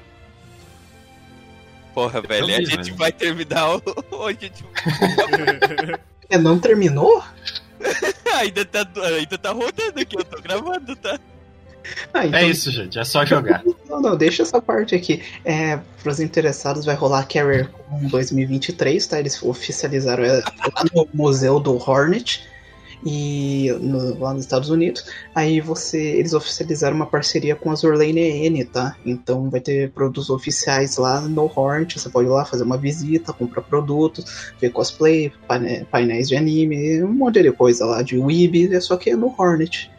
Porra, eu velho, a gente vai terminar hoje. Tipo... é, não terminou? ainda, tá, ainda tá rodando aqui, eu tô gravando, tá? Ah, então... É isso, gente, é só jogar. Não, não, deixa essa parte aqui. É, para os interessados, vai rolar Carrier 2023, tá? Eles oficializaram é, no museu do Hornet e no, lá nos Estados Unidos. Aí você, eles oficializaram uma parceria com a Zorlane N, tá? Então vai ter produtos oficiais lá no Hornet. Você pode ir lá fazer uma visita, comprar produtos, ver cosplay, painéis de anime, um monte de coisa lá de Weeb, é só que é no Hornet.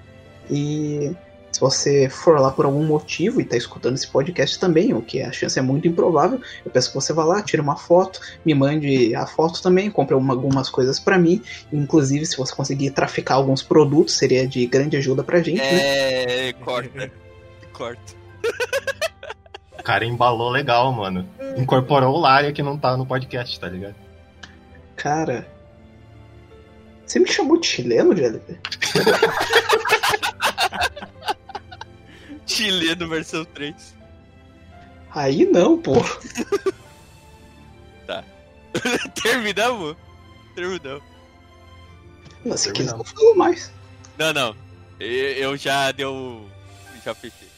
E se você for lá por algum motivo e está escutando esse podcast também, o que a chance é muito improvável, eu peço que você vá lá, tire uma foto, me mande a foto também, compre uma, algumas coisas para mim. Inclusive, se você conseguir traficar alguns produtos, seria de grande ajuda pra gente, é, né? É, corta. corta. O cara embalou legal, mano. Incorporou o Lária que não tá no podcast, tá ligado? Cara. Você me chamou de chileno, JLP? Chileno versão 3. Aí não, pô. tá. Terminamos? Terminamos. Nossa, que não falo mais. Não, não. Eu já deu. Já fechei.